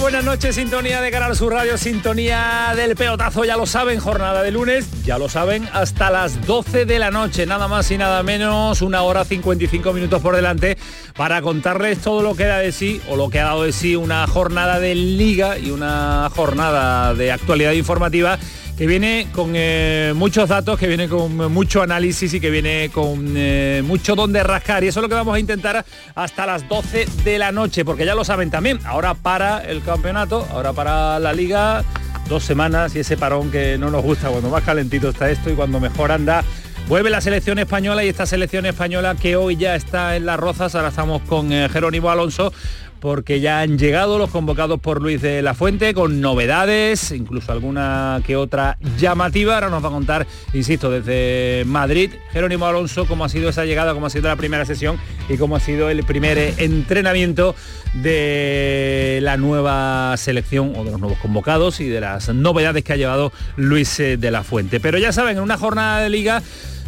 Buenas noches, sintonía de Canal Sur Radio, sintonía del pelotazo, ya lo saben, jornada de lunes, ya lo saben, hasta las 12 de la noche, nada más y nada menos, una hora 55 minutos por delante, para contarles todo lo que da de sí, o lo que ha dado de sí una jornada de liga y una jornada de actualidad informativa que viene con eh, muchos datos, que viene con mucho análisis y que viene con eh, mucho donde rascar. Y eso es lo que vamos a intentar hasta las 12 de la noche, porque ya lo saben también, ahora para el campeonato, ahora para la liga, dos semanas y ese parón que no nos gusta, cuando más calentito está esto y cuando mejor anda. Vuelve la selección española y esta selección española que hoy ya está en las rozas, ahora estamos con eh, Jerónimo Alonso, porque ya han llegado los convocados por Luis de la Fuente con novedades, incluso alguna que otra llamativa. Ahora nos va a contar, insisto, desde Madrid, Jerónimo Alonso, cómo ha sido esa llegada, cómo ha sido la primera sesión y cómo ha sido el primer entrenamiento de la nueva selección o de los nuevos convocados y de las novedades que ha llevado Luis eh, de la Fuente. Pero ya saben, en una jornada de liga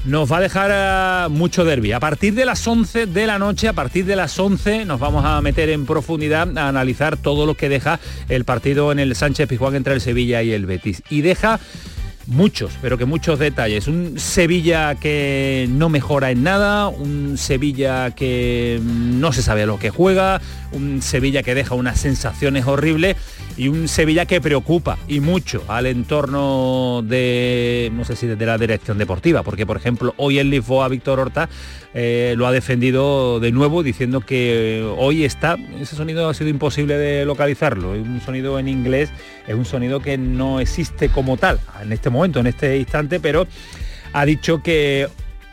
nos va a dejar eh, mucho derby. A partir de las 11 de la noche, a partir de las 11 nos vamos a meter en profundidad a analizar todo lo que deja el partido en el Sánchez Pizjuán entre el Sevilla y el Betis. Y deja muchos, pero que muchos detalles. Un Sevilla que no mejora en nada, un Sevilla que no se sabe a lo que juega, un Sevilla que deja unas sensaciones horribles y un Sevilla que preocupa y mucho al entorno de, no sé si de la dirección deportiva, porque por ejemplo hoy en Lisboa Víctor Horta eh, lo ha defendido de nuevo diciendo que hoy está, ese sonido ha sido imposible de localizarlo, es un sonido en inglés, es un sonido que no existe como tal en este momento, en este instante, pero ha dicho que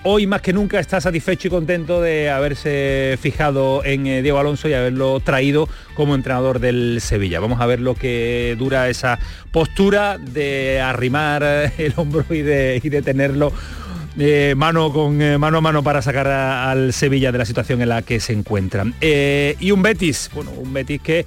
hoy más que nunca está satisfecho y contento de haberse fijado en eh, Diego Alonso y haberlo traído como entrenador del Sevilla. Vamos a ver lo que dura esa postura de arrimar el hombro y de, y de tenerlo eh, mano con eh, mano a mano para sacar al Sevilla de la situación en la que se encuentra. y un Betis, bueno, un Betis que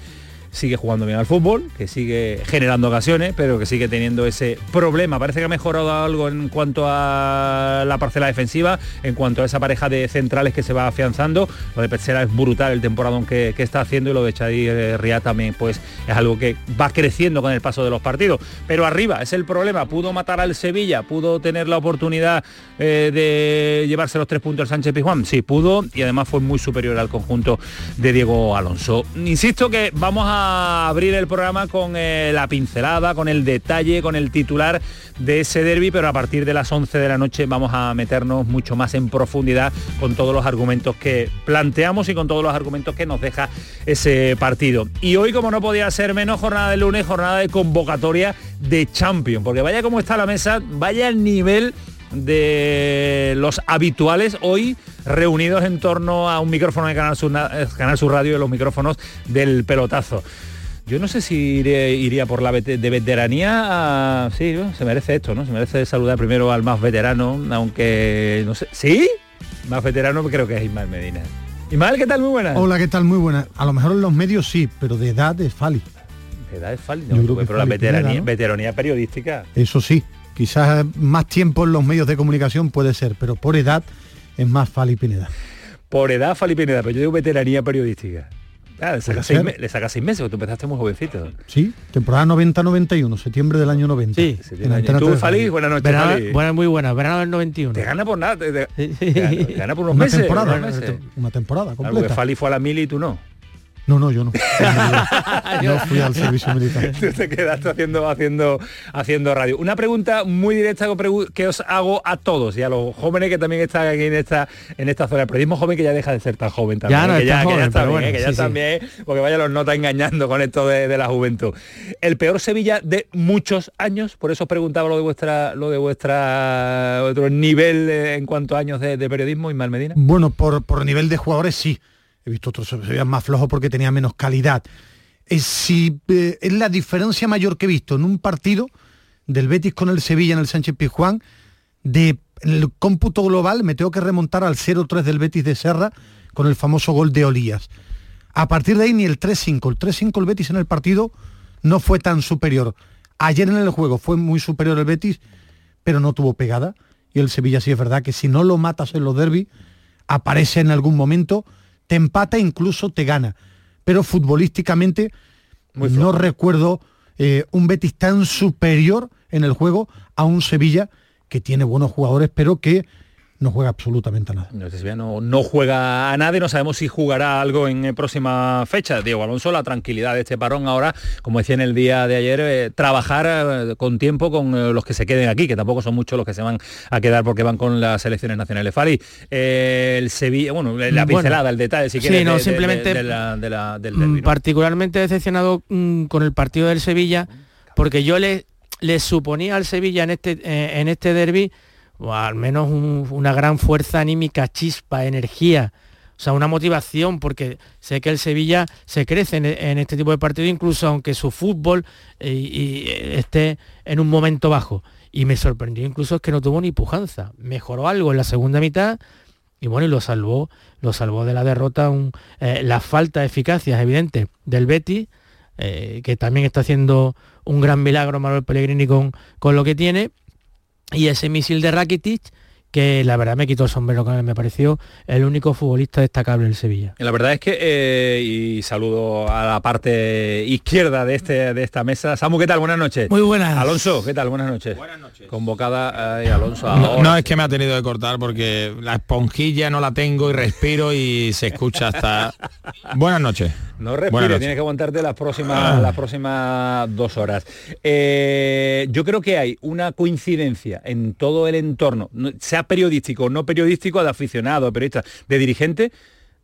sigue jugando bien al fútbol, que sigue generando ocasiones, pero que sigue teniendo ese problema. Parece que ha mejorado algo en cuanto a la parcela defensiva, en cuanto a esa pareja de centrales que se va afianzando. Lo de Pechera es brutal el temporada que, que, está haciendo y lo de Chadir eh, Ria también pues es algo que va creciendo con el paso de los partidos. Pero arriba es el problema, pudo matar al Sevilla, pudo tener la oportunidad eh, de llevarse los tres puntos al Sánchez Pizjuán, sí, pudo y además fue muy superior al conjunto de Diego Alonso. Insisto que vamos a abrir el programa con eh, la pincelada, con el detalle, con el titular de ese derby, pero a partir de las 11 de la noche vamos a meternos mucho más en profundidad con todos los argumentos que planteamos y con todos los argumentos que nos deja ese partido. Y hoy, como no podía ser menos, jornada de lunes, jornada de convocatoria de Champions, porque vaya como está la mesa, vaya el nivel de los habituales hoy reunidos en torno a un micrófono de Canal Sur, Canal Sur Radio y los micrófonos del pelotazo. Yo no sé si iría por la de veteranía. Sí, se merece esto, ¿no? Se merece saludar primero al más veterano, aunque no sé. ¿Sí? Más veterano creo que es Ismael Medina. Ismael, ¿qué tal? Muy buena. Hola, ¿qué tal? Muy buena. A lo mejor en los medios sí, pero de edad es Fali. De edad es Fali, no, pero la veteranía, veteranía periodística. Eso sí, quizás más tiempo en los medios de comunicación puede ser, pero por edad es más Fali Pineda. Por edad Fali Pineda, pero yo digo veteranía periodística. Ah, le saca, seis, meses, porque tú empezaste muy jovencito. Sí, temporada 90-91, septiembre del año 90. Sí, ¿Tú, Fali? Buenas noches, Fali. Buenas, muy buenas, verano del 91. Te gana por nada, te, gana, por unos una meses. Temporada, unos meses. Una temporada completa. Porque Fali fue a la mil y tú no. No, no, yo no. No, fui al servicio militar. Tú te quedaste haciendo, haciendo, haciendo radio. Una pregunta muy directa que os hago a todos y a los jóvenes que también están aquí en esta, en esta zona. El periodismo joven que ya deja de ser tan joven también. Ya no que, ya, joven, que ya está bien, bueno, que ya sí, también, porque vaya los nota engañando con esto de, de, la juventud. El peor Sevilla de muchos años, por eso os preguntaba lo de vuestra, lo de vuestra otro nivel en cuanto a años de, de periodismo, Ismael Medina. Bueno, por, por nivel de jugadores sí he visto otros Sevillas más flojos porque tenía menos calidad. Es, si, eh, es la diferencia mayor que he visto en un partido del Betis con el Sevilla en el Sánchez Pizjuán, de en el cómputo global me tengo que remontar al 0-3 del Betis de Serra con el famoso gol de Olías. A partir de ahí ni el 3-5, el 3-5 el Betis en el partido no fue tan superior. Ayer en el juego fue muy superior el Betis, pero no tuvo pegada. Y el Sevilla sí es verdad que si no lo matas en los derbis, aparece en algún momento, te empata e incluso te gana. Pero futbolísticamente no recuerdo eh, un Betis tan superior en el juego a un Sevilla que tiene buenos jugadores, pero que no juega absolutamente a nada. No, no, no juega a nada y no sabemos si jugará algo en eh, próxima fecha. Diego Alonso, la tranquilidad de este parón ahora, como decía en el día de ayer, eh, trabajar eh, con tiempo con eh, los que se queden aquí, que tampoco son muchos los que se van a quedar porque van con las selecciones nacionales. Fali, eh, el Sevilla, bueno, la Bueno. pincelada, el detalle, si Sí, quieres, no, de- de- simplemente, de la- de la- del derbi, ¿no? particularmente decepcionado mm, con el partido del Sevilla porque yo le, le suponía al Sevilla en este eh, en este derby o al menos un- una gran fuerza anímica, chispa, energía, o sea, una motivación porque sé que el Sevilla se crece en, este tipo de partidos incluso aunque su fútbol eh, eh, esté en un momento bajo. Y me sorprendió incluso que no tuvo ni pujanza. Mejoró algo en la segunda mitad, y bueno, y lo salvó, lo salvó de la derrota un- eh, la falta de eficacia es evidente del eh, que también está haciendo un gran milagro Manuel Pellegrini con, con lo que tiene, y ese misil de Rakitic, que la verdad me quitó el sombrero con él, me pareció el único futbolista destacable del Sevilla. La verdad es que, eh, y saludo a la parte izquierda de, este, de esta mesa. Samu, ¿qué tal? Buenas noches. Muy buenas. Alonso, ¿qué tal? Buenas noches. Buenas noches. Convocada eh, Alonso No, ahora. no, es que me ha tenido que cortar porque la esponjilla no la tengo y respiro y se escucha hasta... Buenas noches. No respires, noches. tienes que aguantarte las próximas, las próximas dos horas. Eh, yo creo que hay una coincidencia en todo el entorno, no- sea periodístico o no periodístico, de aficionado, periodista, de dirigente,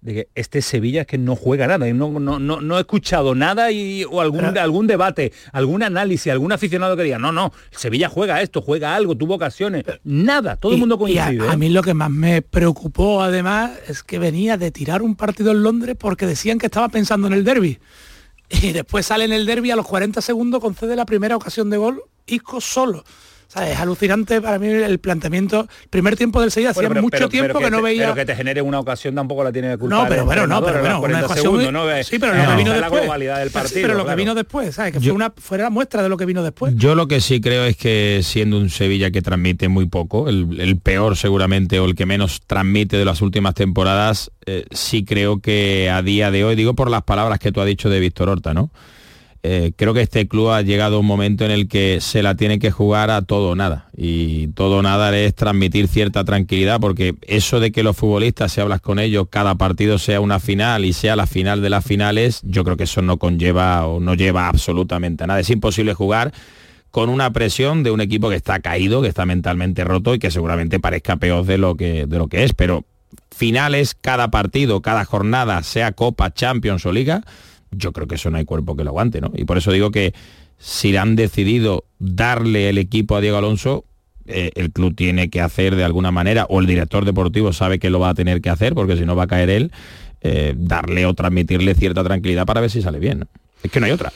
de que este Sevilla es que no juega nada. y No, no, no, no he escuchado nada y, o algún, algún debate, algún análisis, algún aficionado que diga, no, no, Sevilla juega esto, juega algo, tuvo ocasiones. Nada, todo el mundo y a- coincide. a, ¿eh? mí lo que más me preocupó además es que venía de tirar un partido en Londres porque decían que estaba pensando en el derby. Y después sale en el derby a los 40 segundos, concede la primera ocasión de gol, Isco solo. Sea, es alucinante para mí el planteamiento. El primer tiempo del Sevilla Bueno, hacía pero- mucho pero- tiempo pero que no te- veía. Pero que te genere una ocasión tampoco la tiene que culpar No, pero bueno, no, pero bueno, una 40 ocasión Sí, pero lo No. que vino la después. globalidad del Sí, partido, pero lo que vino después, ¿sabes? Que Yo- fue una fuera la muestra de lo que vino después. Yo lo que sí creo es que siendo un Sevilla que transmite muy poco, el, el peor seguramente o el que menos transmite de las últimas temporadas, eh, sí creo que a día de hoy, digo por las palabras que tú has dicho de Víctor Horta, ¿no? Eh, creo que este club ha llegado a un momento en el que se la tiene que jugar a todo o nada. Y todo o nada es transmitir cierta tranquilidad, porque eso de que los futbolistas, si hablas con ellos, cada partido sea una final y sea la final de las finales, yo creo que eso no conlleva o no lleva absolutamente a nada. Es imposible jugar con una presión de un equipo que está caído, que está mentalmente roto y que seguramente parezca peor de lo que, de lo que es. Pero finales, cada partido, cada jornada, sea Copa, Champions o Liga, yo creo que eso no hay cuerpo que lo aguante, ¿no? Y por eso digo que si han decidido darle el equipo a Diego Alonso, eh, el club tiene que hacer de alguna manera, o el director deportivo sabe que lo va a tener que hacer, porque si no va a caer él, eh, darle o transmitirle cierta tranquilidad para ver si sale bien. ¿no? Es que no hay otra.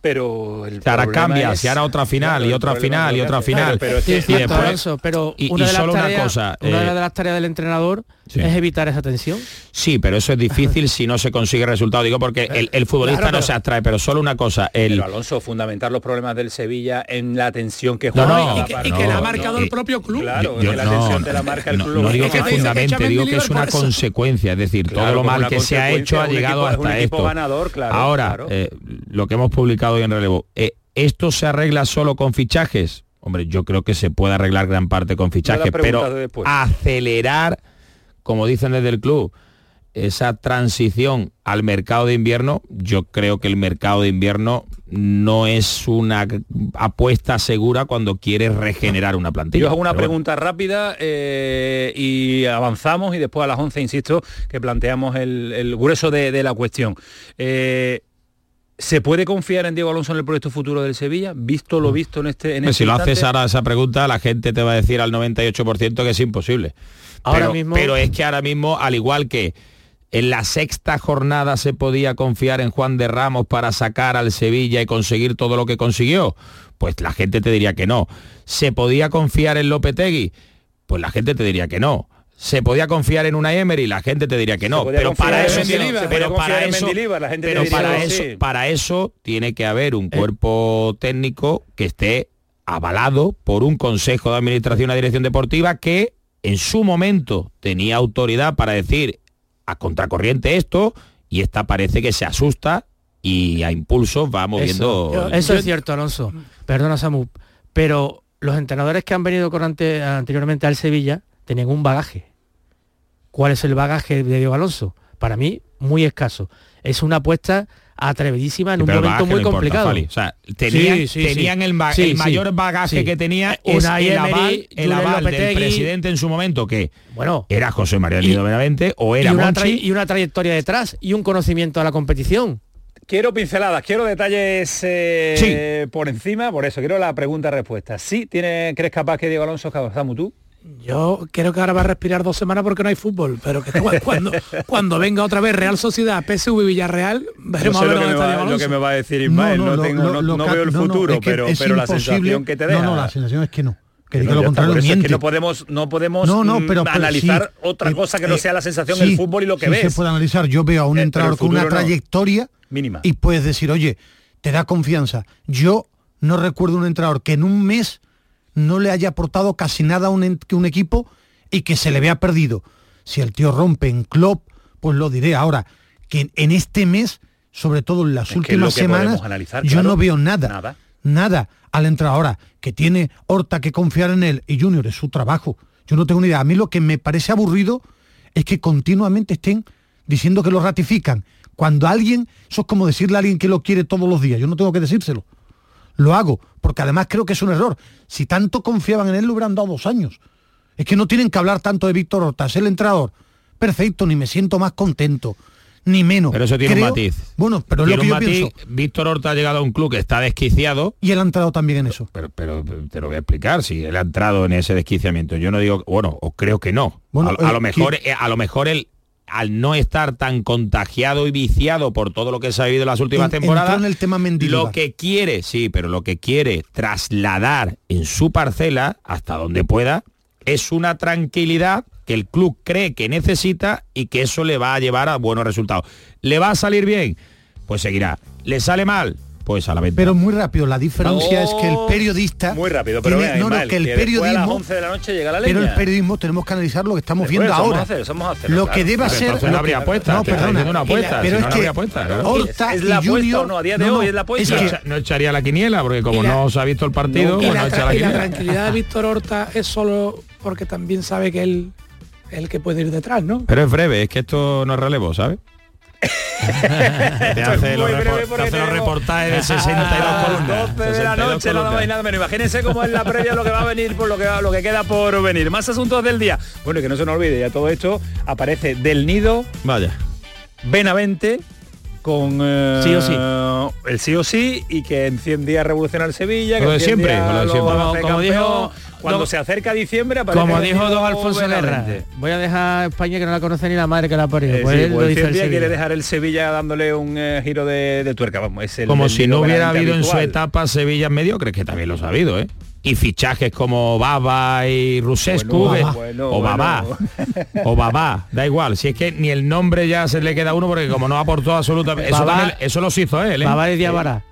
Pero el Si ahora problema cambia, es- si ahora otra final Claro, y otra final y otra final. Pero es Sí, que- es cierto, después- Alonso, pero y- una, y de las solo una cosa, una eh, de las tareas del entrenador Sí. es evitar esa tensión. Sí, pero eso es difícil si no se consigue resultado. Digo porque el, el futbolista Claro, no pero- se abstrae, pero solo una cosa, el, Pero Alonso, fundamentar los problemas del Sevilla en la tensión que No, juega. no, y que, y que no, la ha marcado no, el propio club. Claro, Yo- que la no, tensión te la marca el no, club. no digo que fundamente, digo que es una consecuencia, es decir, Claro, todo lo mal que se ha hecho ha llegado equipo- hasta esto. ganador, claro, Ahora, claro. eh, lo que hemos publicado hoy en relevo, eh, ¿esto se arregla solo con fichajes? Hombre, yo creo que se puede arreglar gran parte con fichajes, pero acelerar, como dicen desde el club, esa transición al mercado de invierno, yo creo que el mercado de invierno no es una apuesta segura cuando quieres regenerar una plantilla. Yo hago una Pero bueno. pregunta rápida eh, y avanzamos y después a las 11, insisto, que planteamos el, el grueso de, de la cuestión. Eh, ¿Se puede confiar en Diego Alonso en el proyecto futuro del Sevilla? Visto lo visto en este... En este si lo haces ahora esa pregunta, la gente te va a decir al 98% que es imposible. Ahora pero, mismo- pero es que ahora mismo, al igual que en la sexta jornada se podía confiar en Juan de Ramos para sacar al Sevilla y conseguir todo lo que consiguió? Pues la gente te diría que no. ¿Se podía confiar en Lopetegui? Pues la gente te diría que no. ¿Se podía confiar en una Emery? La gente te diría que no. Pero para eso, pero para eso, pero para eso, para eso tiene que haber un cuerpo técnico que esté avalado por un consejo de administración a dirección deportiva que en su momento tenía autoridad para decir a contracorriente esto y esta parece que se asusta y a impulso va moviendo. Eso, es cierto, Alonso. Perdona, Samu. Pero los entrenadores que han venido con anteriormente al Sevilla tenían un bagaje. ¿Cuál es el bagaje de Diego Alonso? Para mí, muy escaso. Es una apuesta atrevidísima en un momento muy complicado. o sea, tenían, el, mayor bagaje que tenía es el aval, el aval del presidente en su momento, que bueno, era José María Lido Benavente o era y una, y una trayectoria detrás y un conocimiento de la competición. Quiero pinceladas, quiero detalles eh, por encima, por eso quiero la pregunta-respuesta. ¿Sí tiene, crees capaz que Diego Alonso Cabazamu tú? Yo creo que ahora va a respirar dos semanas porque no hay fútbol, pero que cuando, cuando venga otra vez Real Sociedad, PSV Villarreal, veremos a ver lo, que me va, lo que me va a decir Ismael, no, veo el futuro, pero, pero la sensación que te deja. No, no, la sensación es que no. Que diga lo contrario Es que no podemos, no podemos mm, analizar otra eh, cosa que no eh, sea la sensación del fútbol y lo que ves. se puede analizar. Yo veo a un eh, entrenador con una trayectoria mínima y puedes decir, oye, te da confianza. Yo no recuerdo un entrenador que en un mes no le haya aportado casi nada a un, un equipo y que se le vea perdido. Si el tío rompe en club, pues lo diré. Ahora, que en este mes, sobre todo en las últimas semanas, yo no veo nada, nada. Nada al entrar ahora, que tiene Horta que confiar en él y Junior es su trabajo. Yo no tengo ni idea. A mí lo que me parece aburrido es que continuamente estén diciendo que lo ratifican. Cuando alguien, eso es como decirle a alguien que lo quiere todos los días. Yo no tengo que decírselo lo hago, porque además creo que es un error. Si tanto confiaban en él, le hubieran dado dos años. Es que no tienen que hablar tanto de Víctor Horta, es el entrenador. Perfecto, ni me siento más contento, ni menos. Pero eso tiene un matiz. Bueno, pero lo que yo pienso. Víctor Horta ha llegado a un club que está desquiciado. Y él ha entrado también en eso. Pero, pero, te lo voy a explicar, si él ha entrado en ese desquiciamiento. Yo no digo, bueno, o creo que no. Bueno, a, lo mejor, eh, a lo mejor él al no estar tan contagiado y viciado por todo lo que se ha vivido en las últimas temporadas, en el tema lo que quiere, sí, pero lo que quiere trasladar en su parcela, hasta donde pueda, es una tranquilidad que el club cree que necesita y que eso le va a llevar a buenos resultados. ¿Le va a salir bien? Pues seguirá. ¿Le sale mal? Pues a la venta. Pero muy rápido, la diferencia es que el periodista... Muy rápido, pero no, no, que el periodismo... A las 11 de la noche llega la Pero el periodismo tenemos que analizar lo que estamos viendo ahora. Hacer, hacer, lo que debe ser... Entonces no habría apuesta. No, perdona. Una apuesta, pero si es no, que apuesta, Horta ¿Es la y Junior... no? A día de hoy es la apuesta. Es que no echaría la quiniela, porque como no se ha visto el partido, pues no echa la quiniela. Y la tranquilidad de Víctor Horta es solo porque también sabe que él el que puede ir detrás, ¿no? Pero es breve, es que esto no es relevo, ¿sabes? Te hace, los, reportajes de 62 columnas. 12 de la noche, nada más y nada menos. Imagínense cómo es la previa lo que va a venir, por lo que, lo que queda por venir. Más asuntos del día. Bueno, y que no se nos olvide, ya todo esto aparece del nido. Vaya. Benavente con eh, sí o sí. el sí o sí y que en 100 días revoluciona el Sevilla. que siempre, como, dijo cuando se acerca diciembre aparece Como dijo don Alfonso Guerra, voy a dejar España que no la conoce ni la madre que la parió. Eh, pues él pues quiere dejar el Sevilla dándole un eh, giro de, tuerca. Vamos, es el, Como si no hubiera habido en su etapa Sevilla mediocre, que también lo ha habido, ¿eh? y fichajes como Baba y Rusescu o Baba o Baba da igual si es que ni el nombre ya se le queda a uno porque como no aportó absolutamente eso, eso los hizo él ¿eh? Baba de Diabara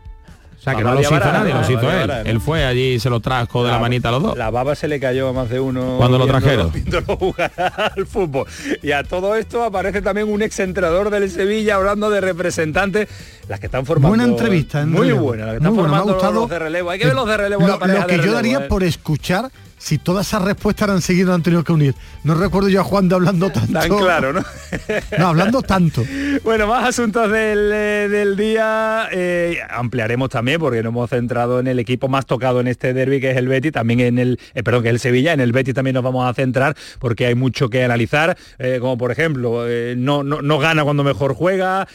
o sea, que no lo hizo nadie, lo hizo él. Él fue allí y se lo trajo de la, manita a los dos. La baba se le cayó a más de uno. Cuando lo trajeron. jugar al fútbol. Y a todo esto aparece también un excentrador del Sevilla hablando de representantes, las que están formando. Buena entrevista, Muy buena, las que están formando los de relevo. Hay que ver los de relevo. Lo, lo que yo daría ¿eh? por escuchar si todas esas respuestas han seguido han tenido que unir. No recuerdo yo a Juan de hablando tanto. Tan claro, ¿no? no, hablando tanto. Bueno, más asuntos del, eh, día. Eh, ampliaremos también, porque nos hemos centrado en el equipo más tocado en este derby, que es el Betty, también en el, eh, perdón, que es el Sevilla. En el Betty también nos vamos a centrar, porque hay mucho que analizar, como por ejemplo, no, no, no, gana cuando mejor juega,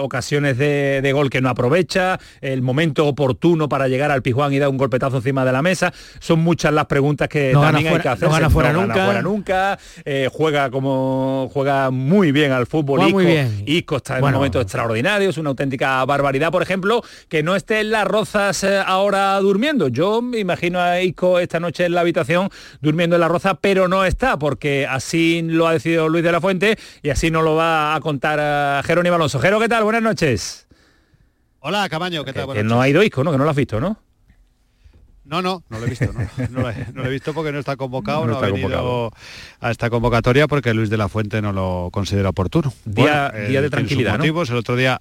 ocasiones de, de gol que no aprovecha, el momento oportuno para llegar al Pijuán y dar un golpetazo encima de la mesa. Son muchas las preguntas que No también hay que no hacer. gana fuera nunca. fuera nunca. eh, juega como juega muy bien al fútbol. Juega muy Isco, bien. Isco está en Bueno. un momento extraordinario, es una auténtica barbaridad. Por ejemplo, que no esté en las rozas eh, ahora durmiendo. Yo me imagino a Isco esta noche en la habitación durmiendo en la roza, pero no está, porque así lo ha decidido Luis de la Fuente y así nos lo va a contar a Jerónimo Alonso. Jero, ¿qué tal? Buenas noches. Hola, Camaño, ¿qué Que, tal? que no ha ido Isco, ¿no? Que no lo has visto, ¿no? No, no, no lo he visto, no, no lo, he, no lo he visto porque no está convocado, No no, está ha venido convocado. a esta convocatoria porque Luis de la Fuente no lo considera oportuno. Día- Bueno, día de tranquilidad, motivos, el otro día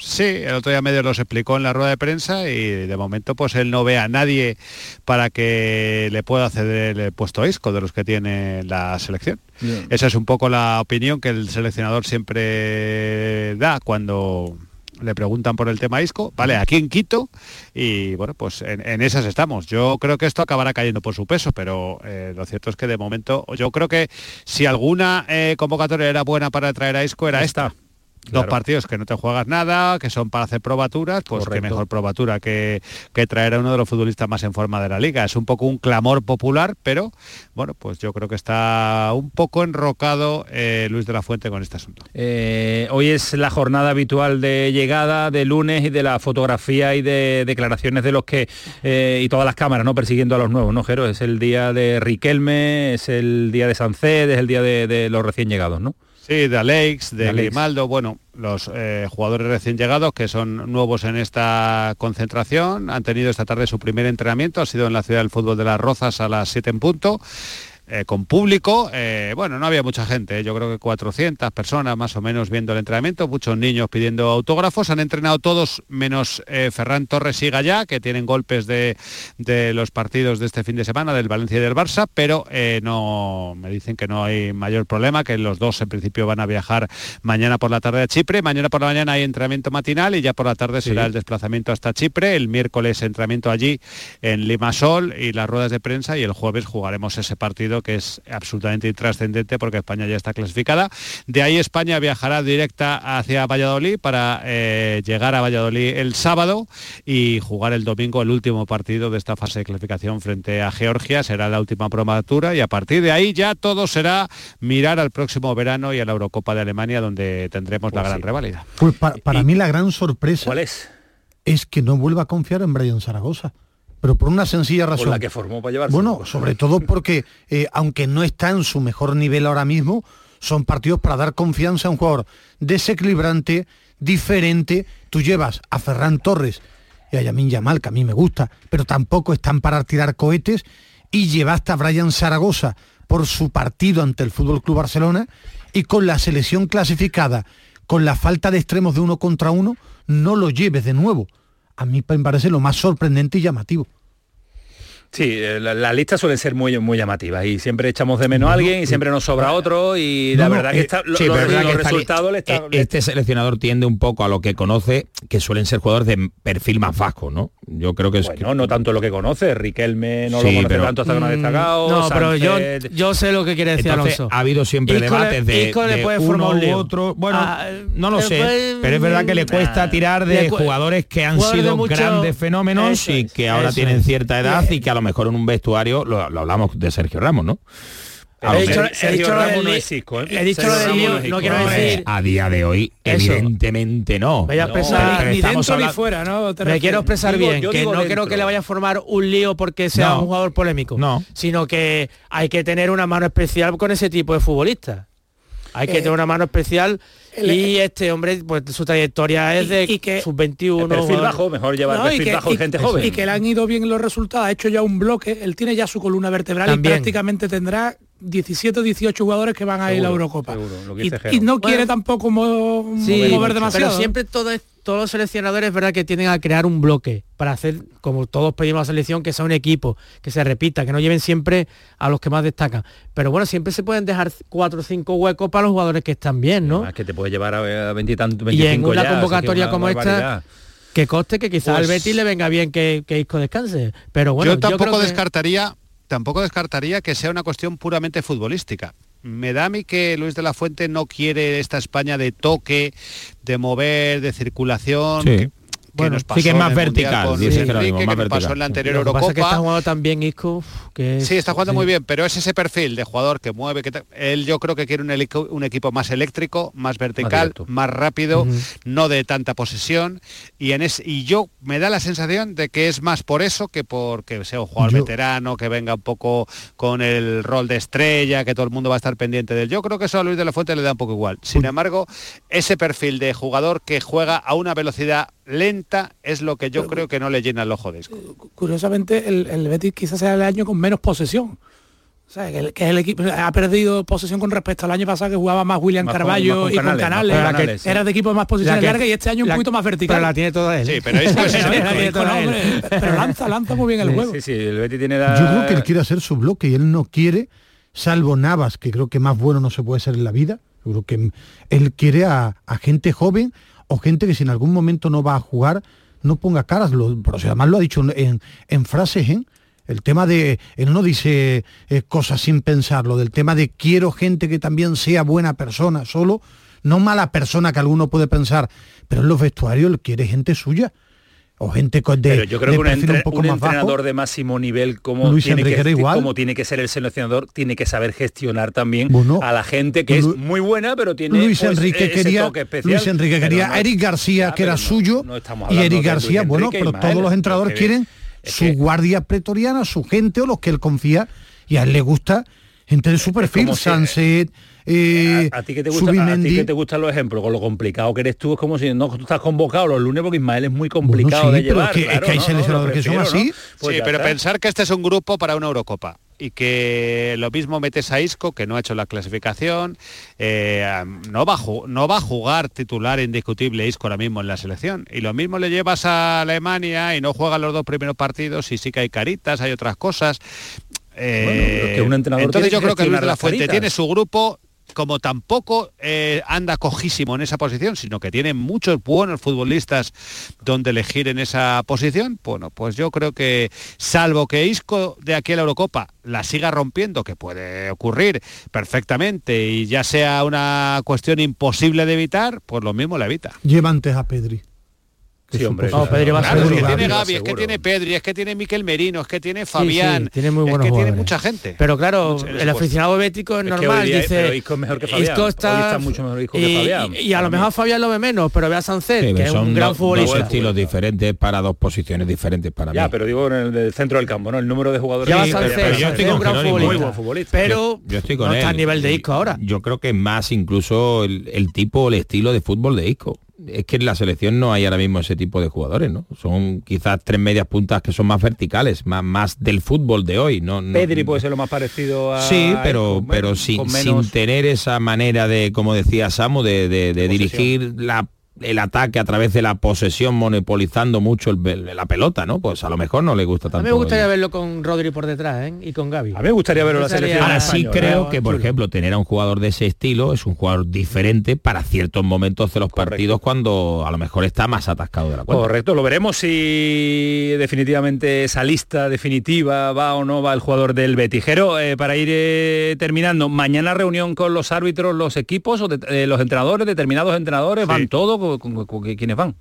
Sí, el otro día medio los explicó en la rueda de prensa y de momento pues él no ve a nadie para que le pueda ceder el puesto a Isco de los que tiene la selección. Esa es un poco la opinión que el seleccionador siempre da cuando le preguntan por el tema Isco, vale, aquí en Quito y bueno, pues en, esas estamos. Yo creo que esto acabará cayendo por su peso, pero eh, lo cierto es que de momento yo creo que si alguna eh, convocatoria era buena para traer a Isco era esta. Dos partidos que no te juegas nada, que son para hacer probaturas, pues qué Correcto. mejor probatura que, que traer a uno de los futbolistas más en forma de la liga. Es un poco un clamor popular, pero bueno, pues yo creo que está un poco enrocado eh, Luis de la Fuente con este asunto. Eh, hoy es la jornada habitual de llegada de lunes y de la fotografía y de declaraciones de los que eh, y todas las cámaras no persiguiendo a los nuevos, ¿no, Jero? Es el día de Riquelme, es el día de Sanced, es el día de, de los recién llegados, ¿no? Sí, de Alex, de, De Alex. Grimaldo, bueno, los eh, jugadores recién llegados que son nuevos en esta concentración, han tenido esta tarde su primer entrenamiento, ha sido en la ciudad del fútbol de las Rozas a las 7 en punto. Eh, con público, eh, bueno, no había mucha gente, eh, yo creo que 400 personas más o menos viendo el entrenamiento, muchos niños pidiendo autógrafos, han entrenado todos menos Ferran Torres y Gallá, que tienen golpes de, de los partidos de este fin de semana, del Valencia y del Barça, pero no, me dicen que no hay mayor problema, que los dos en principio van a viajar mañana por la tarde a Chipre, mañana por la mañana hay entrenamiento matinal y ya por la tarde será el desplazamiento hasta Chipre, el miércoles entrenamiento allí en Limasol y las ruedas de prensa y el jueves jugaremos ese partido que es absolutamente intrascendente porque España ya está clasificada. De ahí España viajará directa hacia Valladolid para eh, llegar a Valladolid el sábado y jugar el domingo el último partido de esta fase de clasificación frente a Georgia. Será la última promatura y a partir de ahí ya todo será mirar al próximo verano y a la Eurocopa de Alemania donde tendremos la gran reválida. Pues pa- para mí la gran sorpresa ¿Cuál es? es que no vuelva a confiar en Brian Zaragoza. Pero por una sencilla razón. Por la que formó para llevarse. Bueno, sobre todo porque, eh, aunque no está en su mejor nivel ahora mismo, son partidos para dar confianza a un jugador desequilibrante, diferente. Tú llevas a Ferran Torres y a Yamin Yamal, que a mí me gusta, pero tampoco están para tirar cohetes, y llevaste a Brian Zaragoza por su partido ante el Fútbol Club Barcelona y con la selección clasificada, con la falta de extremos de uno contra uno, no lo lleves de nuevo. A mí me parece lo más sorprendente y llamativo. Sí, eh, la, la lista suele ser muy, muy llamativa y siempre echamos de menos a alguien y siempre nos sobra otro y la No, verdad que eh, está, lo- sí, lo- pero es verdad los que está resultados le está- eh, Este seleccionador tiende un poco a lo que conoce, que suelen ser jugadores de perfil más vasco, ¿no? Yo creo que es... Bueno, no tanto lo que conoce, Riquelme no Sí, lo conoce pero- tanto hasta que no ha Mm, destacado. No, pero yo, yo sé lo que quiere decir Entonces, Alonso. ha habido siempre Isco le- debates de, Isco le de puede uno u otro. Bueno, Ah, no lo sé, pues, pero es verdad que le cuesta nah. tirar de jugadores que han sido mucho- grandes fenómenos Eso y que ahora tienen cierta edad y que a lo mejor en un vestuario, lo, lo hablamos de Sergio Ramos, ¿no? He dicho, mejor- he dicho lo del no li- es Isco, ¿eh? he dicho Sergio lo del Ramos lío, no es no Isco. quiero decir... a día de hoy, Eso. evidentemente no. Voy a expresar, ni dentro ni fuera, ¿no? Te me quiero expresar Digo- bien, yo que digo no dentro. creo que le vaya a formar un lío porque sea No. un jugador polémico, No. sino que hay que tener una mano especial con ese tipo de futbolistas. Hay que Eh, tener una mano especial el- y este hombre, pues su trayectoria es Y- de y que- sub 21. El perfil bajo, mejor llevar No, perfil y que, bajo y y- gente y joven. que le han ido bien los resultados, ha hecho ya un bloque, él tiene ya su columna vertebral También. y prácticamente tendrá 17 o 18 jugadores que van a ir a la Eurocopa. seguro, lo que y, no quiere Bueno. tampoco mo- Sí, mover demasiado. pero siempre todo es- todos los seleccionadores es verdad que tienden a crear un bloque para hacer, como todos pedimos a la selección, que sea un equipo, que se repita, que no lleven siempre a los que más destacan. Pero bueno, siempre se pueden dejar cuatro o cinco huecos para los jugadores que están bien, ¿no? Además, que te puede llevar a 20 y tanto, Y 25 en una ya, convocatoria una como esta. Que coste que quizás al Pues- Betis le venga bien que, que Isco descanse. Pero bueno, yo tampoco creo que- descartaría tampoco descartaría que sea una cuestión puramente futbolística. me da a mí que Luis de la Fuente no quiere esta España de toque, de mover, de circulación. Bueno, nos sí pasó que es más vertical, con dice más que nos pasó en la anterior Lo que pasa es que está Eurocopa. jugando también Isco, que es- Sí, está jugando muy sí. bien, pero es ese perfil de jugador que mueve, que él yo creo que quiere un, un equipo más eléctrico, más vertical, más, rápido, no de tanta posesión. Y en es, y yo me da la sensación de que es más por eso que porque sea un jugador Yo- veterano, que venga un poco con el rol de estrella, que todo el mundo va a estar pendiente de él. Yo creo que eso a Luis de la Fuente le da un poco igual. Sin embargo, ese perfil de jugador que juega a una velocidad lenta es lo que yo creo que no le llena el ojo de Isco. Curiosamente, el, el Betis quizás sea el año con menos posesión. O sea, que, el, que el equipo ha perdido posesión con respecto al año pasado que jugaba más William Más con- Carballo más con y con Canales, Era que- Canales, sí. Era de equipo de más posiciones La que- largas y este año un la- poquito más vertical. Pero la tiene toda él. Sí, pero es Pero, lanza, lanza muy bien el juego. Sí, sí, el Betty tiene la... Yo creo que él quiere hacer su bloque y él no quiere, salvo Navas, que creo que más bueno no se puede ser en la vida. Yo creo que él quiere a, a gente joven o gente que si en algún momento no va a jugar, no ponga caras. Además lo ha dicho en, en frases, ¿eh? El tema de, él no dice eh, cosas sin pensarlo, del tema de quiero gente que también sea buena persona, solo, no mala persona que alguno puede pensar, pero en los vestuarios él quiere gente suya. O gente con de, Pero yo creo de que un, perfil entre- un poco un más bajo. entrenador de máximo nivel como Luis tiene, Enrique que, era igual. como tiene que ser el seleccionador, tiene que saber gestionar también Bueno, a la gente que Lu- es muy buena, pero tiene Luis pues, Enrique ese quería toque especial. Luis Enrique quería no- Eric García que era no- suyo no estamos y Eric García bueno pero todos los entrenadores quieren es su que- guardia pretoriana su gente o los que él confía y a él le gusta gente de su perfil si- Sunset eh, a, a ti que te gusta, a Zubimendi. ti que te gustan los ejemplos, con lo complicado que eres tú, es como si no tú estás convocado los lunes porque Ismael es muy complicado Bueno, sí, de pero llevar. es que- es que hay no, no, seleccionadores que son así. ¿no? Pues sí, pero está. pensar que este es un grupo para una Eurocopa y que lo mismo metes a Isco, que no ha hecho la clasificación, eh, no, va a no va a jugar titular indiscutible Isco ahora mismo en la selección. Y lo mismo le llevas a Alemania y no juega los dos primeros partidos y sí que hay caritas, hay otras cosas. Eh, Bueno, pero que un entrenador entonces tiene yo que creo que Luis de la Fuente caritas. tiene su grupo como tampoco eh, anda cojísimo en esa posición, sino que tiene muchos buenos futbolistas donde elegir en esa posición, bueno, pues yo creo que salvo que Isco de aquí a la Eurocopa la siga rompiendo, que puede ocurrir perfectamente y ya sea una cuestión imposible de evitar, pues lo mismo la evita. lleva antes a Pedri Sí, hombre, posición. Pedri va es que tiene Gavi, es que tiene Pedri, es que tiene Miquel Merino, es que tiene Sí, Fabián, sí, tiene muy es buenos que tiene jugadores. mucha gente. Pero claro, Mucho el esfuerzo. aficionado bético es Es que normal, hoy día- dice. pero Isco es mejor que Fabián. Isco está, está mucho mejor Isco que y, Fabián, y- y a lo mejor Fabián lo ve menos, pero ve a Sancet, Sí, que es son un gran dos- futbolista. dos estilos diferentes para dos posiciones diferentes para Ya, mí. pero digo en el del centro del campo, ¿no? El número de jugadores. Ya va Sí, Sancet, pero yo estoy es con un gran futbolista. muy buen futbolista. Pero no él. está a nivel de Isco ahora. Yo creo que más incluso el, el tipo, el estilo de fútbol de Isco. Es que en la selección no hay ahora mismo ese tipo de jugadores, ¿no? Son quizás tres medias puntas que son más verticales, más, más del fútbol de hoy. No, no- Pedri puede ser lo más parecido a Sí, pero, pero sin, menos- sin tener esa manera de, como decía Samu, de, de- dirigir la, el ataque a través de la posesión, monopolizando mucho el- la pelota, ¿no? Pues a lo mejor no le gusta A tanto. mí me gustaría verlo con Rodri por detrás ¿eh? y con Gaby. A mí me gustaría verlo en la selección Ahora sí creo que, por chulo. ejemplo, tener a un jugador de ese estilo es un jugador diferente para ciertos momentos de los Correcto. partidos cuando a lo mejor está más atascado de la cuenta. Correcto, lo veremos si definitivamente esa lista definitiva va o no va el jugador del Betijero. Eh, para ir eh, terminando, mañana reunión con los árbitros, los equipos, o de- eh, los entrenadores, determinados entrenadores, Sí. van todos, ¿Con- con- con- ¿quiénes van?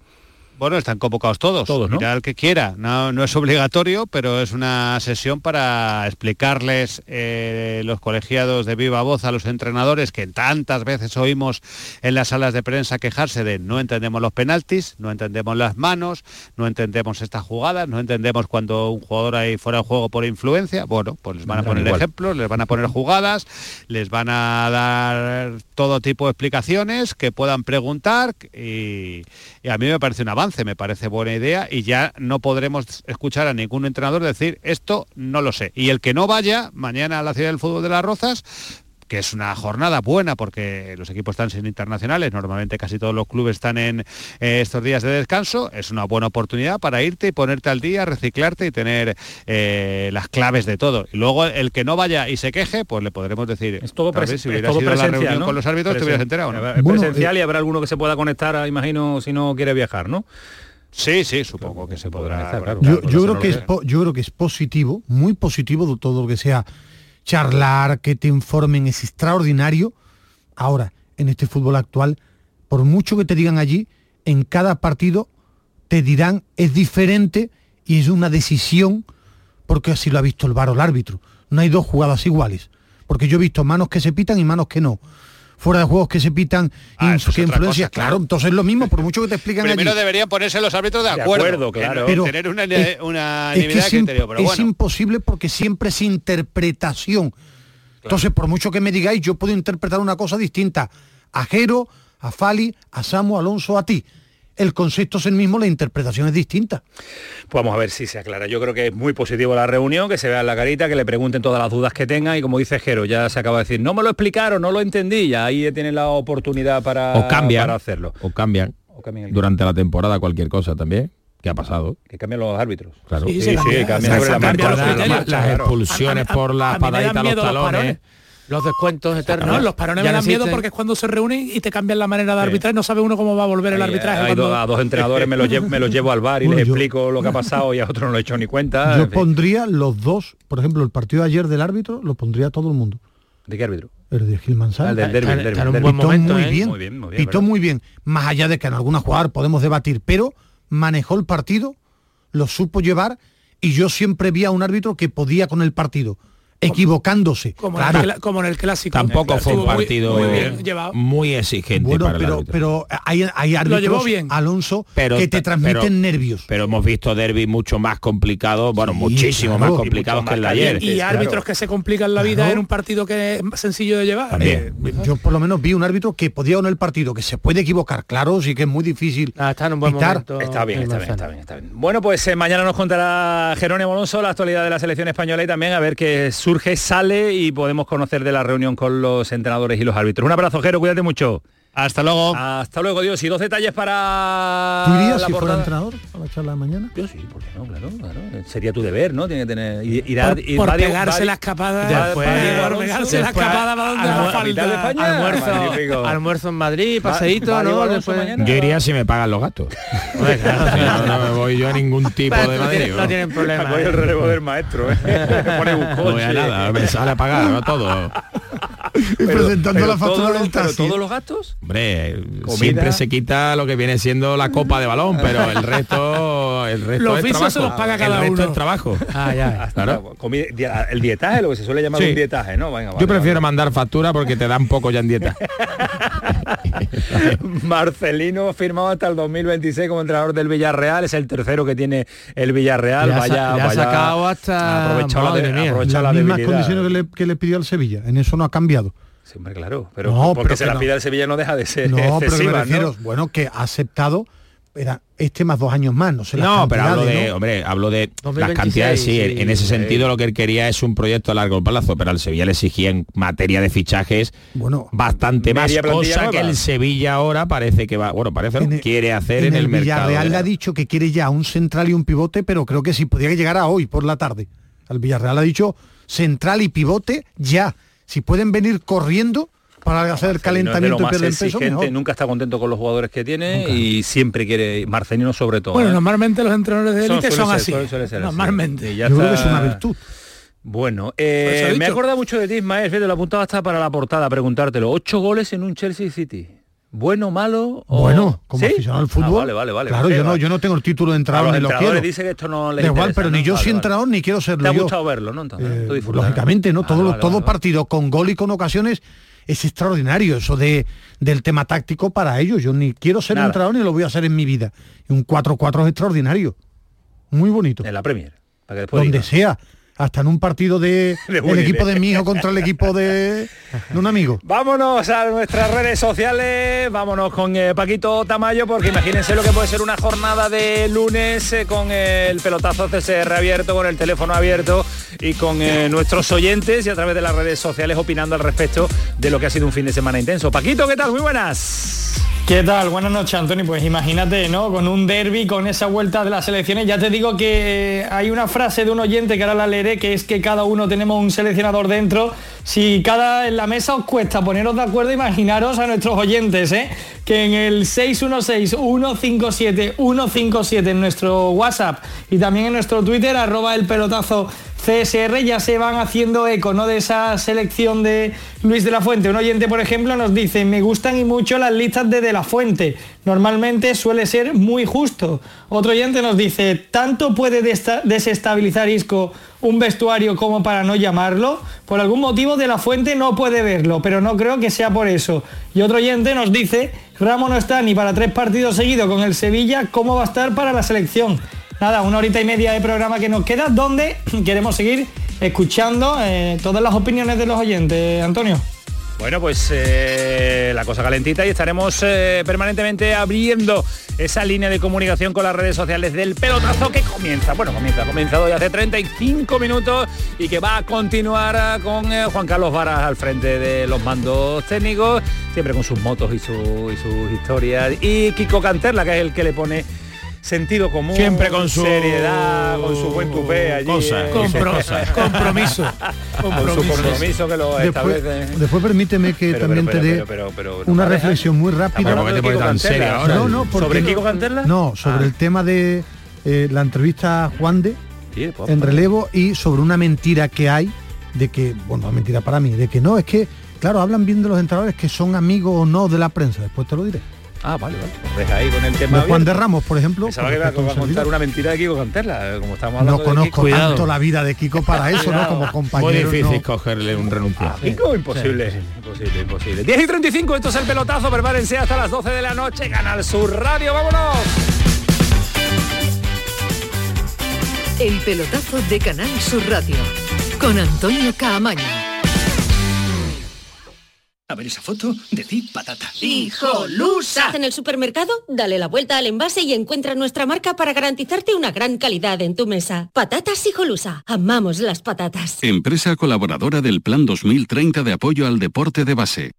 Bueno, están convocados todos. Todos, ¿no? Mira el que quiera. No, no es obligatorio, pero es una sesión para explicarles eh, los colegiados de viva voz a los entrenadores que tantas veces oímos en las salas de prensa quejarse de no entendemos los penaltis, no entendemos las manos, no entendemos estas jugadas, no entendemos cuando un jugador ahí fuera de juego por influencia. Bueno, pues les van a poner igual. ejemplos, les van a poner jugadas, les van a dar todo tipo de explicaciones que puedan preguntar y, y a mí me parece un avance, me parece buena idea y ya no podremos escuchar a ningún entrenador decir esto no lo sé. Y el que no vaya mañana a la ciudad del fútbol de las Rozas, que es una jornada buena porque los equipos están sin internacionales, normalmente casi todos los clubes están en eh, estos días de descanso, es una buena oportunidad para irte y ponerte al día, reciclarte y tener eh, las claves de todo. Y luego el que no vaya y se queje, pues le podremos decir, Es todo, vez si es hubieras todo ido a la presencial, reunión ¿no? con los árbitros te hubieras enterado, Bueno, presencial eh, y habrá alguno que se pueda conectar, imagino, si no quiere viajar, ¿no? Sí, sí, supongo que se podrá. claro. yo, creo que es yo creo que es positivo muy positivo de todo lo que sea charlar, que te informen, es extraordinario. Ahora, en este fútbol actual, por mucho que te digan allí, en cada partido te dirán es diferente y es una decisión porque así lo ha visto el VAR o el árbitro. No hay dos jugadas iguales, porque yo he visto manos que se pitan y manos que no. Fuera de juegos que se pitan Ah, que otra influencia, cosa, claro. claro. entonces es lo mismo, por mucho que te explican Primero allí. deberían ponerse los árbitros de De acuerdo, acuerdo, claro. Pero tener una, es- una es que es, de im- criterio, pero es bueno. imposible porque siempre es interpretación. Entonces, por mucho que me digáis, yo puedo interpretar una cosa distinta. A Jero, a Fali, a Samu, a Alonso, a ti. El concepto es el mismo, la interpretación es distinta. Pues vamos a ver si se aclara. Yo creo que es muy positivo la reunión, que se vea en la carita, que le pregunten todas las dudas que tengan y como dice Jero, ya se acaba de decir, no me lo explicaron, no lo entendí, ya ahí tienen la oportunidad para, o cambian, para hacerlo. o cambian O cambian el- durante la temporada cualquier cosa también, que ha pasado. Que cambian los árbitros. Claro. Sí, Sí, se sí, cambia, cambia se sobre la cambia marcha. los Las- las expulsiones A- a- por a la mí me patadita dan a los miedo los talones. Los descuentos eternos. No, los parones me no dan miedo porque es cuando se reúnen y te cambian la manera de arbitrar y no sabe uno cómo va a volver el arbitraje. hay cuando- dos- a dos entrenadores me los, llevo, me los llevo al bar y Bueno, les yo- explico lo que ha pasado y a otro no lo he hecho ni cuenta. Yo en fin. pondría los dos, por ejemplo, el partido de ayer del árbitro, lo pondría todo el mundo. ¿De qué árbitro? El de Gil Manzano. Ah, el del derbi, el derbi, el derbi. Pitó momento, muy ¿eh? bien, Muy bien, muy bien, pitó muy bien. Más allá de que en alguna jugada podemos debatir, pero manejó el partido, lo supo llevar y yo siempre vi a un árbitro que podía con el partido, equivocándose. como, Claro, en el, como en el clásico. Tampoco fue un muy- partido muy, muy, bien llevado. exigente bueno, para pero, pero hay, hay árbitros, llevó bien. Alonso, Pero que te transmiten pero- nervios. Pero hemos visto derbis mucho más complicados, bueno, Sí, muchísimo claro. más complicados que el de ayer. y claro. árbitros que se complican la vida Claro. en un partido que es sencillo de llevar. También. Eh, yo por lo menos vi un árbitro que podía con el partido, que se puede equivocar, claro, sí que es muy difícil Ah, está en un buen momento. Está bien, está bien, está bien, está bien. Bueno, pues eh, mañana nos contará Jerónimo Alonso la actualidad de la selección española y también a ver qué surge, sale y podemos conocer de la reunión con los entrenadores y los árbitros. Un abrazo, Jero, cuídate mucho. Hasta luego. Hasta luego, Dios. Y dos detalles para ¿Tú irías la si fuera entrenador a la charla de mañana? Yo sí, ¿por qué no? Claro, claro. Sería tu deber, ¿no? Tiene que tener... Ir, ir a- por ir- por va Diego- pegarse va- la escapada. va- Después- por pegarse la escapada va donde capital de falta. España. Almuerzo, almuerzo en Madrid, paseíto, va ¿no? Después- mañana. Yo iría si me pagan los gastos. Hombre, claro, no, no me voy yo a ningún tipo Pero de Madrid. no tienen problema. Voy el ¿eh? relevo del maestro, ¿eh? Me pone un No voy a coche. nada, me sale a pagar ¿no? todo. Y presentando la factura todos los- del pero taxi. todos los gastos. Hombre, Comida. siempre se quita lo que viene siendo la copa de balón, pero el resto, el resto Los es trabajo. se los paga cada el resto uno. es trabajo. Ah, ya. Claro. El dietaje, lo que se suele llamar Sí. un dietaje, ¿no? Venga, vale, Yo prefiero vale. mandar factura porque te dan poco ya en dieta. Marcelino firmado hasta el 2026 como entrenador del Villarreal, es el tercero que tiene el Villarreal. Le ha sa- vaya, le ha vaya- sacado hasta- ha aprovechado la, de- aprovechado Las la mismas debilidad. condiciones que le, que le pidió al Sevilla, en eso no ha cambiado. Sí, hombre, claro, pero No, porque pero se que la no. pide el Sevilla no deja de ser No, pero que me excesiva, refiero, ¿no? bueno, que ha aceptado era este más dos años más, no sé las No, pero hablo de, ¿no? hombre, hablo de 2026, las cantidades, sí, sí, en ese sí. sentido lo que él quería es un proyecto a largo plazo, pero al Sevilla le exigía en materia de fichajes Bueno, bastante más cosa que el Sevilla ahora parece que va, bueno, parece el- quiere hacer en en, el, mercado. Villarreal le ha dicho que quiere ya un central y un pivote, pero creo que sí podría llegar a hoy por la tarde. Al Villarreal ha dicho central y pivote ya. Si pueden venir corriendo para hacer el Marcelino es de calentamiento lo y más peso, mejor. nunca está contento con los jugadores que tiene y siempre quiere, Marcelino sobre todo. Bueno, ¿eh? normalmente los entrenadores de élite son ser- así. suele- suele ser así. Normalmente. Ya Yo creo que es una virtud. Bueno, eh, me acordado mucho de ti, Ismael, fíjate, lo apuntaba hasta para la portada, preguntártelo. Ocho goles en un Chelsea City. ¿Bueno, malo? O... Bueno, como ¿Sí? aficionado al Ah, fútbol. vale, vale, vale. Claro, yo no, yo no tengo el título de los ni lo quiero. dice que esto no le Da igual, pero ni yo Vale, soy vale. entrenador ni quiero serlo Te ha yo. gustado verlo, ¿no? Entonces, Eh, tú lógicamente, ¿no? Vale, todo, partido con gol y con ocasiones es extraordinario eso de del tema táctico para ellos. Yo ni quiero ser Nada. entrenador ni lo voy a hacer en mi vida. Un 4-4 es extraordinario. Muy bonito. En la Premier. Para que después Donde sea. Hasta en un partido de, De el equipo de mi hijo contra el equipo de, de un amigo. Vámonos a nuestras redes sociales, vámonos con eh, Paquito Tamayo, porque imagínense lo que puede ser una jornada de lunes eh, con el pelotazo CSR abierto, con el teléfono abierto y con eh, nuestros oyentes y a través de las redes sociales opinando al respecto de lo que ha sido un fin de semana intenso. Paquito, ¿qué tal? Muy buenas. ¿Qué tal? Buenas noches, Antonio. Pues imagínate, ¿no? Con un derby, con esa vuelta de las elecciones. Ya te digo que hay una frase de un oyente que ahora la leeré, que es que cada uno tenemos un seleccionador dentro. Si cada en la mesa os cuesta poneros de acuerdo, imaginaros a nuestros oyentes, ¿eh? Que en el 616-157-157 en nuestro WhatsApp y también en nuestro Twitter, arroba el pelotazo CSR ya se van haciendo eco ¿no? de esa selección de Luis de la Fuente. Un oyente, por ejemplo, nos dice, me gustan y mucho las listas de De la Fuente. Normalmente suele ser muy justo. Otro oyente nos dice, ¿tanto puede desestabilizar Isco un vestuario como para no llamarlo? Por algún motivo De la Fuente no puede verlo, pero no creo que sea por eso. Y otro oyente nos dice, Ramos no está ni para tres partidos seguidos con el Sevilla, ¿cómo va a estar para la selección? nada, una horita y media de programa que nos queda, donde queremos seguir escuchando eh, todas las opiniones de los oyentes. Antonio. Bueno, pues eh, la cosa calentita y estaremos eh, permanentemente abriendo esa línea de comunicación con las redes sociales del pelotazo que comienza. Bueno, comienza, ha comenzado ya hace 35 minutos y que va a continuar con Juan Carlos Varas al frente de los mandos técnicos, siempre con sus motos y, su, y sus historias. Y Kiko Canterla, que es el que le pone sentido común, siempre con su seriedad, con su buen tupé allí. Eh, compromiso. Con su compromiso que lo después, establece. Después permíteme que también te dé una reflexión muy rápida. No, no, ¿Sobre Kiko Canterla? No, sobre el tema de eh, la entrevista a Juan de en relevo y sobre una mentira que hay de que, bueno, mentira para mí, de que no, es que, claro, hablan bien de los entrenadores que son amigos o no de la prensa, después te lo diré. Ah, vale, vale. Pues deja ahí con el tema. Juan de Ramos, por ejemplo. Pensaba que iba a contar una mentira de Kiko Canterla, como estamos hablando. No conozco tanto la vida de Kiko para eso, ¿no? Como compañero. Muy difícil cogerle un renuncio. Ah, Kiko, imposible. Imposible, imposible. 10 y 35, esto es el pelotazo. Prepárense hasta las 12 de la noche. Canal Sur Radio, vámonos. El pelotazo de Canal Sur Radio con Antonio Caamaño. A ver esa foto, decir patata. ¡Hijolusa! En el supermercado, dale la vuelta al envase y encuentra nuestra marca para garantizarte una gran calidad en tu mesa. Patatas Hijolusa. Amamos las patatas. Empresa colaboradora del Plan 2030 de apoyo al deporte de base.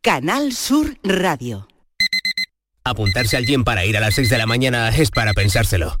Canal Sur Radio. Apuntarse al gym para ir a las 6 de la mañana es para pensárselo.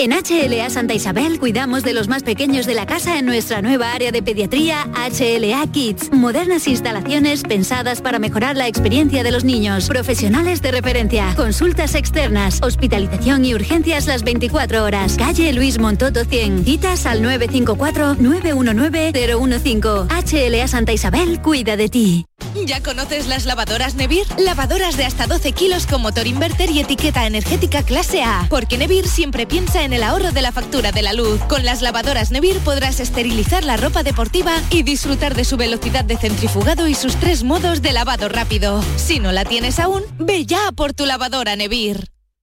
En HLA Santa Isabel cuidamos de los más pequeños de la casa en nuestra nueva área de pediatría HLA Kids. Modernas instalaciones pensadas para mejorar la experiencia de los niños. Profesionales de referencia. Consultas externas. Hospitalización y urgencias las 24 horas. Calle Luis Montoto 100. Citas al 954-919-015. HLA Santa Isabel cuida de ti. ¿Ya conoces las lavadoras Nevir? Lavadoras de hasta 12 kilos con motor inverter y etiqueta energética clase A. Porque Nevir siempre piensa en el ahorro de la factura de la luz. Con las lavadoras Nevir podrás esterilizar la ropa deportiva y disfrutar de su velocidad de centrifugado y sus tres modos de lavado rápido. Si no la tienes aún, ve ya por tu lavadora Nevir.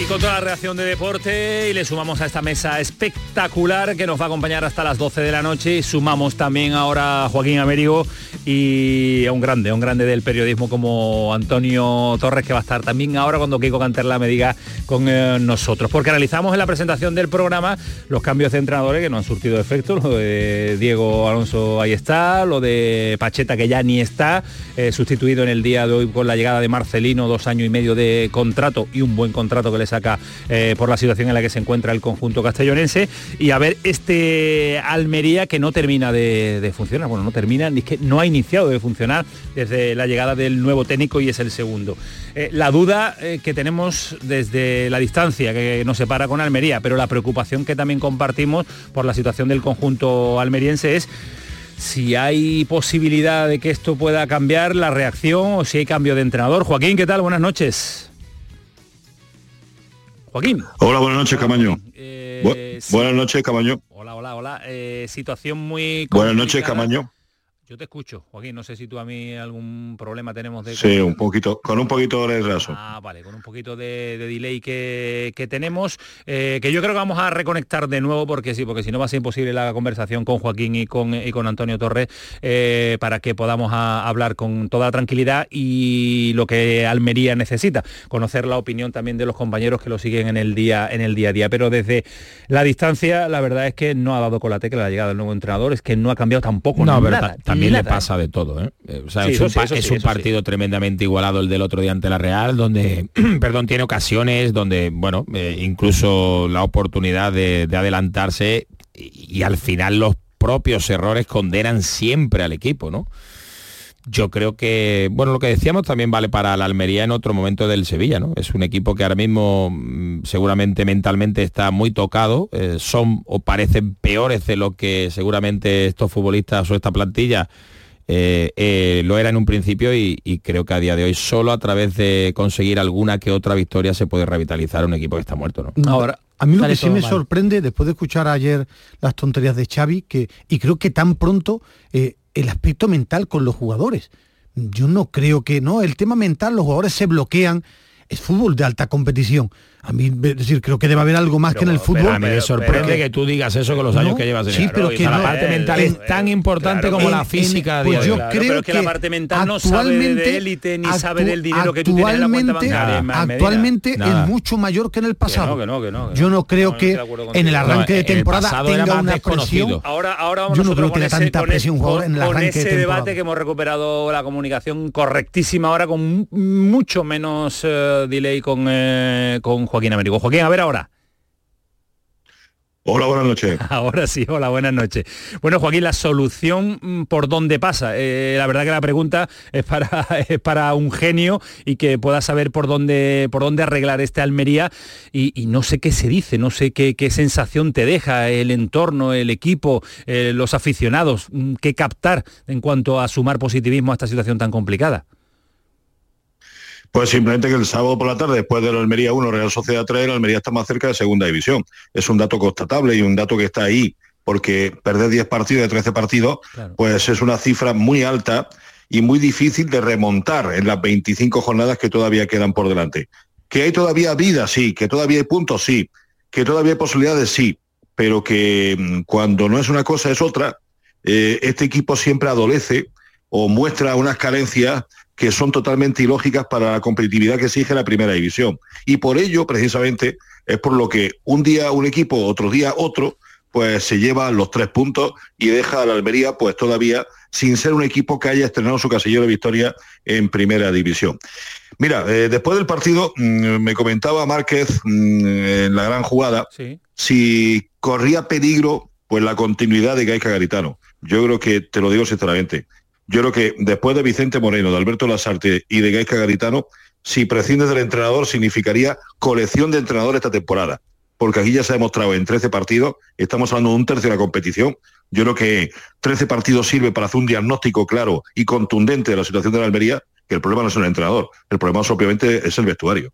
Y con toda la reacción de deporte y le sumamos a esta mesa espectacular que nos va a acompañar hasta las 12 de la noche y sumamos también ahora a Joaquín Américo y a un grande, a un grande del periodismo como Antonio Torres que va a estar también ahora cuando Kiko Canterla me diga con eh, nosotros. Porque analizamos en la presentación del programa los cambios de entrenadores que no han surtido efecto, lo de Diego Alonso ahí está, lo de Pacheta que ya ni está, eh, sustituido en el día de hoy con la llegada de Marcelino, dos años y medio de contrato y un buen contrato que le saca eh, por la situación en la que se encuentra el conjunto castellonense y a ver este Almería que no termina de, funcionar, bueno, no termina, ni que no ha iniciado de funcionar desde la llegada del nuevo técnico y es el segundo. Eh, la duda eh, que tenemos desde la distancia que nos separa con Almería, pero la preocupación que también compartimos por la situación del conjunto almeriense es si hay posibilidad de que esto pueda cambiar la reacción o si hay cambio de entrenador. Joaquín, ¿qué tal? Buenas noches. Joaquín. Hola, buenas noches, Camaño. Eh, buenas noches, Camaño. Hola, hola, hola. Eh, situación muy... Buenas noches, Camaño. Yo te escucho, Joaquín, no sé si tú a mí algún problema tenemos de... Sí, un poquito, con un poquito de retraso. Ah, vale, con un poquito de, delay que, tenemos, eh, que yo creo que vamos a reconectar de nuevo porque sí, porque si no va a ser imposible la conversación con Joaquín y con, y con Antonio Torres eh, para que podamos hablar con toda tranquilidad y lo que Almería necesita, conocer la opinión también de los compañeros que lo siguen en el día, en el día a día. Pero desde la distancia, la verdad es que no ha dado con la tecla la llegada del nuevo entrenador, es que no ha cambiado tampoco no, nada le pasa de todo. ¿eh? Eh, es un, partido tremendamente igualado el del otro día ante la Real, donde, perdón, tiene ocasiones donde, bueno, eh, incluso la oportunidad de, adelantarse y, al final los propios errores condenan siempre al equipo, ¿no? Yo creo que, bueno, lo que decíamos también vale para la Almería en otro momento del Sevilla, ¿no? Es un equipo que ahora mismo mm, seguramente mentalmente está muy tocado, son o parecen peores de lo que seguramente estos futbolistas o esta plantilla eh, eh, lo era en un principio y, creo que a día de hoy solo a través de conseguir alguna que otra victoria se puede revitalizar un equipo que está muerto. ¿no? Ahora, a mí lo que sí me sorprende, después de escuchar ayer las tonterías de Xavi, que, y creo que tan pronto eh, el aspecto mental con los jugadores. Yo no creo que, no, el tema mental, los jugadores se bloquean, es fútbol de alta competición. A mí, es decir, creo que debe haber algo más que en el fútbol. a mí me sorprende que tú digas eso con los años que llevas en Sí, pero que la parte mental es tan importante como la física. pues yo creo que, la parte mental no sabe de élite ni sabe del dinero que tú tienes en la cuenta bancaria. Actualmente es mucho mayor que en el pasado. yo no creo que en el arranque de temporada tenga una presión. Ahora, ahora vamos yo no creo que tanta presión en el arranque ese debate que hemos recuperado la comunicación correctísima ahora con mucho menos eh, delay con eh, con Joaquín Américo. Joaquín, a ver ahora. Hola, buenas noches. Ahora sí, hola, buenas noches. Bueno, Joaquín, la solución mm, por dónde pasa. Eh, la verdad que la pregunta es para, para un genio y que pueda saber por dónde, por dónde arreglar este Almería y, no sé qué se dice, no sé qué, sensación te deja el entorno, el equipo, eh, los aficionados, mm, qué captar en cuanto a sumar positivismo a esta situación tan complicada. Pues simplemente que el sábado por la tarde, después de la Almería 1, Real Sociedad 3, la Almería está más cerca de segunda división. Es un dato constatable y un dato que está ahí, porque perder 10 partidos de 13 partidos, pues es una cifra muy alta y muy difícil de remontar en las 25 jornadas que todavía quedan por delante. Que hay todavía vida, sí, que todavía hay puntos, sí, que todavía hay posibilidades, sí, pero que mm, cuando no es una cosa es otra, eh, este equipo siempre adolece o muestra unas carencias que son totalmente ilógicas para la competitividad que exige la primera división. Y por ello, precisamente, es por lo que un día un equipo, otro día otro, pues se lleva los tres puntos y deja a la Almería pues todavía sin ser un equipo que haya estrenado su casillero de victoria en primera división. Mira, eh, después del partido mm, me comentaba Márquez mm, en la gran jugada si corría peligro pues la continuidad de Gaisca Garitano. Yo creo que, te lo digo sinceramente, yo creo que después de Vicente Moreno, de Alberto Lasarte y de Gaisca Garitano, si prescindes del entrenador significaría colección de entrenadores esta temporada. Porque aquí ya se ha demostrado en 13 partidos, estamos hablando de un tercio de la competición. Yo creo que 13 partidos sirve para hacer un diagnóstico claro y contundente de la situación de la Almería, que el problema no es el entrenador, el problema obviamente es el vestuario.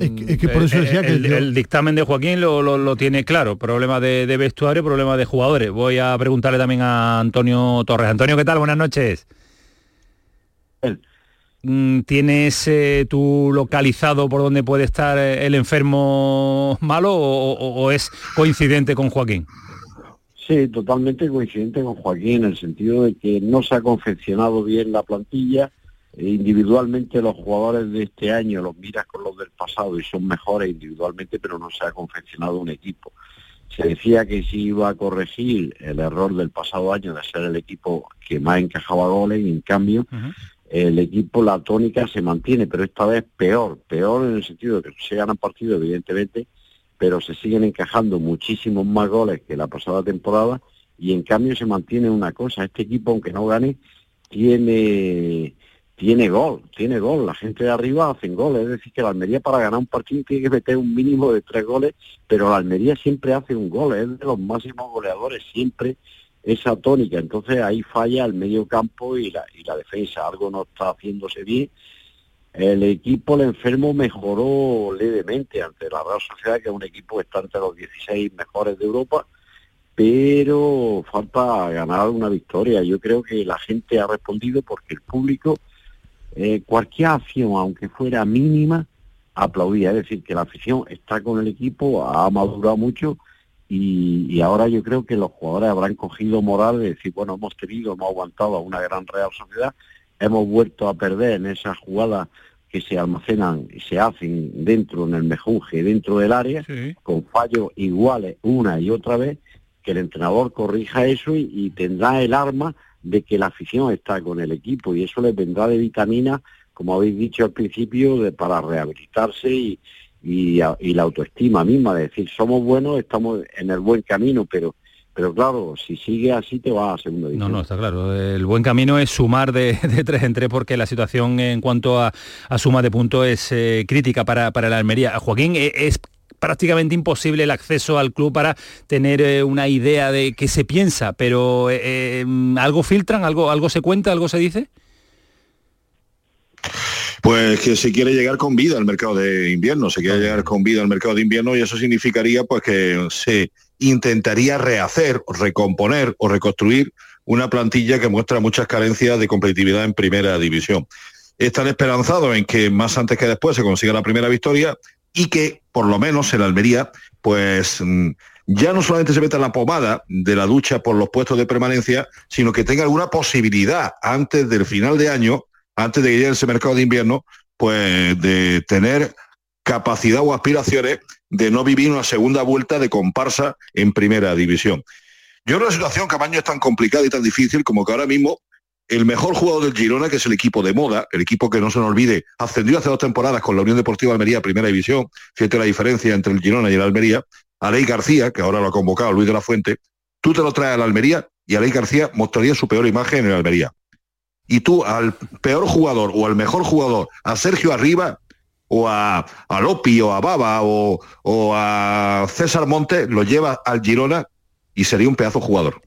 Es que, por eso decía que el, dictamen de Joaquín lo, tiene claro, problema de, vestuario, problema de jugadores. Voy a preguntarle también a Antonio Torres. Antonio, ¿qué tal? Buenas noches. Mm, ¿Tienes eh, tú localizado por dónde puede estar eh, el enfermo malo o es coincidente con Joaquín? Sí, totalmente coincidente con Joaquín, en el sentido de que no se ha confeccionado bien la plantilla individualmente los jugadores de este año los miras con los del pasado y son mejores individualmente, pero no se ha confeccionado un equipo. Se decía que si iba a corregir el error del pasado año de ser el equipo que más encajaba goles y en cambio el equipo, la tónica se mantiene, pero esta vez peor, peor en el sentido de que se ganan partidos, evidentemente, pero se siguen encajando muchísimos más goles que la pasada temporada y en cambio se mantiene una cosa, este equipo aunque no gane, tiene tiene gol, tiene gol, la gente de arriba hacen goles, es decir, que la Almería para ganar un partido tiene que meter un mínimo de tres goles, pero la Almería siempre hace un gol, es de los máximos goleadores, siempre esa tónica, entonces ahí falla el medio campo y la, y la defensa, algo no está haciéndose bien. El equipo, el enfermo, mejoró levemente ante la Real Sociedad, que es un equipo que está entre los 16 mejores de Europa, pero falta ganar una victoria. Yo creo que la gente ha respondido porque el público, eh, cualquier acción, aunque fuera mínima, aplaudía. Es decir, que la afición está con el equipo, ha madurado mucho y, ahora yo creo que los jugadores habrán cogido moral de decir, bueno, hemos tenido, hemos aguantado a una gran Real Sociedad, hemos vuelto a perder en esas jugadas que se almacenan y se hacen dentro en el mejunje, dentro del área, con fallos iguales una y otra vez, que el entrenador corrija eso y, tendrá el arma de que la afición está con el equipo y eso les vendrá de vitamina, como habéis dicho al principio, de, para rehabilitarse y, y, la autoestima misma, de decir, somos buenos, estamos en el buen camino, pero pero claro, si sigue así te va a división. No, no, está claro. El buen camino es sumar de, tres en tres porque la situación en cuanto a, suma de puntos es eh, crítica para, para la Almería. Joaquín, es prácticamente imposible el acceso al club para tener eh, una idea de qué se piensa, pero ¿algo filtran? ¿Algo, ¿Algo se cuenta? ¿Algo se dice? Pues que se quiere llegar con vida al mercado de invierno, se quiere llegar con vida al mercado de invierno y eso significaría pues que se intentaría rehacer, recomponer o reconstruir una plantilla que muestra muchas carencias de competitividad en primera división. Están esperanzados en que más antes que después se consiga la primera victoria y que por lo menos en Almería pues mm, ya no solamente se meta en la pomada de la ducha por los puestos de permanencia, sino que tenga alguna posibilidad antes del final de año antes de que llegue ese mercado de invierno, pues de tener capacidad o aspiraciones de no vivir una segunda vuelta de comparsa en primera división. Yo creo que la situación Camaño es tan complicada y tan difícil como que ahora mismo el mejor jugador del Girona, que es el equipo de moda, el equipo que no se nos olvide, ascendió hace dos temporadas con la Unión Deportiva Almería Primera División, fíjate la diferencia entre el Girona y el Almería, Alei García, que ahora lo ha convocado Luis de la Fuente, tú te lo traes a la Almería y Alei García mostraría su peor imagen en el Almería y tú al peor jugador o al mejor jugador, a Sergio Arriba o a, a Lopi o a Baba o, a César Monte, lo lleva al Girona y sería un pedazo jugador.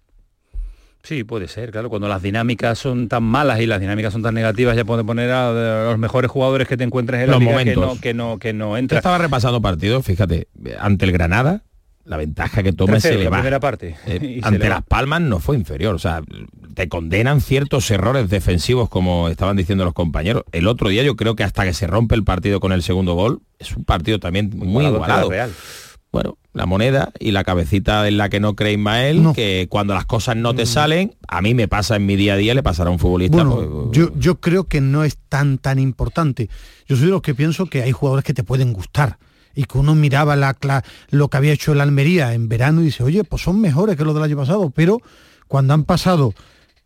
Sí, puede ser, claro. Cuando las dinámicas son tan malas y las dinámicas son tan negativas, ya puede poner a los mejores jugadores que te encuentres en la los liga momentos. que no, que no, que Estaba repasando partidos, fíjate, ante el Granada, la ventaja que toma se le va. Primera parte. Eh, ante las Palmas no fue inferior, o sea, te condenan ciertos errores defensivos como estaban diciendo los compañeros. El otro día yo creo que hasta que se rompe el partido con el segundo gol, es un partido también muy, igualado. Bueno, la moneda y la cabecita en la que no cree Ismael, que cuando las cosas no te mm. salen, a mí me pasa en mi día a día, le pasará a un futbolista. Pues, yo, yo creo que no es tan tan importante. Yo soy de los que pienso que hay jugadores que te pueden gustar y que uno miraba la, lo que había hecho el Almería en verano y dice, oye, pues son mejores que los del año pasado, pero cuando han pasado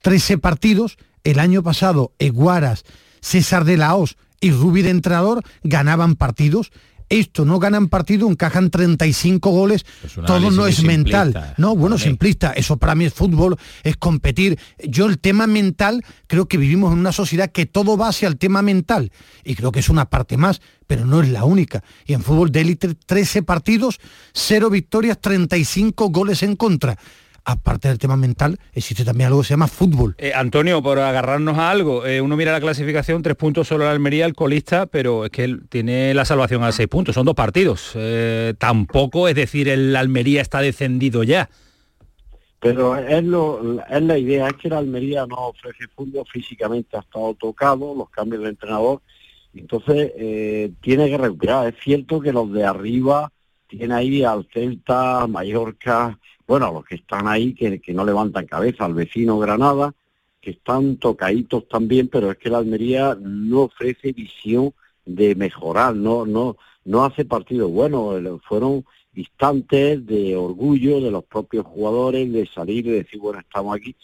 13 partidos, el año pasado Eguaras, César de Laos y Rubi de entrenador ganaban partidos esto no ganan partido, encajan 35 goles, todo no es mental. No, bueno, simplista, eso para mí es fútbol, es competir. Yo el tema mental, creo que vivimos en una sociedad que todo va hacia el tema mental y creo que es una parte más, pero no es la única. Y en fútbol de élite 13 partidos, 0 victorias, 35 goles en contra aparte del tema mental, existe también algo que se llama fútbol. Eh, Antonio, por agarrarnos a algo, eh, uno mira la clasificación, tres puntos solo la Almería, el colista, pero es que él tiene la salvación a seis puntos, son dos partidos. Eh, tampoco, es decir, el Almería está descendido ya. Pero es, lo, es la idea, es que la Almería no ofrece fútbol, físicamente ha estado tocado, los cambios de entrenador, entonces tiene que recuperar. Es cierto que los de arriba tienen ahí al Celta, Mallorca, bueno, los que están ahí que, no levantan cabeza, al vecino Granada, que están tocaditos también, pero es que la Almería no ofrece visión de mejorar, no, no, no hace partidos buenos, fueron instantes de orgullo de los propios jugadores, de salir y decir, bueno, estamos aquí.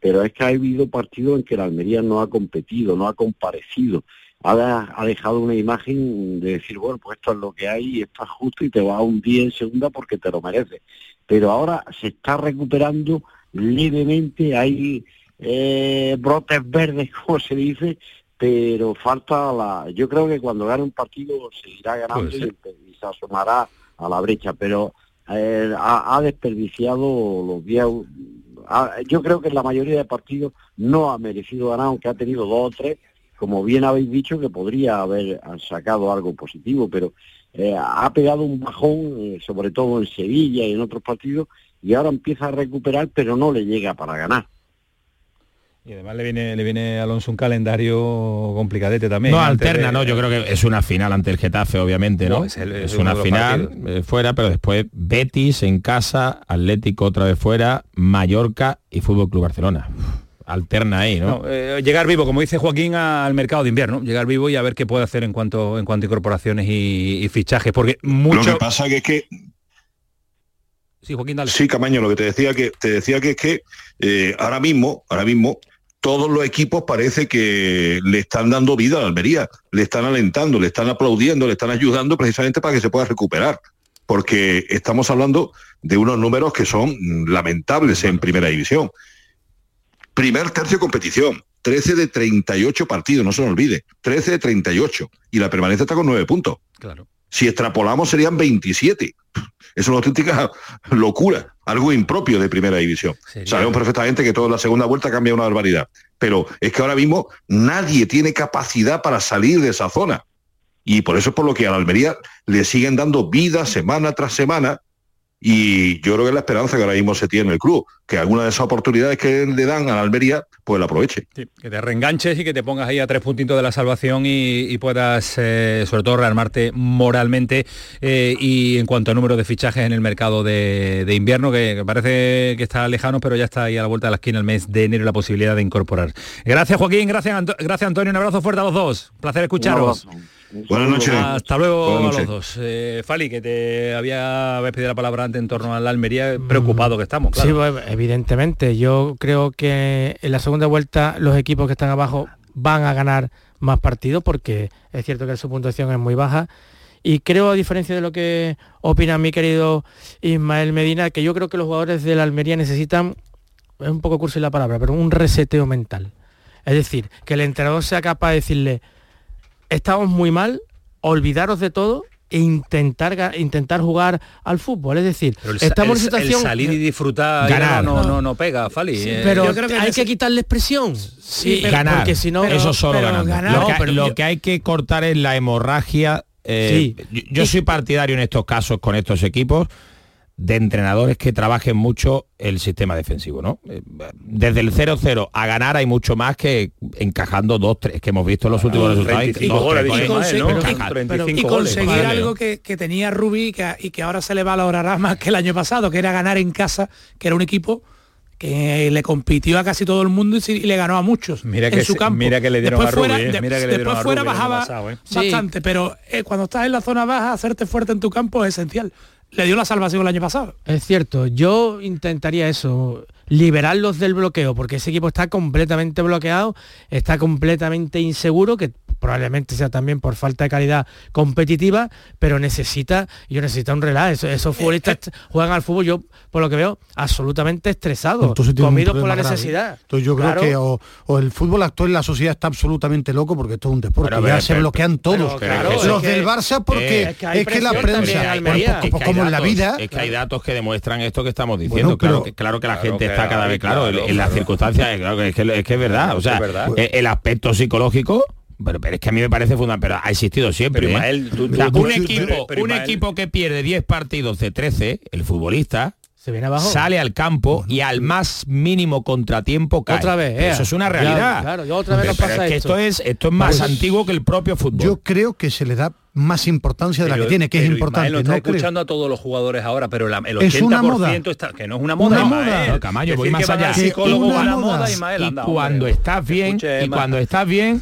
pero es que ha habido partidos en que la Almería no ha competido, no ha comparecido, ha, ha dejado una imagen de decir, bueno, pues esto es lo que hay, esto es justo y te va a un día en segunda porque te lo mereces. Pero ahora se está recuperando levemente, hay eh, brotes verdes, como se dice, pero falta la... Yo creo que cuando gane un partido se irá ganando y, y se asomará a la brecha, pero eh, ha, ha desperdiciado los días ha- yo creo que en la mayoría de partidos no ha merecido ganar, aunque ha tenido dos o tres, como bien habéis dicho, que podría haber sacado algo positivo, pero eh, ha pegado un bajón, eh, sobre todo en Sevilla y en otros partidos, y ahora empieza a recuperar, pero no le llega para ganar. Y además le viene, le viene a Alonso un calendario complicadete también. No, alterna, de- ¿no? Yo creo que es una final ante el Getafe, obviamente, ¿no? No, es el- es es uno una final partidos. fuera, pero después Betis en casa, Atlético otra vez fuera, Mallorca y Fútbol Club Barcelona. Alterna ahí, ¿no? No, eh, llegar vivo, como dice Joaquín, al mercado de invierno, llegar vivo y a ver qué puede hacer en cuanto en cuanto a incorporaciones y, y fichajes, porque mucho. Lo que pasa que es que Sí, Joaquín, dale. Sí, Camaño, lo que te decía que te decía que es que eh, ahora mismo, ahora mismo, todos los equipos parece que le están dando vida a la Almería, le están alentando, le están aplaudiendo, le están ayudando precisamente para que se pueda recuperar. Porque estamos hablando de unos números que son lamentables en primera división. Primer tercio de competición, 13 de 38 partidos, no se nos olvide, 13 de 38. Y la permanencia está con 9 puntos. Claro. Si extrapolamos serían 27. Es una auténtica locura, algo impropio de primera división. Sabemos perfectamente que toda la segunda vuelta cambia una barbaridad. Pero es que ahora mismo nadie tiene capacidad para salir de esa zona. Y por eso es por lo que a la Almería le siguen dando vida semana tras semana. Y yo creo que es la esperanza que ahora mismo se tiene en el club, que alguna de esas oportunidades que le dan a la Almería, pues la aproveche. Sí, que te reenganches y que te pongas ahí a tres puntitos de la salvación y, y puedas, eh, sobre todo, rearmarte moralmente eh, y en cuanto a número de fichajes en el mercado de, de invierno, que, que parece que está lejano, pero ya está ahí a la vuelta de la esquina el mes de enero la posibilidad de incorporar. Gracias, Joaquín, gracias, Anto- gracias Antonio, un abrazo fuerte a los dos. Un placer escucharos. Buenas noches. Hasta luego Buenas a los noches. dos. Eh, Fali, que te había pedido la palabra antes en torno a la Almería, preocupado que estamos, claro. Sí, pues, evidentemente. Yo creo que en la segunda vuelta los equipos que están abajo van a ganar más partidos porque es cierto que su puntuación es muy baja. Y creo, a diferencia de lo que opina mi querido Ismael Medina, que yo creo que los jugadores de la Almería necesitan, es un poco cursi la palabra, pero un reseteo mental. Es decir, que el entrenador sea capaz de decirle, estamos muy mal, olvidaros de todo e intentar, intentar jugar al fútbol. Es decir, Pero el, sa- estamos el- en situación... el salir y disfrutar Ganar. no, no, no pega, Fali. Sí, eh. pero hay que quitarle expresión. Sí, pero- ganar. porque si no... eso solo pero ganando. ganar- lo que, pero lo yo- que hay que cortar es la hemorragia. eh, yo, yo soy partidario en estos casos con estos equipos de entrenadores que trabajen mucho el sistema defensivo, ¿no? Eh, Desde el 0-0 a ganar hay mucho más que encajando dos, tres, que hemos visto en los últimos resultados. 35 dos, goles, tres dice goles, Ismael, ¿no? encajar. 35 y conseguir algo que, que tenía Rubí y que, y que ahora se le valorará más que el año pasado, que era ganar en casa, que era un equipo que le compitió a casi todo el mundo y, le ganó a muchos Mira en que su campo. mira que le dieron Después a Rubí, fuera, de- Mira que le dieron después a fuera bajaba pasado, eh. bastante, pero eh, cuando estás en la zona baja, hacerte fuerte en tu campo es esencial. Le dio la salvación el año pasado. Es cierto, yo intentaría eso, liberarlos del bloqueo, porque ese equipo está completamente bloqueado, está completamente inseguro, que probablemente sea también por falta de calidad competitiva, pero necesita, yo necesito un relax. Esos, esos futbolistas juegan al fútbol, yo por lo que veo, absolutamente estresados, comidos por la grave. necesidad. Entonces yo Claro. creo que o, o el fútbol actual en la sociedad está absolutamente loco porque esto es un deporte. Pero, ya pero, se pero, bloquean todos. pero, claro, los es que- del Barça porque eh, es que que, hay la prensa, pues, Es que como en la vida, es que hay datos que demuestran esto que estamos diciendo Bueno, pero- claro, que, claro que la Claro gente que está cada vez claro, claro, en, en las claro. circunstancias eh, claro, que es, que, es que es verdad o sea Es verdad. eh, el aspecto psicológico pero, pero es que a mí me parece fundamental pero ha existido siempre Pero, ¿eh? Ismael, tú- O sea, tú- un tú- equipo pero- pero, un Ismael- equipo que pierde 10 partidos de 13 el futbolista Se viene abajo. sale al campo y al más mínimo contratiempo cae. Otra vez, eso es una Ya, realidad claro, otra vez Pero- pasa es que esto. esto es esto es más Pues, antiguo que el propio fútbol yo creo que se le da más importancia de la que tiene, que es importante. Lo está ¿no creo? escuchando a todos los jugadores ahora, pero la- el 80% Es una moda. está, que no es una moda, Una Ismael. moda. No, Camayo, voy más allá. psicólogo Una moda. Ismael, y anda, cuando estás bien Escuche, y cuando estás bien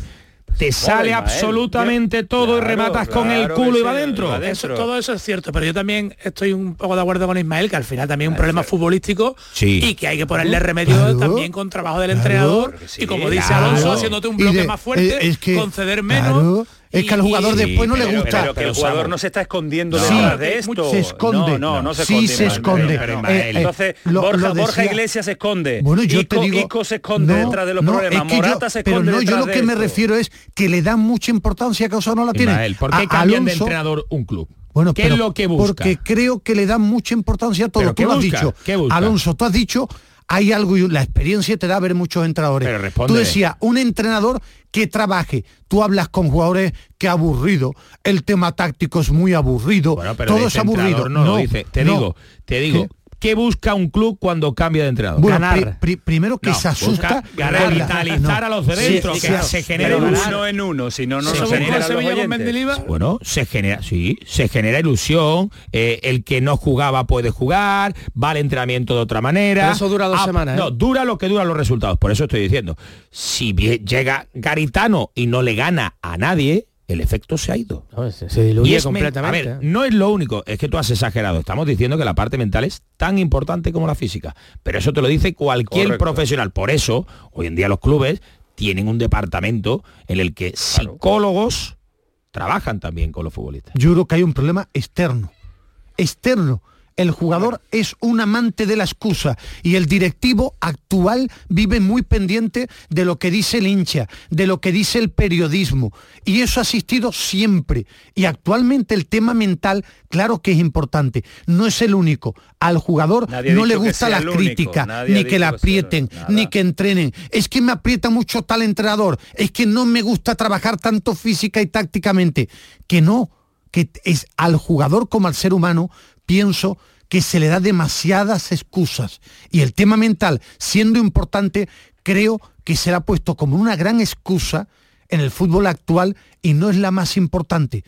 te sale absolutamente todo y rematas con el culo y va adentro. Todo eso es cierto, pero yo también estoy un poco de acuerdo con Ismael, que al final también es un problema futbolístico sí. y que hay que ponerle remedio también con trabajo del entrenador y como dice Alonso, haciéndote un bloque más fuerte, es que, conceder menos es que al jugador sí, después no pero, le gusta. Pero que el jugador no se está escondiendo no, detrás de esto. Se esconde. No, no, no se esconde. Sí se esconde. Pero, eh, eh, entonces, lo, Borja, lo Borja Iglesias se esconde. Bueno, yo Ico, te digo... Ico se esconde no, detrás de los no, problemas. Es que Morata yo, se esconde Pero no, yo lo que me refiero es que le dan mucha importancia que eso no la tiene. Ismael, ¿por qué a, cambian Alonso, de entrenador un club? Bueno, ¿Qué pero es lo que busca? Porque creo que le dan mucha importancia a todo. Tú lo has dicho. Alonso, tú has dicho hay algo y la experiencia te da ver muchos entrenadores. Pero tú decías, un entrenador que trabaje, tú hablas con jugadores que aburrido, el tema táctico es muy aburrido, pero todo es aburrido. No, no, lo dice. Te digo, te digo, ¿Qué busca un club cuando cambia de entrenador? Bueno, ganar. Primero que no, se asusta. Ganar, revitalizar a los de dentro, que se genera ilusión. En uno, si no, se, genera. bueno, se genera, sí, se genera ilusión. Eh, el que no jugaba puede jugar, va al entrenamiento de otra manera. Eso dura dos ah, semanas. ¿eh? No, dura lo que duran los resultados. Por eso estoy diciendo. Si llega Garitano y no le gana a nadie, el efecto se ha ido. No, y es completamente. A ver, no es lo único, es que tú has exagerado. Estamos diciendo que la parte mental es tan importante como la física. Pero eso te lo dice cualquier profesional. Por eso, hoy en día los clubes tienen un departamento en el que psicólogos trabajan también con los futbolistas. Yo creo que hay un problema externo. Externo el jugador es un amante de la excusa y el directivo actual vive muy pendiente de lo que dice el hincha, de lo que dice el periodismo. Y eso ha existido siempre. Y actualmente el tema mental, claro que es importante. No es el único. Al jugador no le gusta las críticas, ni que la aprieten, ni que entrenen. Es que me aprieta mucho tal entrenador. Es que no me gusta trabajar tanto física y tácticamente. Que no, que es al jugador como al ser humano pienso que se le da demasiadas excusas y el tema mental, siendo importante, creo que será puesto como una gran excusa en el fútbol actual y no es la más importante.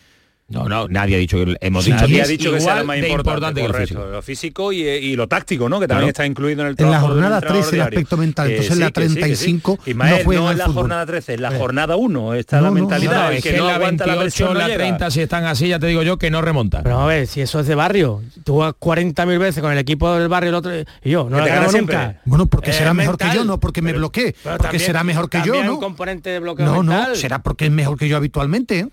No, no, nadie ha dicho que hemos dicho, nadie que sea lo más importante, lo físico, y, lo táctico, ¿no? Que también está incluido en el trabajo. En la jornada 13 el aspecto mental, entonces en la 35 sí, Ismael, no, fue no es la jornada 13, En la eh. jornada 1, está la mentalidad, es que, que no la 28, la, la 30 si están así, ya te digo yo que no remontan. Pero a ver, si eso es de barrio, tú vas 40.000 veces con el equipo del barrio el otro y yo no lo gano nunca. Bueno, porque será mejor que yo, no porque me bloqueé, porque será mejor que yo, ¿no? componente de bloqueo No, no, será porque es mejor que yo habitualmente, ¿eh?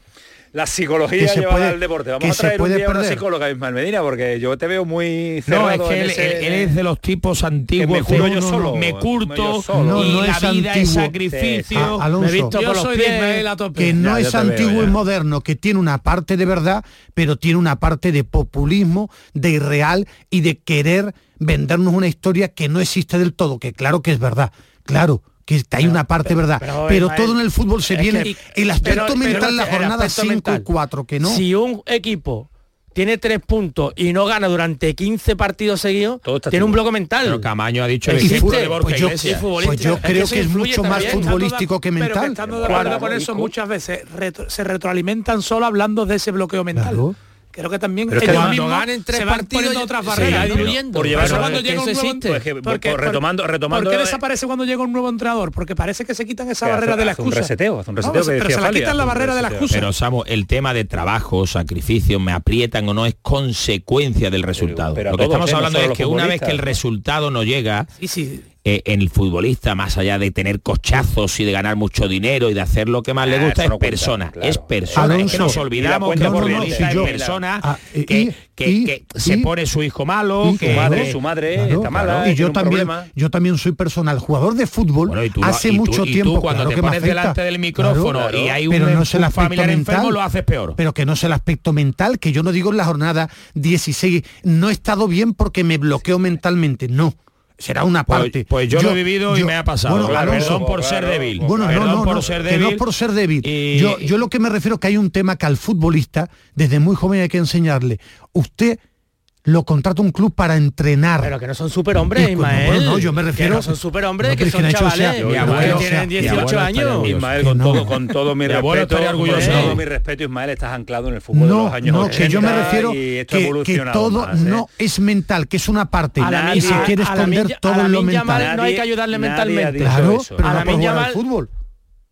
la psicología que llevada al deporte. Vamos que a traer se puede un día perder. una psicóloga Ismael Medina, porque yo te veo muy cerrado No, es que él, es de los tipos antiguos. Que me curto yo solo. Me curto y no, la vida antiguo. sacrificio. Ah, Alonso, yo soy de Ismael a Que no es antiguo y moderno, que tiene una parte de verdad, pero tiene una parte de populismo, de irreal y de querer vendernos una historia que no existe del todo, que claro que es verdad, claro que hay una parte verdad, pero, todo en el fútbol se viene el aspecto mental la jornada 5 y 4 que no. Si un equipo tiene tres puntos y no gana durante 15 partidos seguidos, tiene un bloque mental. Pero Camaño ha dicho el pues yo, pues pues creo que, es mucho más futbolístico que mental. Estando de acuerdo con eso, muchas veces se retroalimentan solo hablando de ese bloqueo mental creo que también pero es que ellos cuando ganen tres se van partidos otras barreras diluyendo por llevar cuando llega un nuevo pues, eh, porque, por, retomando retomando ¿por qué eh, desaparece cuando llega un nuevo entrenador? porque parece que se quitan esa barrera hace, de la excusa un reseteo, un reseteo no, que pero se la quitan la barrera de la excusa. Pero Samo el tema de trabajo sacrificio me aprietan o no es consecuencia del resultado. pero, pero lo que estamos ¿eh? hablando es que una vez que el resultado no llega sí, sí. Eh, en el futbolista, más allá de tener cochazos y de ganar mucho dinero y de hacer lo que más le ah, gusta, es, persona, es persona. Es que nos olvidamos que por realista es persona, ah, ah, que, se pone su hijo malo, que su madre, su madre está mala. Y yo también, yo también soy personal, jugador de fútbol hace mucho tiempo. cuando te pones delante del micrófono y hay un, no un familiar enfermo, lo haces peor. Pero que no es el aspecto mental, que yo no digo en la jornada 16, no he estado bien porque me bloqueo mentalmente, no será una pues, parte. Pues, yo, lo he vivido y me ha pasado. Bueno, claro, perdón por ser débil. Bueno, no, no, por no, ser débil. Que no por ser débil. Yo lo que me refiero es que hay un tema que al futbolista, desde muy joven hay que enseñarle. Usted lo contrata un club para entrenar. Pero que no son superhombres, pues, Ismael. Bueno, no, yo me refiero... Que no son superhombres, no, que, que son chavales. Hecho, o sea, mi abuelo, tienen 18 años. Ismael, con, no. todo, con todo mi, mi respeto, orgulloso. con todo mi respeto, Ismael, estás anclado en el fútbol no, de los años No, que yo me refiero que, que, todo más, ¿eh? no es mental, que es una parte. A la y se quiere esconder a la todo lo mental. No hay que ayudarle mentalmente. Claro, pero a la no puede jugar al fútbol.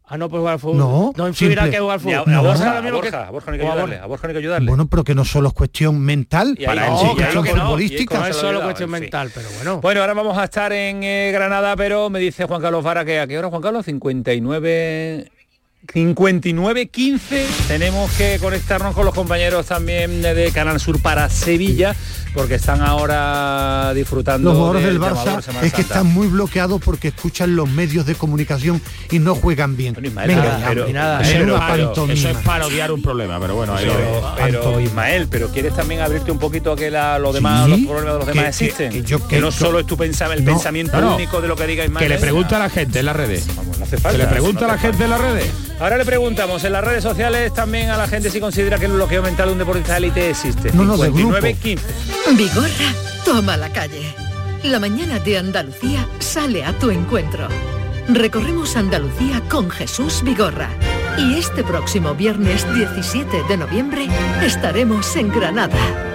Ah, no, pues jugar al fútbol. No, no influirá simple. que jugar al a, fútbol. a No. Borja, a que- Borja, a Borja no hay que a ayudarle, a Borja no hay que ayudarle. Bueno, pero que no solo es cuestión mental, Y para no, él lo que no, futbolística. No es lo solo cuestión en fin. mental, pero bueno. Bueno, ahora vamos a estar en eh, Granada, pero me dice Juan Carlos Vara que a qué hora, Juan Carlos, 59... 59-15 tenemos que conectarnos con los compañeros también de Canal Sur para Sevilla porque están ahora disfrutando Los jugadores del llamador Barça es que están muy bloqueados porque escuchan los medios de comunicación y no juegan bien. Ismael, Venga, nada, pero- nada, eso es pero- una pero- pantomima. Eso es parodiar un problema, pero bueno, ahí lo Pero, pero, Ismael, pero quieres también abrirte un poquito a que la- los demás, Sí, los problemas de los demás que- existen. que yo- que no solo es tu pensamiento, el No, pensamiento no, único de lo que diga Ismael. Que le pregunta a la gente en las redes. Vamos, no hace falta, Que le pregunta no a la gente en las redes. Ahora le preguntamos en las redes sociales también a la gente si considera que el bloqueo mental de un deportista de élite existe. No, no, de grupo. 59-15. Vigorra, toma la calle. La mañana de Andalucía sale a tu encuentro. Recorremos Andalucía con Jesús Vigorra. Y este próximo viernes 17 de noviembre estaremos en Granada.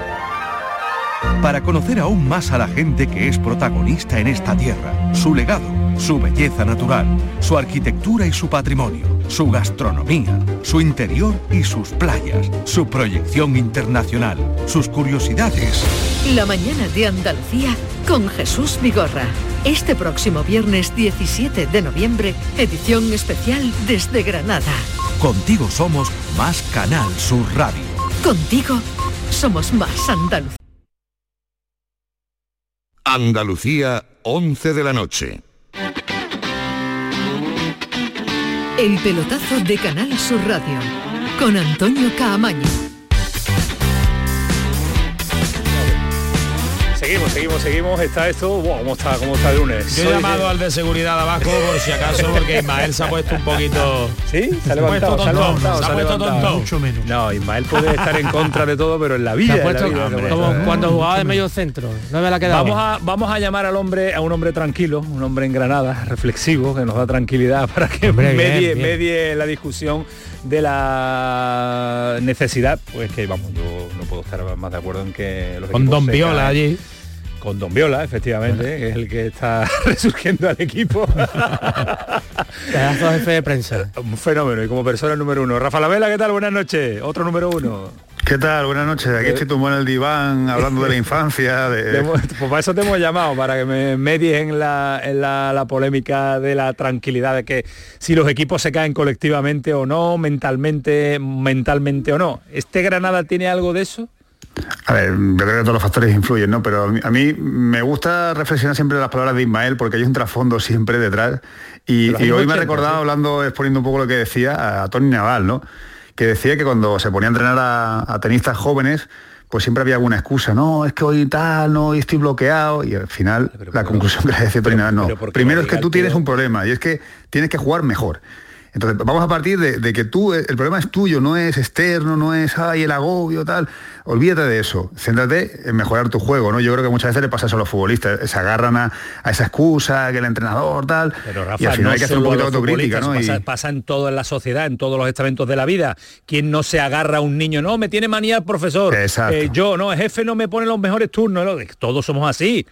Para conocer aún más a la gente que es protagonista en esta tierra, su legado, su belleza natural, su arquitectura y su patrimonio, su gastronomía, su interior y sus playas, su proyección internacional, sus curiosidades. La mañana de Andalucía con Jesús Vigorra. Este próximo viernes 17 de noviembre, edición especial desde Granada. Contigo somos más Canal Sur Radio. Contigo somos más Andalucía. Andalucía, 11 de la noche. El pelotazo de Canal Sur Radio con Antonio Caamaño. Seguimos, seguimos, seguimos. Está esto. Wow, ¿Cómo está, cómo está el lunes? Yo he llamado de- al de seguridad abajo por si acaso, porque Ismael se ha puesto un poquito... Sí, se ha levantado, puesto se ha levantado, se ha levantado. Mucho menos. No, Ismael puede estar en contra de todo, pero en la vida. Se ha en la puesto vida, se ha puesto. como cuando jugaba de medio centro. No me la quedaba. Vamos a, vamos a llamar al hombre, a un hombre tranquilo, un hombre en Granada, reflexivo, que nos da tranquilidad para que Hombre, medie, bien. medie la discusión de la necesidad. Pues que vamos, yo no puedo estar más de acuerdo en que los Con Don Viola allí. Con Don Viola, efectivamente, que es el que está resurgiendo al equipo. Jefe de prensa. Un fenómeno y como persona número uno. Rafa Lavela, ¿qué tal? Buenas noches. Otro número uno. ¿Qué tal? Buenas noches. Aquí estoy tumbado en el diván hablando de la infancia. De... pues para eso te hemos llamado, para que me medies en, la, en la, la polémica de la tranquilidad de que si los equipos se caen colectivamente o no, mentalmente, mentalmente o no. ¿Este Granada tiene algo de eso? A ver, yo creo que todos los factores influyen, ¿no? Pero a mí, me gusta reflexionar siempre las palabras de Ismael porque hay un trasfondo siempre detrás. Y, hoy me 80, ha recordado, sí. hablando, exponiendo un poco lo que decía, a Tony Naval, ¿no? Que decía que cuando se ponía a entrenar a, a tenistas jóvenes, pues siempre había alguna excusa, no, es que hoy tal, no, hoy estoy bloqueado. Y al final, la conclusión que le decía Tony Naval, no. pero ¿por qué Primero es que tú tienes un problema y es que tienes que jugar mejor. Entonces, vamos a partir de, de que tú, el problema es tuyo, no es externo, no es, ay, el agobio, tal. Olvídate de eso, céntrate en mejorar tu juego, ¿no? Yo creo que muchas veces le pasa eso a los futbolistas, se agarran a, a esa excusa, que el entrenador, tal, Pero Rafa, y al final no hay que hacer un poquito de autocrítica, ¿no? Y- Pasa, en todo en la sociedad, en todos los estamentos de la vida. ¿Quién no se agarra a un niño? No, me tiene manía el profesor. Exacto. Eh, yo, no, el jefe no me pone los mejores turnos. ¿no? Todos somos así.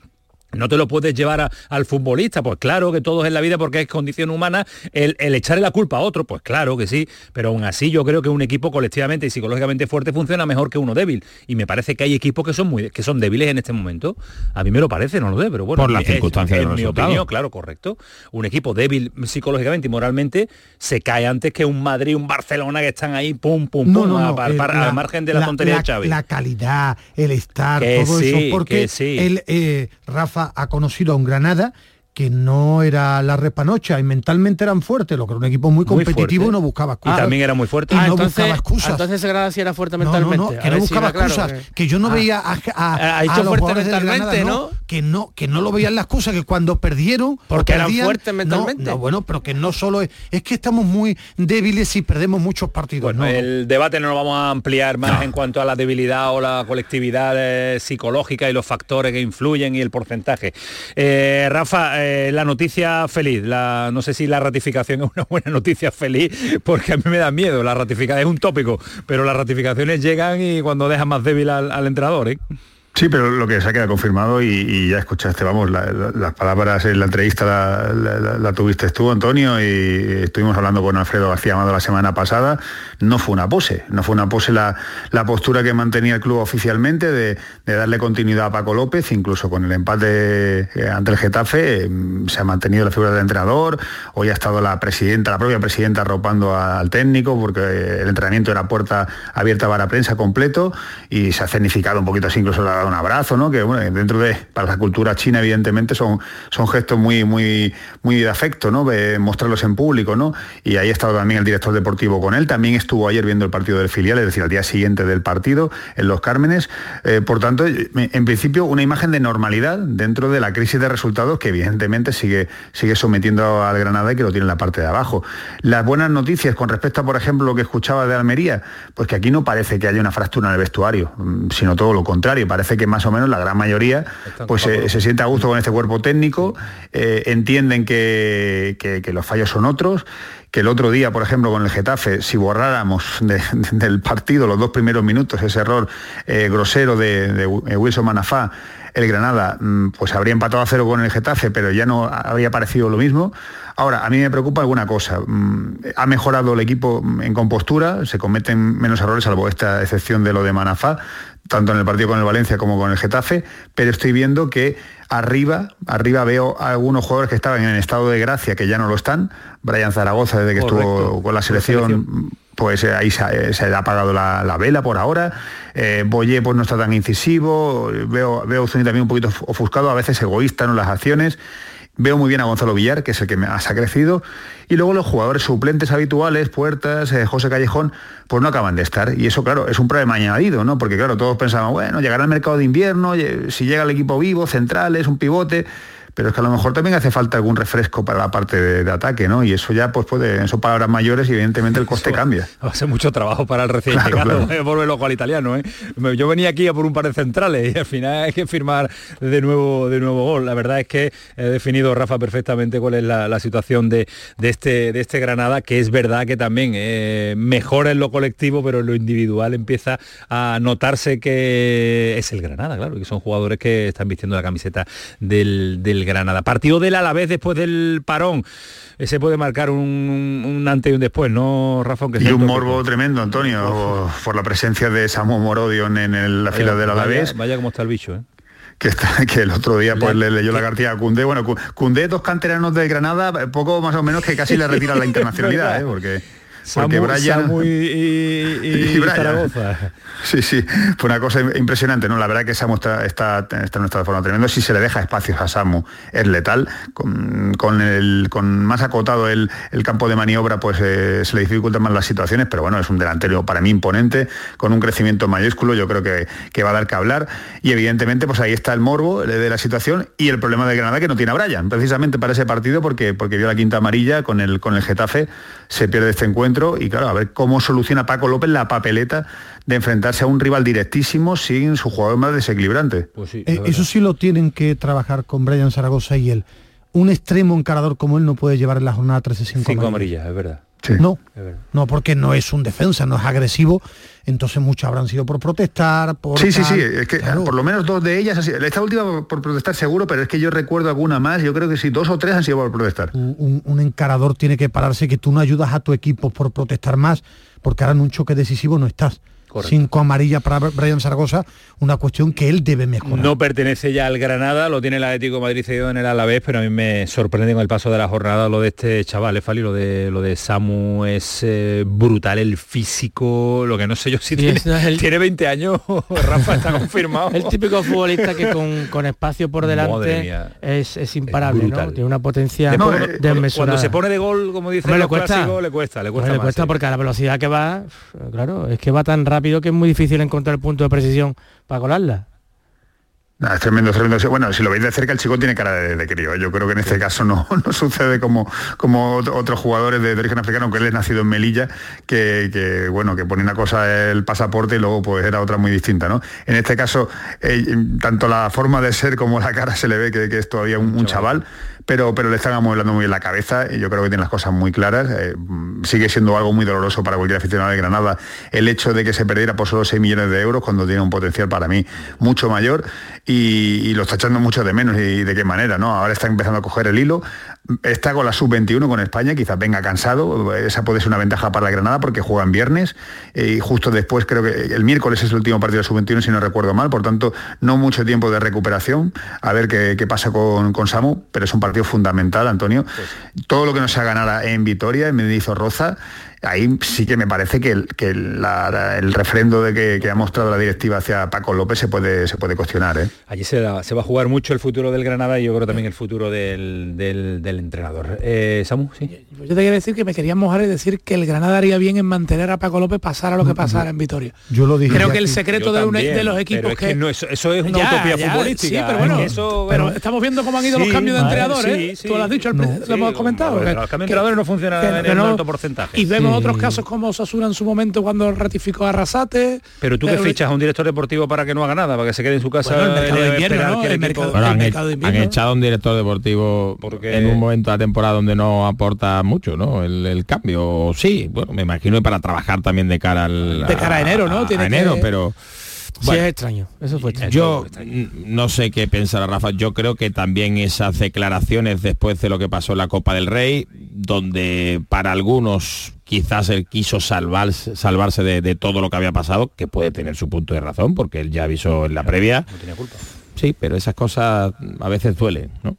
No te lo puedes llevar a- al futbolista, pues claro que todos en la vida, porque es condición humana, el, el echarle la culpa a otro, pues claro que sí, pero aún así yo creo que un equipo colectivamente y psicológicamente fuerte funciona mejor que uno débil. Y me parece que hay equipos que son muy que son débiles en este momento. A mí me lo parece, no lo sé, pero bueno. Por las circunstancias de en mi opinión, claro, correcto. Un equipo débil psicológicamente y moralmente se cae antes que un Madrid, un Barcelona que están ahí, pum, pum, No, pum, no, a- no, eh, al margen de la, tontería de Xavi. La calidad, el estar, Que todo sí, eso, porque que sí. él, eh, Rafa ha conocido a un Granada que no era la repanocha y mentalmente eran fuertes, lo que era un equipo muy competitivo y no buscaba Y excusas. también era muy fuerte. Y Ah, no entonces, buscaba excusas. entonces ese Granada sí era fuerte No, no, mentalmente. no, A que no si buscaba aclaro, excusas, que- que yo no Ah. veía a, a- Ha a dicho los fuerte jugadores del Granada, mentalmente, no, ¿no? que no, que no lo veían la excusa, que cuando perdieron Porque eran fuertes no, mentalmente. No, bueno, pero que no solo es, es que estamos muy débiles y perdemos muchos partidos. Bueno, no, no. el debate no lo vamos a ampliar más en cuanto a la debilidad o la colectividad eh, psicológica y los factores que influyen y el porcentaje. Eh, Rafa, eh, la noticia feliz, la, no sé si la ratificación es una buena noticia feliz, porque a mí me da miedo, la ratificación es un tópico, pero las ratificaciones llegan y cuando dejan más débil al, al entrenador. ¿eh? Sí, pero lo que se ha quedado confirmado y, ya escuchaste, vamos, las palabras en la entrevista la, tuviste tú, Antonio, y estuvimos hablando con Alfredo García Amado la semana pasada. No fue una pose, no fue una pose la, postura que mantenía el club oficialmente de, darle continuidad a Paco López, incluso con el empate eh, ante el Getafe, mm, se ha mantenido la figura del entrenador. Hoy ha estado la presidenta, la propia presidenta arropando al técnico, porque el entrenamiento era puerta abierta para prensa completo y se ha cenificado un poquito así incluso la un abrazo, ¿no? Que bueno, dentro de, para la cultura china, evidentemente, son, son gestos muy, muy, muy de afecto, ¿no? mostrarlos en público, ¿no? Y ahí ha estado también el director deportivo con él. También estuvo ayer viendo el partido del filial, es decir, al día siguiente del partido, en Los Cármenes. Eh, por tanto, en principio, una imagen de normalidad dentro de la crisis de resultados que evidentemente sigue, sigue sometiendo al Granada y que lo tiene en la parte de abajo. Las buenas noticias con respecto a, por ejemplo, lo que escuchaba de Almería, pues que aquí no parece que haya una fractura en el vestuario, mm, sino todo lo contrario. Parece que más o menos la gran mayoría pues se siente a gusto con este cuerpo técnico, eh, entienden que, los fallos son otros, que el otro día, por ejemplo, con el Getafe, si borráramos del partido los dos primeros minutos ese error eh, grosero de, Wilson Manafá, el Granada mm, pues habría empatado a cero con el Getafe, pero ya no habría parecido lo mismo. Ahora, a mí me preocupa alguna cosa. Mm, ha mejorado el equipo en compostura, se cometen menos errores, salvo esta excepción de lo de Manafá tanto en el partido con el Valencia como con el Getafe, pero estoy viendo que arriba, arriba veo algunos jugadores que estaban en estado de gracia, que ya no lo están. Brian Zaragoza, desde que estuvo con la selección, pues eh, ahí se, se, ha apagado la, vela por ahora. Eh, Boye pues no está tan incisivo, veo, veo también un poquito ofuscado, a veces egoísta en las acciones. Veo muy bien a Gonzalo Villar, que es el que más ha crecido, y luego los jugadores suplentes habituales, Puertas, eh, José Callejón, pues no acaban de estar. Y eso, claro, es un problema añadido, ¿no? Porque, claro, todos pensaban, bueno, llegará al mercado de invierno, si llega el equipo vivo, centrales, un pivote pero es que a lo mejor también hace falta algún refresco para la parte de, ataque, ¿no? Y eso ya pues puede, son palabras mayores y evidentemente el coste cambia. Va a ser mucho trabajo para el recién llegado, volver loco al italiano, ¿eh? Yo venía aquí a por un par de centrales y al final hay que firmar de nuevo, de nuevo gol. La verdad es que he definido Rafa perfectamente cuál es la, situación de, este, de este Granada, que es verdad que también eh, mejora en lo colectivo, pero en lo individual empieza a notarse que es el Granada, claro, que son jugadores que están vistiendo la camiseta del, del Granada. Partido del Alavés después del parón. Ese puede marcar un, antes y un después, ¿no, Rafa? y un morbo tremendo, Antonio, por la presencia de Samu Morodion en la fila del Alavés. Vaya, como está el bicho, ¿eh? que, que el otro día pues le leyó la cartilla a Cundé. Bueno, Cundé, dos canteranos de Granada, poco más o menos que casi le retiran la internacionalidad, ¿eh? porque porque Brian y, Zaragoza. Sí, sí, fue una cosa impresionante, ¿no? La verdad que Samu está, está, está en de forma tremendo. Si se le deja espacios a Samu, es letal. Con, el, con más acotado el, campo de maniobra, pues eh, se le dificultan más las situaciones, pero bueno, es un delantero para mí imponente, con un crecimiento mayúsculo, yo creo que, que va a dar que hablar. Y evidentemente, pues ahí está el morbo de la situación y el problema de Granada que no tiene a Brian, precisamente para ese partido, porque, porque vio la quinta amarilla con el, con el Getafe, se pierde este encuentro y claro, a ver cómo soluciona Paco López la papeleta de enfrentarse a un rival directísimo sin su jugador más desequilibrante. Pues eh, eso sí lo tienen que trabajar con Brian Zaragoza y él. Un extremo encarador como él no puede llevar en la jornada 13 Cinco amarillas, es verdad. No, no, porque no es un defensa, no es agresivo, entonces muchos habrán sido por protestar, por... Sí, sí, sí, es que por lo menos dos de ellas, esta última por protestar seguro, pero es que yo recuerdo alguna más, yo creo que sí, dos o tres han sido por protestar. Un, un encarador tiene que pararse, que tú no ayudas a tu equipo por protestar más, porque ahora en un choque decisivo no estás. Cinco amarillas para Brian Zaragoza, una cuestión que él debe mejorar. No pertenece ya al Granada, lo tiene el Atlético Madrid cedido en el Alavés, pero a mí me sorprende con el paso de la jornada lo de este chaval, Fali, lo de lo de Samu es eh, brutal, el físico, lo que no sé yo si tiene, tiene 20 años, Rafa está confirmado. el típico futbolista que con, espacio por delante es, imparable, ¿no? Tiene una potencia desmesurada. Cuando se pone de gol, como dice le cuesta, le cuesta, le cuesta, le cuesta porque a la velocidad que va, claro, es que va tan rápido que es muy difícil encontrar el punto de precisión para colarla. es tremendo, tremendo. Bueno, si lo veis de cerca, el chico tiene cara de, crío. ¿eh? Yo creo que en este caso no, no sucede como, como otros jugadores de, origen africano, que él es nacido en Melilla, que, bueno, que pone una cosa el pasaporte y luego pues era otra muy distinta, ¿no? En este caso, eh, tanto la forma de ser como la cara se le ve que, es todavía un, chaval pero, pero le están amueblando muy bien la cabeza y yo creo que tiene las cosas muy claras. Eh, sigue siendo algo muy doloroso para cualquier aficionado de Granada el hecho de que se perdiera por solo 6 millones de euros cuando tiene un potencial para mí mucho mayor y, lo está echando mucho de menos y de qué manera, ¿no? Ahora está empezando a coger el hilo, está con la sub-21 con España, quizás venga cansado, esa puede ser una ventaja para la Granada porque juega en viernes. Y justo después creo que el miércoles es el último partido de la sub-21 si no recuerdo mal, por tanto no mucho tiempo de recuperación, a ver qué, pasa con, con, Samu, pero es un partido fundamental, Antonio. Pues Todo lo que nos sea ganar en Vitoria, en Roza, ahí sí que me parece que el, que el refrendo de que, ha mostrado la directiva hacia Paco López se puede, se puede cuestionar. ¿eh? Allí se, va a jugar mucho el futuro del Granada y yo creo también el futuro del, entrenador. Eh, Samu, sí. Yo te quería decir que me quería mojar y decir que el Granada haría bien en mantener a Paco López pasara lo que pasara en Vitoria. Yo lo dije. Creo que el secreto de, los equipos que, eso, es una utopía futbolística. Sí, pero bueno, eso, pero estamos viendo cómo han ido los cambios de entrenadores. Tú lo has dicho, lo hemos comentado. los cambios de entrenadores no funcionan en alto porcentaje. Y vemos otros casos como Osasuna en su momento cuando ratificó a Arrasate. Pero tú que fichas a un director deportivo para que no haga nada, para que se quede en su casa. han, echado a un director deportivo Porque... en un momento de la temporada donde no aporta mucho, ¿no? El, cambio, sí, bueno, me imagino para trabajar también de cara al... De cara a enero, ¿no? Tiene enero, pero sí, es extraño. Eso fue extraño. Yo no sé qué pensará Rafa. Yo creo que también esas declaraciones después de lo que pasó en la Copa del Rey, donde para algunos quizás él quiso salvarse, salvarse de, todo lo que había pasado, que puede tener su punto de razón, porque él ya avisó en la previa. No tenía culpa. Sí, pero esas cosas a veces duelen, ¿no?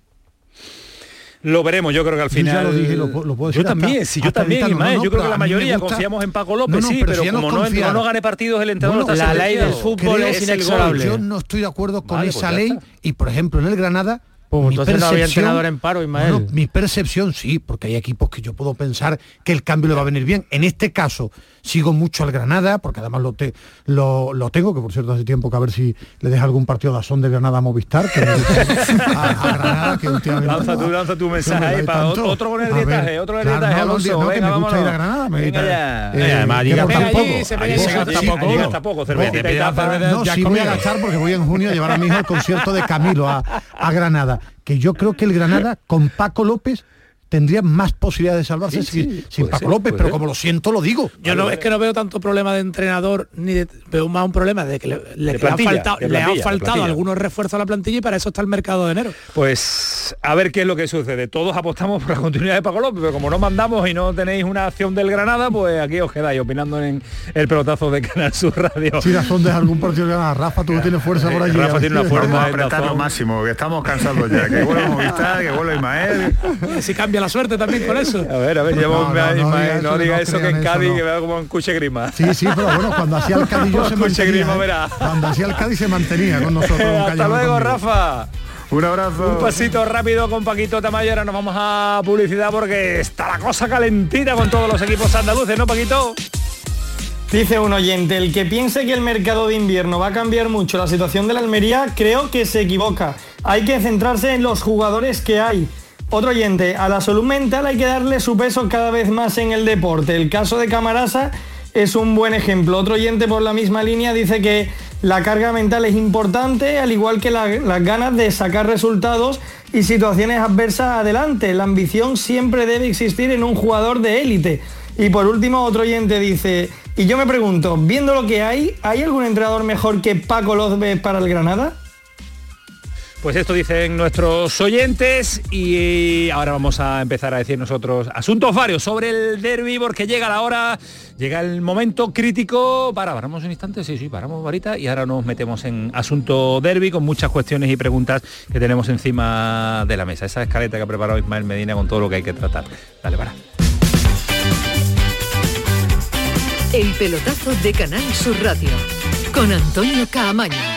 Lo veremos, yo creo que al final. Yo, lo dije, lo, puedo yo también, sí, yo también, yo creo que la mayoría confiamos en Paco López, sí, pero, como no, no, gane partidos el entrenador La ley del fútbol es inexorable. Yo no estoy de acuerdo con esa pues ley y, por ejemplo, en el Granada pues entonces no había entrenador en paro, Ismael. mi percepción sí, porque hay equipos que yo puedo pensar que el cambio le va a venir bien. En este caso, sigo mucho al Granada, porque además lo, te, lo, tengo, que por cierto hace tiempo que a ver si le deja algún partido de Azón de Granada a Movistar, que a, Granada, que últimamente... Lanza tu, lanza tu mensaje ahí para otro, otro con el dietaje, otro con el dietaje, Alonso, no, que me gusta ir a Granada. Me venga ya. Eh, además, llega tampoco. Llega poco, No, sí voy a gastar porque voy en junio a llevar a mi hijo al concierto de Camilo a Granada que yo creo que el Granada con Paco López tendría más posibilidades de salvarse sin, Paco López, pero como lo siento, lo digo. Yo no es que no veo tanto problema de entrenador, ni veo más un problema de que le, han faltado, le faltado algunos refuerzos a la plantilla y para eso está el mercado de enero. Pues a ver qué es lo que sucede. Todos apostamos por la continuidad de Paco López, pero como no mandamos y no tenéis una acción del Granada, pues aquí os quedáis opinando en el pelotazo de Canal Sur Radio. Si razón de algún partido de Granada, Rafa, tú no tienes fuerza por allí. Rafa tiene una fuerza. Vamos a apretar lo máximo, que estamos cansados ya. Que vuelva Movistar, que vuelva Ismael. si cambia la suerte también con eso. A ver, a ver, llevo no, diga eso, que en Cádiz que veo como un cuche grima. Sí, sí, pero bueno, cuando hacía el Cádiz yo se mantenía. Grima, ¿eh? verá. Cuando hacía el Cádiz se mantenía con nosotros. Hasta luego, Rafa. Un abrazo. Un pasito rápido con Paquito Tamayo. Ahora nos vamos a publicidad porque está la cosa calentita con todos los equipos andaluces, ¿no, Paquito? Dice un oyente, el que piense que el mercado de invierno va a cambiar mucho la situación de la Almería, creo que se equivoca. Hay que centrarse en los jugadores que hay. Otro oyente, a la salud mental hay que darle su peso cada vez más en el deporte. El caso de Camarasa es un buen ejemplo. Otro oyente por la misma línea dice que la carga mental es importante, al igual que las ganas de sacar resultados y situaciones adversas adelante. La ambición siempre debe existir en un jugador de élite. Y por último, otro oyente dice, y yo me pregunto, viendo lo que hay, ¿hay algún entrenador mejor que Paco López para el Granada? Pues esto dicen nuestros oyentes y ahora vamos a empezar a decir nosotros asuntos varios sobre el derby porque llega la hora, llega el momento crítico. Para, paramos un instante, sí, sí, paramos varita y ahora nos metemos en asunto derby con muchas cuestiones y preguntas que tenemos encima de la mesa. Esa escaleta que ha preparado Ismael Medina con todo lo que hay que tratar. Dale, para. El pelotazo de Canal Sur Radio con Antonio Caamaño.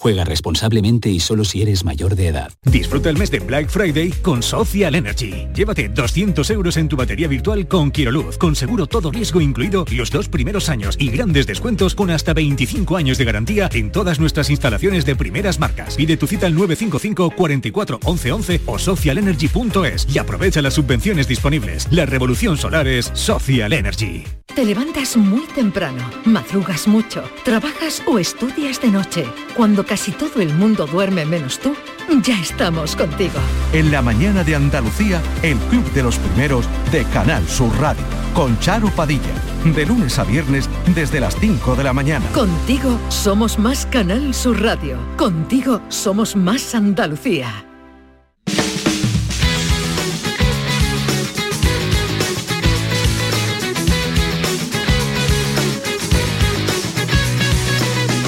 Juega responsablemente y solo si eres mayor de edad. Disfruta el mes de Black Friday con Social Energy. Llévate 200 euros en tu batería virtual con Quiroluz, con seguro todo riesgo incluido los dos primeros años y grandes descuentos con hasta 25 años de garantía en todas nuestras instalaciones de primeras marcas. Pide tu cita al 955 44 11 11 o socialenergy.es y aprovecha las subvenciones disponibles. La revolución solar es Social Energy. Te levantas muy temprano, madrugas mucho, trabajas o estudias de noche. Cuando casi todo el mundo duerme menos tú, ya estamos contigo. En la mañana de Andalucía, el Club de los Primeros de Canal Sur Radio, con Charo Padilla, de lunes a viernes desde las 5 de la mañana. Contigo somos más Canal Sur Radio. Contigo somos más Andalucía.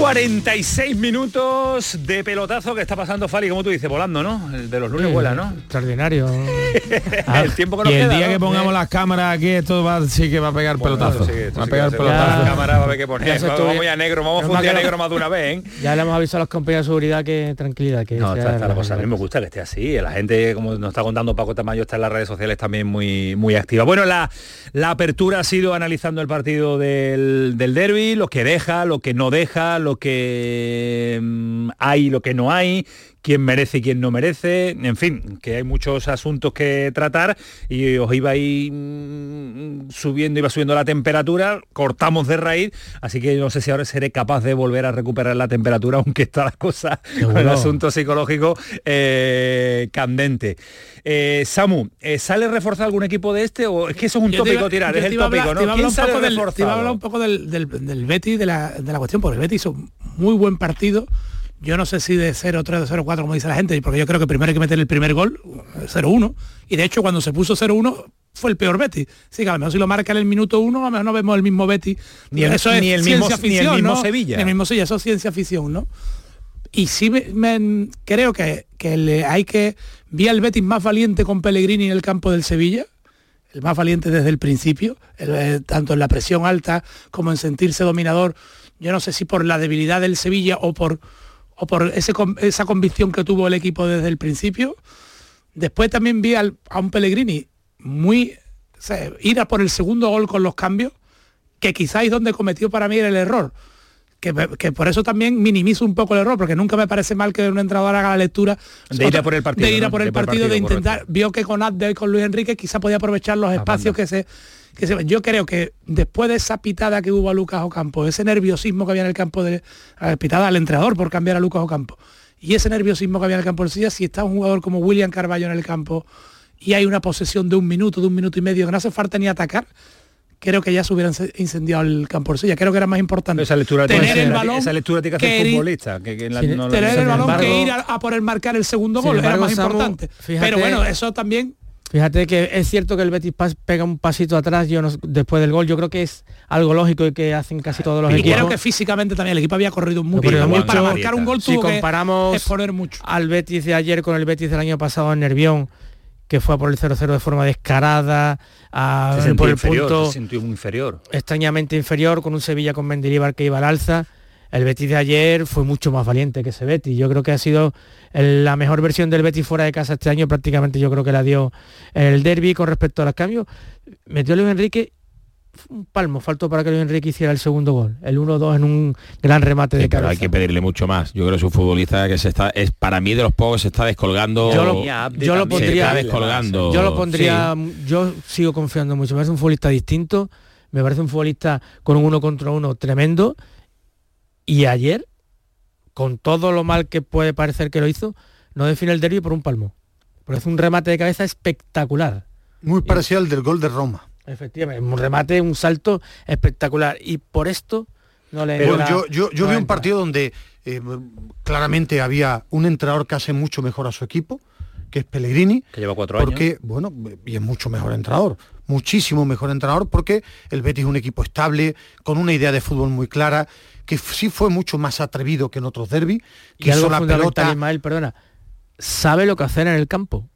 46 minutos de pelotazo que está pasando Fali, como tú dices, volando, ¿no? El de los lunes Sí, vuela, ¿no? Extraordinario. el tiempo que nos y el queda, día ¿no? que pongamos las cámaras aquí, esto va, sí que va a pegar pelotazo. sí, esto va a sí pegar pelotazo. La cámara va a haber que poner. Vamos, ya negro, vamos a fundir negro más de una vez, ¿eh? Ya le hemos avisado a los compañeros de seguridad que tranquilidad, que No, está, está la la- cosa. A mí me gusta que esté así. La gente, como nos está contando Paco Tamayo, está en las redes sociales también muy, muy activa. Bueno, la, la apertura ha sido analizando el partido del, del derby, lo que deja, lo que no deja, lo que mm, hay, lo que no hay, quién merece y quién no merece. En fin, que hay muchos asuntos que tratar y os iba ahí mm, subiendo, iba subiendo la temperatura, cortamos de raíz, así que no sé si ahora seré capaz de volver a recuperar la temperatura, aunque está la cosa con el asunto psicológico eh, candente. Eh, Samu, eh, ¿sale reforzado algún equipo de este o es que eso es un Yo tópico iba- tirar? Es el a tópico, hablar- ¿no? a ¿Quién sale del- Te iba a reforzado? hablar un poco del, del, del Betis, de la, de la cuestión, porque el Betis hizo muy buen partido. Yo no sé si de 0-3 o 0-4, como dice la gente, porque yo creo que primero hay que meter el primer gol, 0-1. Y de hecho, cuando se puso 0-1, fue el peor Betis. Sí, que a lo mejor si lo marca en el minuto 1, a lo mejor no vemos el mismo Betis. Ni el- eso es ni el mismo- ni el mismo ¿no? Sevilla. Ni el mismo Sevilla, eso es ciencia ficción, ¿no? Y sí me, me- creo que, que le hay que... Vi al Betis más valiente con Pellegrini en el campo del Sevilla, el más valiente desde el principio, el, eh, tanto en la presión alta como en sentirse dominador. Yo no sé si por la debilidad del Sevilla o por, o por ese esa convicción que tuvo el equipo desde el principio. Después también vi al- a un Pellegrini muy o sea, ir a por el segundo gol con los cambios, que quizás es donde cometió para mí el error. Que, que por eso también minimizo un poco el error, porque nunca me parece mal que un entrenador haga la lectura De ir a por el partido, de ir a ¿no? por el De por el partido, de intentar, vio que con Abde y con Luis Enrique quizá podía aprovechar los espacios que se, que se yo creo que después de esa pitada que hubo a Lucas Ocampo, ese nerviosismo que había en el campo de a la pitada al entrenador por cambiar a Lucas Ocampo y ese nerviosismo que había en el campo del Sevilla, si está un jugador como William Carballo en el campo y hay una posesión de un minuto, de un minuto y medio, que no hace falta ni atacar, creo que ya se hubieran incendiado el campo. Creo que era más importante Esa lectura, tener tiene- el balón esa lectura tiene que hacer el futbolista. Que, que la- Sí, no la- tener el balón embargo- que ir a, a por el marcar el segundo gol era más Samu, importante. fíjate- Pero bueno, eso también Fíjate que es cierto que el Betis pas- pega un pasito atrás yo no- después del gol. Yo creo que es algo lógico y que hacen casi todos los y equipos. creo que físicamente también el equipo había corrido mucho. Corrido y mucho. para marcar un gol si tuvo que comparamos exponer mucho. al Betis de ayer con el Betis del año pasado en Nervión, que fue a por el 0-0 de forma descarada, a- se por el inferior, punto se sintió muy inferior. extrañamente inferior, con un Sevilla con Mendilibar que iba al alza. El Betis de ayer fue mucho más valiente que ese Betis. Yo creo que ha sido el- la mejor versión del Betis fuera de casa este año. Prácticamente yo creo que la dio el derby con respecto a los cambios. Metió Luis Enrique un palmo, faltó para que Luis Enrique hiciera el segundo gol. El 1-2 en un gran remate de Sí, pero cabeza. hay que pedirle mucho más. Yo creo que es un futbolista que se está, es para mí de los pocos se está descolgando. Yo lo, yo lo Se pondría está descolgando. yo lo pondría Sí. yo sigo confiando mucho me parece un futbolista distinto me parece un futbolista con un uno contra uno tremendo y ayer con todo lo mal que puede parecer que lo hizo no define el derby por un palmo porque hace un remate de cabeza espectacular Muy parecido al del gol de Roma. Efectivamente, un remate, un salto espectacular. Y por esto no le entra- yo yo, yo no vi un partido donde eh, claramente había un entrenador que hace mucho mejor a su equipo, que es Pellegrini. Que lleva cuatro porque, bueno, y es mucho mejor entrenador, muchísimo mejor entrenador, porque el Betis es un equipo estable, con una idea de fútbol muy clara, que sí fue mucho más atrevido que en otros derbis, Y que algo hizo la pelota. Ismael, perdona, sabe lo que hacer en el campo.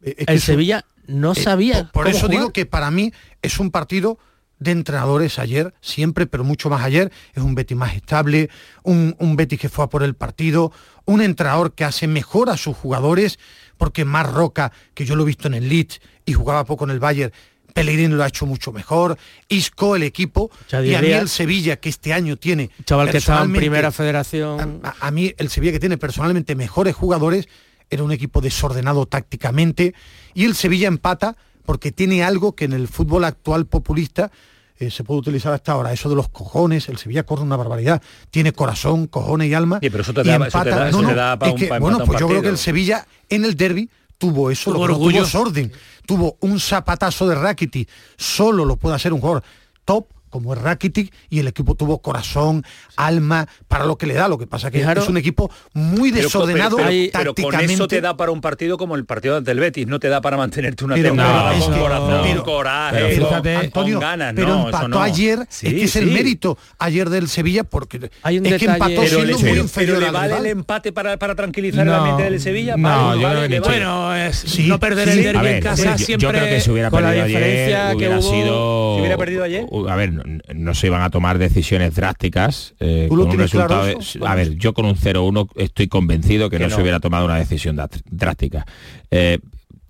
es que el eso- Sevilla no Eh, sabía. por por cómo eso jugar. digo que para mí es un partido de entrenadores ayer, siempre, pero mucho más ayer. Es un Betis más estable, un, un Betis que fue a por el partido, un entrenador que hace mejor a sus jugadores, porque más Roca, que yo lo he visto en el Leeds y jugaba poco en el Bayern, Pellegrini lo ha hecho mucho mejor, Isco, el equipo, y a mí el Sevilla, que este año tiene... Chaval que estaba en primera federación. a, a mí el Sevilla que tiene personalmente mejores jugadores era un equipo desordenado tácticamente y el Sevilla empata porque tiene algo que en el fútbol actual populista eh, se puede utilizar hasta ahora, eso de los cojones, el Sevilla corre una barbaridad, tiene corazón, cojones y alma. pero eso te y da- eso te empata. da- No, no, es un- que, bueno, pues yo creo que el Sevilla en el derby tuvo eso, Tuvo lo tuvo orden, tuvo un zapatazo de Rakitic, solo lo puede hacer un jugador top como es Rakitic y el equipo tuvo corazón, alma para lo que le da, lo que pasa que Fijaros- es un equipo muy desordenado pero, pero- pero con tácticamente. eso te da para un partido como el partido ante el Betis, no te da para mantenerte una Pero temporada no, con es que- corazón, pero- coraje, pero con- fíjate, con, Antonio, ganas, pero no, empató eso no. ayer, Sí, es que es el mérito ayer del Sevilla porque Hay un es que empató Pero, siendo le, muy pero- inferior pero le al vale el empate para, para tranquilizar No, la mente del Sevilla. no, yo creo que no. Bueno, es Sí, no perder sí. el derbi en casa yo- yo, siempre creo que si hubiera con la perdido ayer, diferencia que hubiera hubo- sido... Si hubiera perdido ayer. A ver, no, se iban a tomar decisiones drásticas. eh, ¿Tú lo con un claro resultado eso? de- a ver, yo con un 0-1 estoy convencido que, Que no, no. se hubiera tomado una decisión drástica. Eh,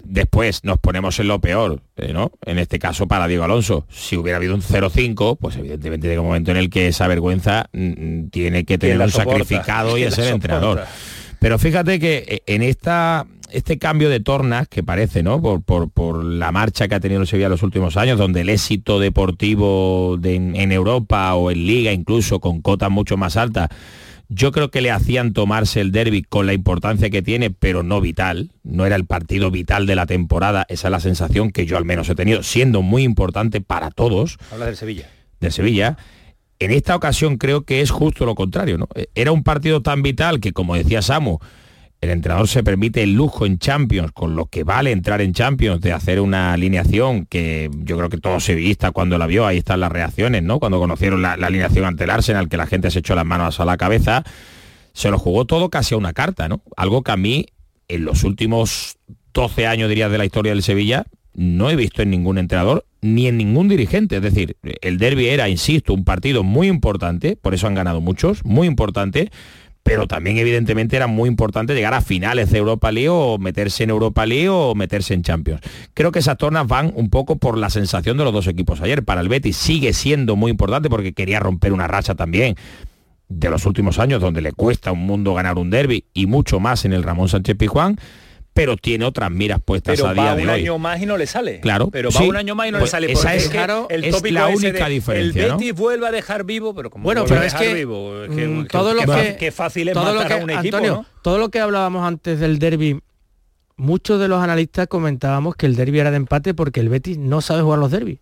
después nos ponemos en lo peor, eh, ¿no? En este caso para Diego Alonso. Si hubiera habido un 0-5, pues evidentemente llega un momento en el que esa vergüenza mm, tiene que tener un soporta? sacrificado y ¿Quién es la el soporta? entrenador. Pero fíjate que en esta este cambio de tornas que parece, ¿no? Por, por, por la marcha que ha tenido el Sevilla en los últimos años, donde el éxito deportivo de- en, en Europa o en Liga incluso con cotas mucho más altas, yo creo que le hacían tomarse el derby con la importancia que tiene, pero no vital. No era el partido vital de la temporada. Esa es la sensación que yo al menos he tenido, siendo muy importante para todos Habla del Sevilla. de Sevilla. En esta ocasión creo que es justo lo contrario, ¿no? Era un partido tan vital que, como decía Samu, el entrenador se permite el lujo en Champions, con lo que vale entrar en Champions, de hacer una alineación que yo creo que todo sevillista cuando la vio, ahí están las reacciones, ¿no? Cuando conocieron la, la alineación ante el Arsenal, que la gente se echó las manos a la cabeza, se lo jugó todo casi a una carta, ¿no? Algo que a mí, en los últimos 12 años, diría, de la historia del Sevilla, no he visto en ningún entrenador ni en ningún dirigente. Es decir, el derby era, insisto, un partido muy importante, por eso han ganado muchos, muy importante, pero también evidentemente era muy importante llegar a finales de Europa League o meterse en Europa League o meterse en Champions. Creo que esas tornas van un poco por la sensación de los dos equipos ayer. Para el Betis sigue siendo muy importante porque quería romper una racha también de los últimos años donde le cuesta un mundo ganar un derby y mucho más en el Ramón Sánchez Pizjuán, pero tiene otras miras puestas Pero a día va de un hoy. año más y no le sale. Claro, Pero va sí. un año más y no Pues le sale. esa es- que claro, el es la única de, diferencia, El ¿no? Betis vuelve a dejar vivo, pero como Bueno, vuelve pero a es dejar que, vivo, es que, mm, que- todo lo que- que- que fácil es todo lo que, a un equipo, Antonio, ¿no? todo lo que hablábamos antes del derby, muchos de los analistas comentábamos que el derby era de empate porque el Betis no sabe jugar los derbis.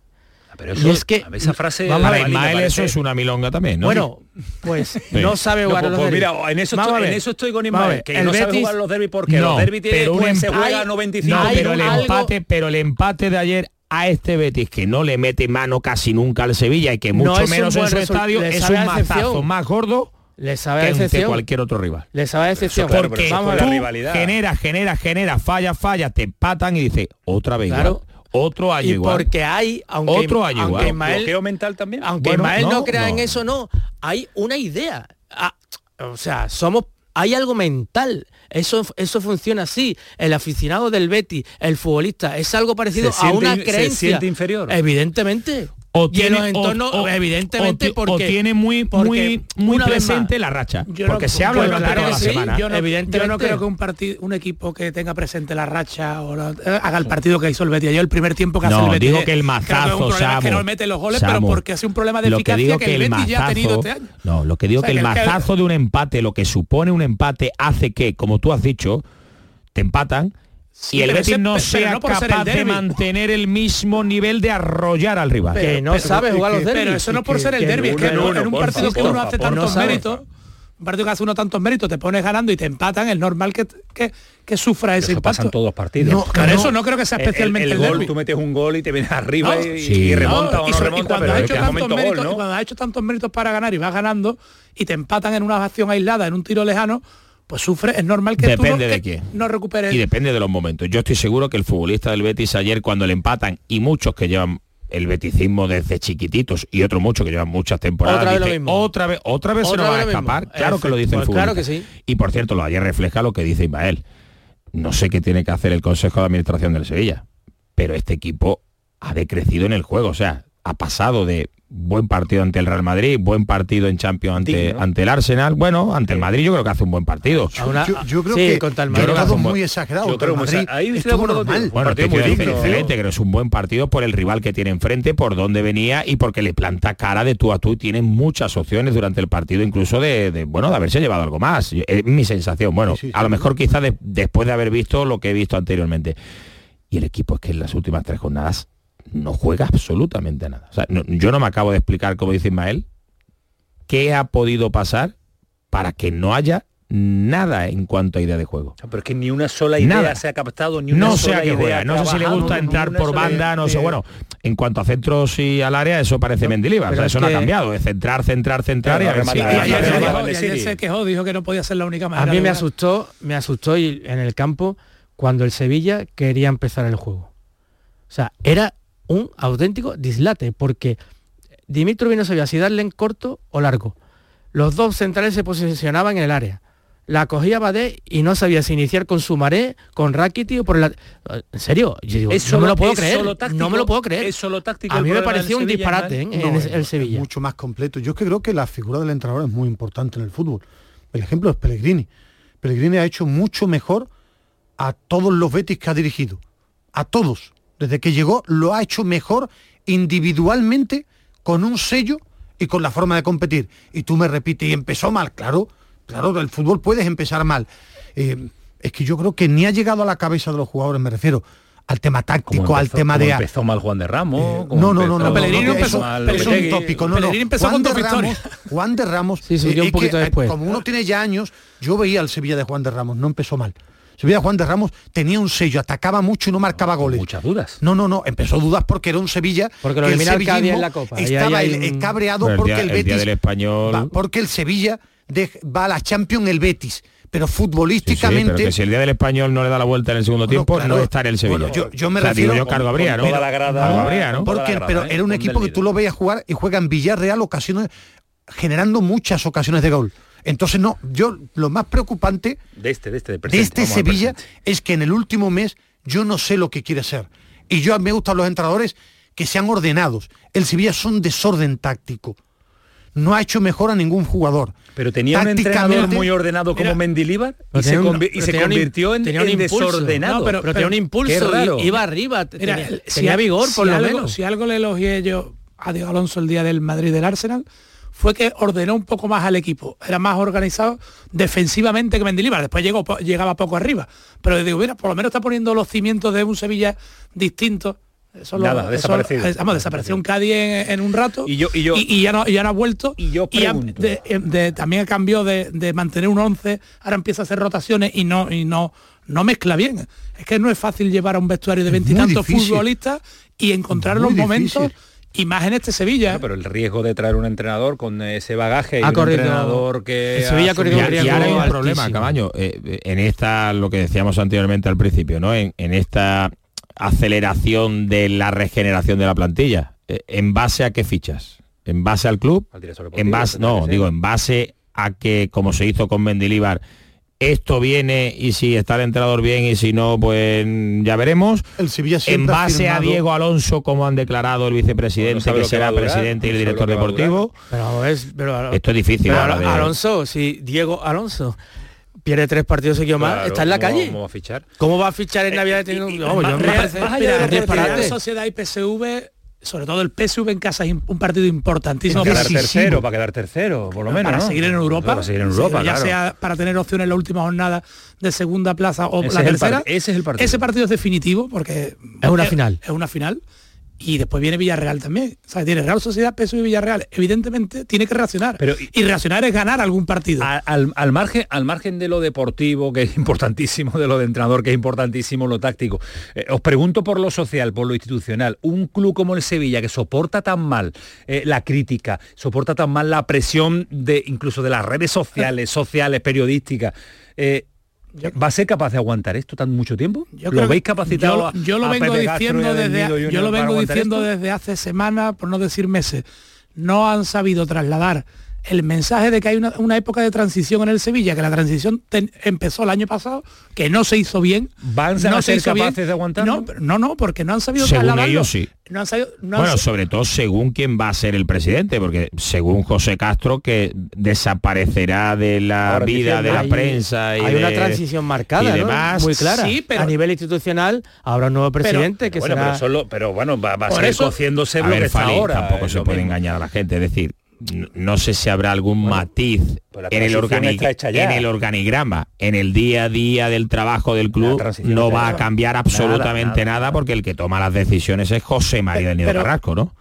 Pero y eso- es que esa frase Para Ismael eso es una milonga también, ¿no? bueno, pues no sabe No, jugar pues- los pues derbis. mira, en eso, estoy, en eso estoy con Ismael, que el no sabe Betis- jugar los derbis porque No, los derbis tienen- pues, se juega hay- 95 No, pero el algo- empate, pero el empate de ayer a este Betis que no le mete mano casi nunca al Sevilla y que No mucho un menos en su estadio es sabe un mazazo más gordo Le sabe que cualquier otro rival. Le sabe a excepción. claro, Porque Vamos a la rivalidad. genera, genera, genera, falla, falla, te empatan y dice otra vez Claro. igual. Otro año y igual. porque hay, aunque, Otro año aunque igual. Ismael- bloqueo mental también. aunque Bueno, Ismael no, no, crea en eso, no. Hay una idea. Ah, o sea, somos hay algo mental. Eso, eso funciona así. El aficionado del Betty, el futbolista, es algo parecido Se a una se creencia. siente inferior. Evidentemente. O y en tiene, los entornos, o- o- evidentemente, o porque tiene muy porque muy muy presente más, la racha Yo porque no- se habla durante creo toda la que sí, semana Yo no, Evidentemente. yo no creo que un partido, un equipo que tenga presente la racha o la- eh, haga el partido que hizo el Betis. Yo el primer tiempo que hace No, el Betis. digo que el que mazazo, que Samu, no mete los goles, pero Samu, porque hace un problema de lo que eficacia digo que, que el el Betis ya ha tenido mazazo este año. no lo que digo O sea, que el que el que- mazazo de un empate lo que supone un empate hace que como tú has dicho te empatan y el Betis ese- no sea no capaz de mantener el mismo nivel de arrollar al rival. Que no sabe jugar los derbis. Pero eso no por Que- ser el que derbi, es que uno, en un partido que uno hace tantos No méritos, un partido que hace uno tantos méritos, te pones ganando y te empatan, es normal que, que, que sufra ese Eso impacto. todos los partidos. No, por eso no creo que sea especialmente el, el, gol, tú metes un gol y te vienes arriba No, y, Sí. y remonta o y no remonta, cuando pero has es hecho que es tantos momento méritos, gol, y ¿no? cuando has hecho tantos méritos para ganar y vas ganando y te empatan en una acción aislada, en un tiro lejano, pues sufre, es normal que Depende tú no, de quién. no recuperes. Y depende de los momentos. Yo estoy seguro que el futbolista del Betis ayer cuando le empatan y muchos que llevan el beticismo desde chiquititos y otros muchos que llevan muchas temporadas Otra vez lo dice, mismo. otra vez otra vez se nos va a lo mismo. escapar claro que lo dice el futbolista claro que sí. y por cierto lo ayer refleja lo que dice Ismael no sé qué tiene que hacer el Consejo de Administración del Sevilla pero este equipo ha decrecido en el juego o sea ha pasado de buen partido ante el Real Madrid buen partido en Champions ante, ante el Arsenal bueno ante el Madrid yo creo que hace un buen partido yo, yo creo Sí, que contra el yo Madrid. creo que muy exagerado. Yo creo el Madrid ahí estuvo normal. Bueno, partido muy digno. excelente, creo que es un buen partido por el rival que tiene enfrente, por dónde venía y porque le planta cara de tú a tú y tiene muchas opciones durante el partido, incluso de, de, bueno, de haberse llevado algo más. Yo- Es mi sensación. Bueno, a lo mejor quizás de- después de haber visto lo que he visto anteriormente. Y el equipo es que en las últimas tres jornadas no juega absolutamente nada. O sea, no- yo no me acabo de explicar, como dice Ismael, qué ha podido pasar para que no haya nada en cuanto a idea de juego. Pero es que ni una sola idea Nada. se ha captado, ni una No sola idea juega, no sé si le gusta entrar por banda, no sé, bueno, en cuanto a centros y al área, eso parece Mendilibar, o sea, es eso no ha cambiado, es centrar, centrar, centrar y a ver si... Y ayer, se quejó, y ayer se quejó, dijo que no podía ser la única A mí me asustó, me asustó y- en el campo cuando el Sevilla quería empezar el juego. O sea, era un auténtico dislate, porque Dimitri no sabía si darle en corto o largo. Los dos centrales se posicionaban en el área. La cogía Badé y no sabía si iniciar con Sumaré, con Rakiti o por el... lat- En serio, yo digo, Es no solo- me lo puedo creer. solo táctico, no me lo puedo creer. es solo táctico A el mí me pareció un Sevilla, disparate ¿eh? No, en el es Sevilla. mucho más completo. Yo es que creo que la figura del entrenador es muy importante en el fútbol. El ejemplo es Pellegrini. Pellegrini ha hecho mucho mejor a todos los Betis que ha dirigido. A todos. Desde que llegó lo ha hecho mejor individualmente con un sello y con la forma de competir. Y tú me repites, y empezó mal, claro, claro, el fútbol puedes empezar mal. Eh, es que yo creo que ni ha llegado a la cabeza de los jugadores, me refiero al tema táctico, al tema de... empezó mal Juan de Ramos. como No, no, no, no, empezó- Pellegrini empezó, mal pero es un tópico, no, empezó Juan con de dos Ramos, victorias. Juan de Ramos, Sí, subió un es poquito que, eh, después. como uno tiene ya años, yo veía al Sevilla de Juan de Ramos, no empezó mal. Sevilla de Juan de Ramos tenía un sello, atacaba mucho y no marcaba goles. Muchas dudas. No, no, no, empezó dudas porque era un Sevilla Porque lo que el el en la Copa. Ahí Estaba hay el- un- eh, cabreado Pero el porque día- el el día Betis del español- va- porque el Sevilla de- va a la Champions el Betis, pero Sí, sí, futbolísticamente pero que si el día del español no le da la vuelta en el segundo tiempo, claro. no está en el Sevilla. Bueno, yo- yo me O sea, digo refiero- yo cargo habría, ¿no? toda la grada- Cargo habría, ¿no? Porque, grada, pero ¿eh? era un Con equipo que tú lo veías jugar y juega en Villarreal ocasiones, generando muchas ocasiones de gol. Entonces, no, yo lo más preocupante De este, de este, de, este Sevilla es que en el último mes yo no sé lo que quiere ser. Y yo me gustan los entrenadores que sean ordenados. El Sevilla es un desorden táctico. No ha hecho mejor a ningún jugador. Pero tenía un entrenador muy ordenado como Mira, Mendilíbar y se, un- y un convirtió en, tenía un en impulso. desordenado. No, pero, pero- tenía un impulso, raro. iba arriba, Mira, tenía, si tenía al- vigor por lo algo- menos. Si algo le elogié yo a Diego Alonso el día del Madrid del Arsenal, fue que ordenó un poco más al equipo. Era más organizado defensivamente que Mendilibar. Después llegó, po- llegaba poco arriba. Pero digo, mira, por lo menos está poniendo los cimientos de un Sevilla distinto. Eso lo- Nada, eso- desaparecido. eh, vamos, desapareció un Cádiz en, en un rato Y yo- y yo- ya, no, y ya no ha vuelto. Y yo ha- pregunto. de- de- también cambió de, de mantener un 11, ahora empieza a hacer rotaciones y no, y no, no mezcla bien. Es que no es fácil llevar a un vestuario de veintitantos futbolistas y encontrar Muy los momentos difícil. Y más en este Sevilla. No, pero el riesgo de traer un entrenador con ese bagaje y Ha un corrido- entrenador que el Sevilla ha corrido un Y, y riesgo ahora hay un problema, Cabaño, eh, en esta, lo que decíamos anteriormente al principio, ¿no? En, en esta aceleración de la regeneración de la plantilla. Eh, ¿En base a qué fichas? ¿En base al club? Al En base, no, digo, en base a que, como se hizo con Mendilibar, esto viene y si está el entrenador bien y si no, pues ya veremos. El Sevilla En base a Diego Alonso, como han declarado el No vicepresidente, que será presidente y el no director deportivo. Pero es, pero, Esto es difícil. pero ahora de- Alonso, si Diego Alonso pierde tres partidos seguidos más, Claro, está en la ¿cómo- calle. ¿Cómo va a fichar? ¿Cómo va a fichar en Navidad yo me Real- parece más un allá de. Real Sociedad y PSV, sobre todo el PSV en casa es un partido importantísimo. Para quedar tercero, para quedar tercero, por lo menos. Para ¿no? seguir en Europa. Para seguir en Europa, ya claro. sea para tener opciones en la última jornada de segunda plaza o Ese la tercera. ese es el partido. Ese partido es definitivo porque Es una final. Es una final. Y después viene Villarreal también. O sea, tiene Real Sociedad, PSV y Villarreal. Evidentemente tiene que reaccionar. Pero- y reaccionar es ganar algún partido. Al, al margen, al margen de lo deportivo, que es importantísimo, de lo de entrenador, que es importantísimo, lo táctico, eh, os pregunto por lo social, por lo institucional, un club como el Sevilla, que soporta tan mal eh, la crítica, soporta tan mal la presión de incluso de las redes sociales, sociales, periodísticas, eh, ¿va a ser capaz de aguantar esto tan mucho tiempo? Yo ¿Lo veis capacitado? Yo, yo lo a vengo Pepe diciendo Del desde Nido Junior yo lo para vengo aguantar diciendo esto? desde hace semanas, por no decir meses. No han sabido trasladar el mensaje de que hay una, una época de transición en el Sevilla, que la transición ten- empezó el año pasado, que no se hizo bien. ¿Van no a se ser hizo bien. capaces de aguantarlo? No, pero- no, no, porque no han sabido Según ellos, sí. No han sabido, no bueno, sobre todo según quién va a ser el presidente, porque según José Castro, que desaparecerá de la Ahora vida de la hay- prensa y hay una transición marcada, y muy clara. Sí, pero- a nivel institucional habrá un nuevo presidente que bueno, será pero, solo, pero bueno, va, va a seguir cociéndose A lo que ver, está Fali, ahora. tampoco se puede mismo. engañar a la gente. Es decir, no sé si habrá algún matiz en el, en el organigrama, en el día a día del trabajo del club, no va a cambiar absolutamente nada, nada. porque el que toma las decisiones es José María del Nido pero- Carrasco, ¿no?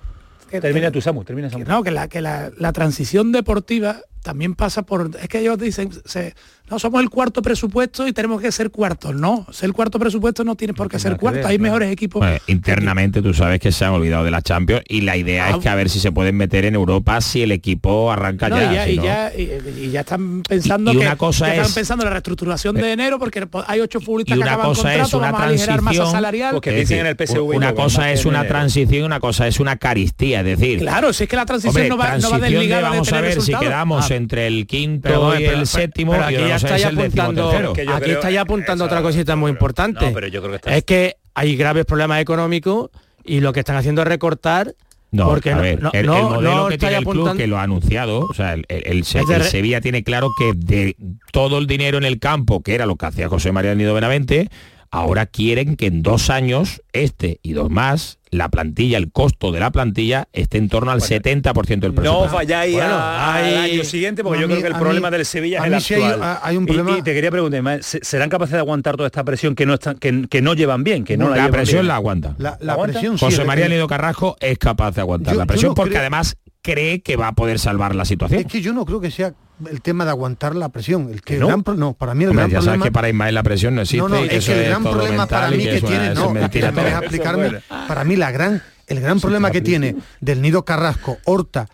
que- Termina tú, Samu, termina Samu. No, que la, que la, la transición deportiva también pasa por... Es que ellos dicen, se- no somos el cuarto presupuesto y tenemos que ser cuartos. No, ser el cuarto presupuesto no tiene por qué ser que cuarto. ver, Hay claro. mejores equipos. Bueno, internamente tú sabes que se han olvidado de la Champions y la idea Ah, es que a ver si se pueden meter en Europa si el equipo arranca No, ya. y, ya, si y ya, y- y ya están pensando Y- y que una cosa ya están es- pensando en la reestructuración de enero porque po- hay ocho futbolistas y que una acaban cosa contrato, es una vamos a aligerar masa transición salarial. Es decir, en el PSV y una cosa es una transición y una cosa es una caristía es decir Claro, si es que la transición hombre, no va, no va transición de desligada de vamos a ver si quedamos Ah, entre el quinto y el pero- séptimo pero ya estáis apuntando aquí estáis apuntando otra cosita muy importante. No, pero yo creo que está- es que hay graves problemas económicos y lo que están haciendo es recortar No, porque a no- ver, no- el, modelo no que tiene el club que lo ha anunciado, o sea, el, re- Sevilla tiene claro que de todo el dinero en el campo, que era lo que hacía José María Nido Benavente, ahora quieren que en dos años, este y dos más, la plantilla, el costo de la plantilla esté en torno al 70% del No presupuesto. os vayáis Bueno, a- al hay- año siguiente porque A yo mí- creo que el problema mí- del Sevilla es el hay- actual. hay un Y- problema- Y, te quería preguntar, Ma, ¿se- ¿serán capaces de aguantar toda esta presión que no están, que, que no llevan bien? Que no la, la llevan presión bien? la aguanta. La, la ¿Aguanta? presión sí, José María Nido Carrasco es capaz de aguantar Yo- la presión no porque creo- además cree que va a poder salvar la situación. Es que yo no creo que sea el tema de aguantar la presión. El que ¿Que no? gran pro- no, para mí el Hombre, gran ya sabes problema que para Ismael la presión no existe no, no, es eso que el gran problema para mí que una- tiene, no, me deja explicarme, para mí la gran, el gran problema que tiene del Nido Carrasco, Horta,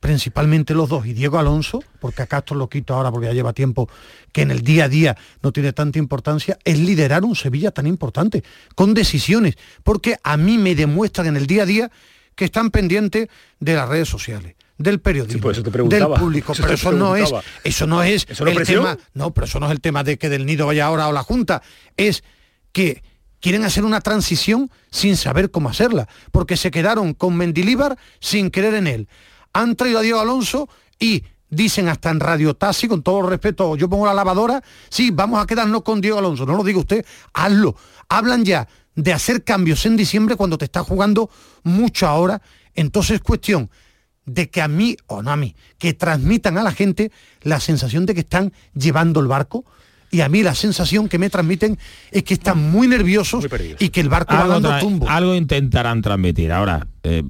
principalmente los dos, y Diego Alonso, porque a Castro lo quito ahora porque ya lleva tiempo, que en el día a día no tiene tanta importancia, es liderar un Sevilla tan importante, con decisiones, porque a mí me demuestran en el día a día que están pendientes de las redes sociales del periodismo, Sí, eso te del público, Eso pero eso no es, eso no es ¿Eso no es el presión? tema, no, pero eso no es el tema de que del nido vaya ahora o la Junta, es que quieren hacer una transición sin saber cómo hacerla, porque se quedaron con Mendilíbar sin creer en él. Han traído a Diego Alonso y dicen hasta en Radio Taxi, con todo respeto, yo pongo la lavadora, sí, vamos a quedarnos con Diego Alonso, no lo diga usted, hazlo. Hablan ya de hacer cambios en diciembre cuando te está jugando mucho ahora, entonces es cuestión de que a mí, o no a mí, que transmitan a la gente la sensación de que están llevando el barco. Y a mí la sensación que me transmiten es que están muy nerviosos y que el barco va algo, dando tra- tumbo. algo intentarán transmitir. Ahora, eh,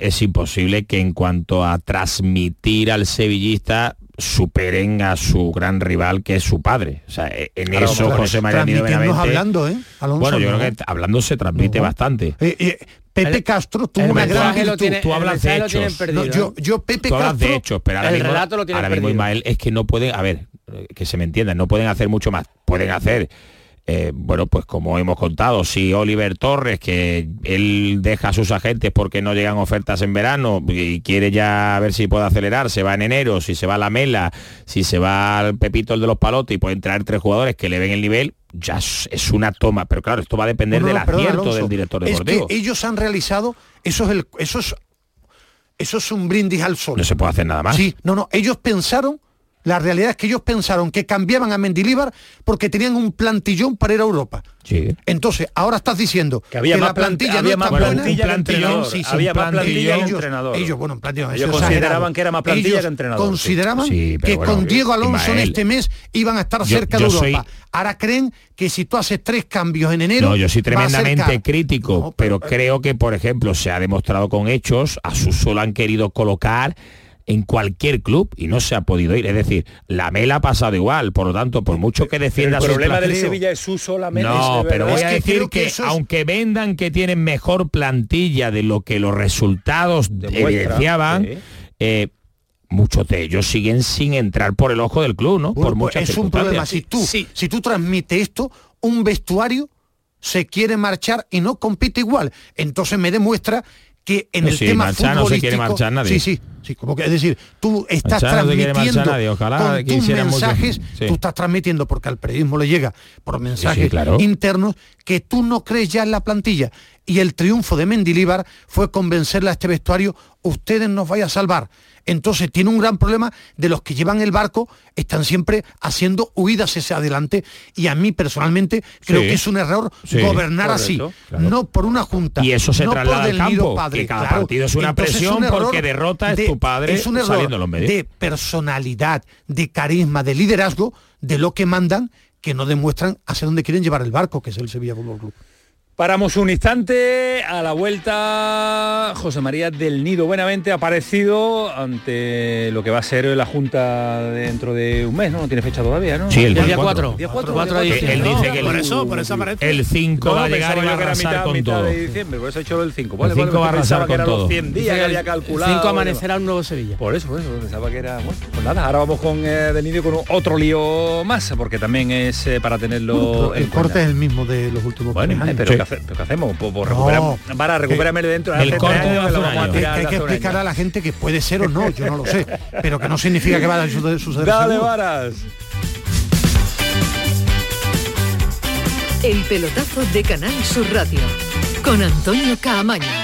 es imposible que en cuanto a transmitir al sevillista superen a su gran rival que es su padre. O sea, e- en Claro, eso claro, José María Nido hablando, ¿eh? Alonso, bueno, yo no. creo que hablando se transmite bastante. Eh, eh, Pepe Castro tuvo el una gran lo virtud. tiene- Tú el hablas de lo hechos. perdido, No, yo, ¿eh? yo Pepe Tú hablas Castro de hechos, pero ahora mismo, ahora mismo Ismael es que no pueden, a ver, eh, que se me entiendan, no pueden hacer mucho más. Pueden hacer, eh, bueno, pues como hemos contado, si Oliver Torres, que él deja a sus agentes porque no llegan ofertas en verano y quiere ya ver si puede acelerar, se va en enero, si se va a la Mela, si se va al Pepito el de los Palotes y pueden traer tres jugadores que le ven el nivel, ya es es una toma. Pero claro, esto va a depender No, no, del perdón, acierto Alonso. del director es deportivo. que ellos han realizado, eso es el, eso es, eso es un brindis al sol. No se puede hacer nada más. Sí, no, no, ellos pensaron La realidad es que ellos pensaron que cambiaban a Mendilíbar porque tenían un plantillón para ir a Europa. Sí. Entonces, ahora estás diciendo Que había más la plantilla planti- había no más está buena. plantilla que entrenador. Sí, sí, Había más plantilla que ellos- entrenador. Ellos, bueno, plantilla, Ellos eso es consideraban que era más plantilla Ellos que entrenador. Consideraban que bueno, con Diego Alonso en este mes iban a estar Yo- cerca yo de soy- Europa. Ahora creen que si tú haces tres cambios en enero. No, yo soy tremendamente crítico, pero, creo que, por ejemplo, se ha demostrado con hechos, a Suso lo han querido colocar en cualquier club y no se ha podido ir. Es decir, la Mela ha pasado igual, por lo tanto, por mucho que El defienda su problema del Sevilla es su solamente. No, pero voy a decir que, que eso es- aunque vendan que tienen mejor plantilla de lo que los resultados Demuestra, evidenciaban, sí. eh, muchos de ellos siguen sin entrar por el ojo del club, ¿no? Bueno, por pues muchas es un problema. Si tú, si tú transmites esto, un vestuario se quiere marchar y no compite igual. Entonces me demuestra que en No, el sí, tema no se quiere futbolístico- marchar nadie. Sí, sí, sí, como que es decir, tú estás se transmitiendo nadie, ojalá con tus mucho. mensajes, tú estás transmitiendo porque al periodismo le llega por mensajes claro. internos que tú no crees ya en la plantilla. Y el triunfo de Mendilíbar fue convencerle a este vestuario, ustedes nos vayan a salvar. Entonces tiene un gran problema de los que llevan el barco, están siempre haciendo huidas hacia adelante y a mí personalmente creo Sí. que es un error Sí. gobernar Correcto, así, claro. no por una junta. Y eso se no por traslada al del campo, padre, que cada claro. partido es una Entonces, presión un porque derrota es de- tu padre es un error saliendo en los medios. de personalidad, de carisma, de liderazgo, de lo que mandan que no demuestran hacia dónde quieren llevar el barco, que es el Sevilla Fútbol Club. Paramos un instante, a la vuelta José María del Nido Buenamente ha aparecido ante lo que va a ser la Junta dentro de un mes, ¿no? No tiene fecha todavía, ¿no? Sí, el día día cuatro. 4. Día cuatro, Cuatro de día diciembre. Él dice que por el- eso, por eso aparece. El 5 No, va a llegar y va a arrasar mitad, con mitad todo. de diciembre, por eso he hecho el 5. El Vale, cinco vale, va a pensaba arrasar que con eran los todo. 100 días que había calculado. 5 amanecerá un nuevo Sevilla. Por eso, por eso, pensaba que era... Bueno, pues nada, ahora vamos con eh, Del Nido con otro lío más, porque también es eh, para tenerlo Pero en el corte cuenta. es el mismo de los últimos Bueno, tres eh, años. pero, Sí. ¿Qué, hace- pero ¿qué hacemos? Pues, pues No. para recuperarme dentro de El hace corte tres de años, hace que lo un vamos a año. tirar hay que explicar a la gente que puede ser o no, yo no lo sé, pero que no significa que va a suceder. suceder Dale, seguro. varas. El pelotazo de Canal Sur Radio con Antonio Caamaño.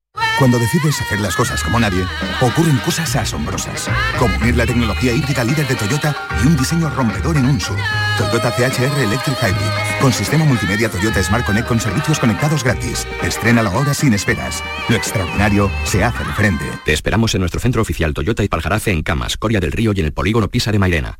Cuando decides hacer las cosas como nadie, ocurren cosas asombrosas. Como unir la tecnología híbrida líder de Toyota y un diseño rompedor en un SUV. Toyota CHR Electric Hybrid. Con sistema multimedia Toyota Smart Connect con servicios conectados gratis. Estrena la hora sin esperas. Lo extraordinario se hace de frente. Te esperamos en nuestro centro oficial Toyota y Paljarafe en Camas, Coria del Río y en el polígono Pisa de Mairena.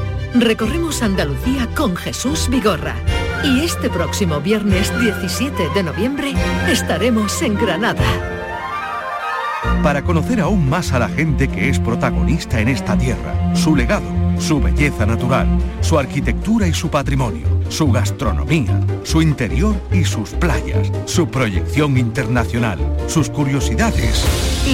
Recorremos Andalucía con Jesús Vigorra. Y este próximo viernes 17 de noviembre estaremos en Granada. Para conocer aún más a la gente que es protagonista en esta tierra, su legado, su belleza natural, su arquitectura y su patrimonio, su gastronomía, su interior y sus playas, su proyección internacional, sus curiosidades.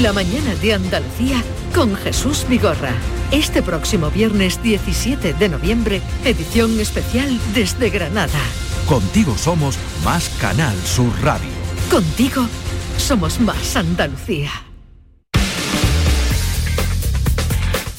La mañana de Andalucía con Jesús Vigorra. Este próximo viernes 17 de noviembre, edición especial desde Granada. Contigo somos más Canal Sur Radio. Contigo somos más Andalucía.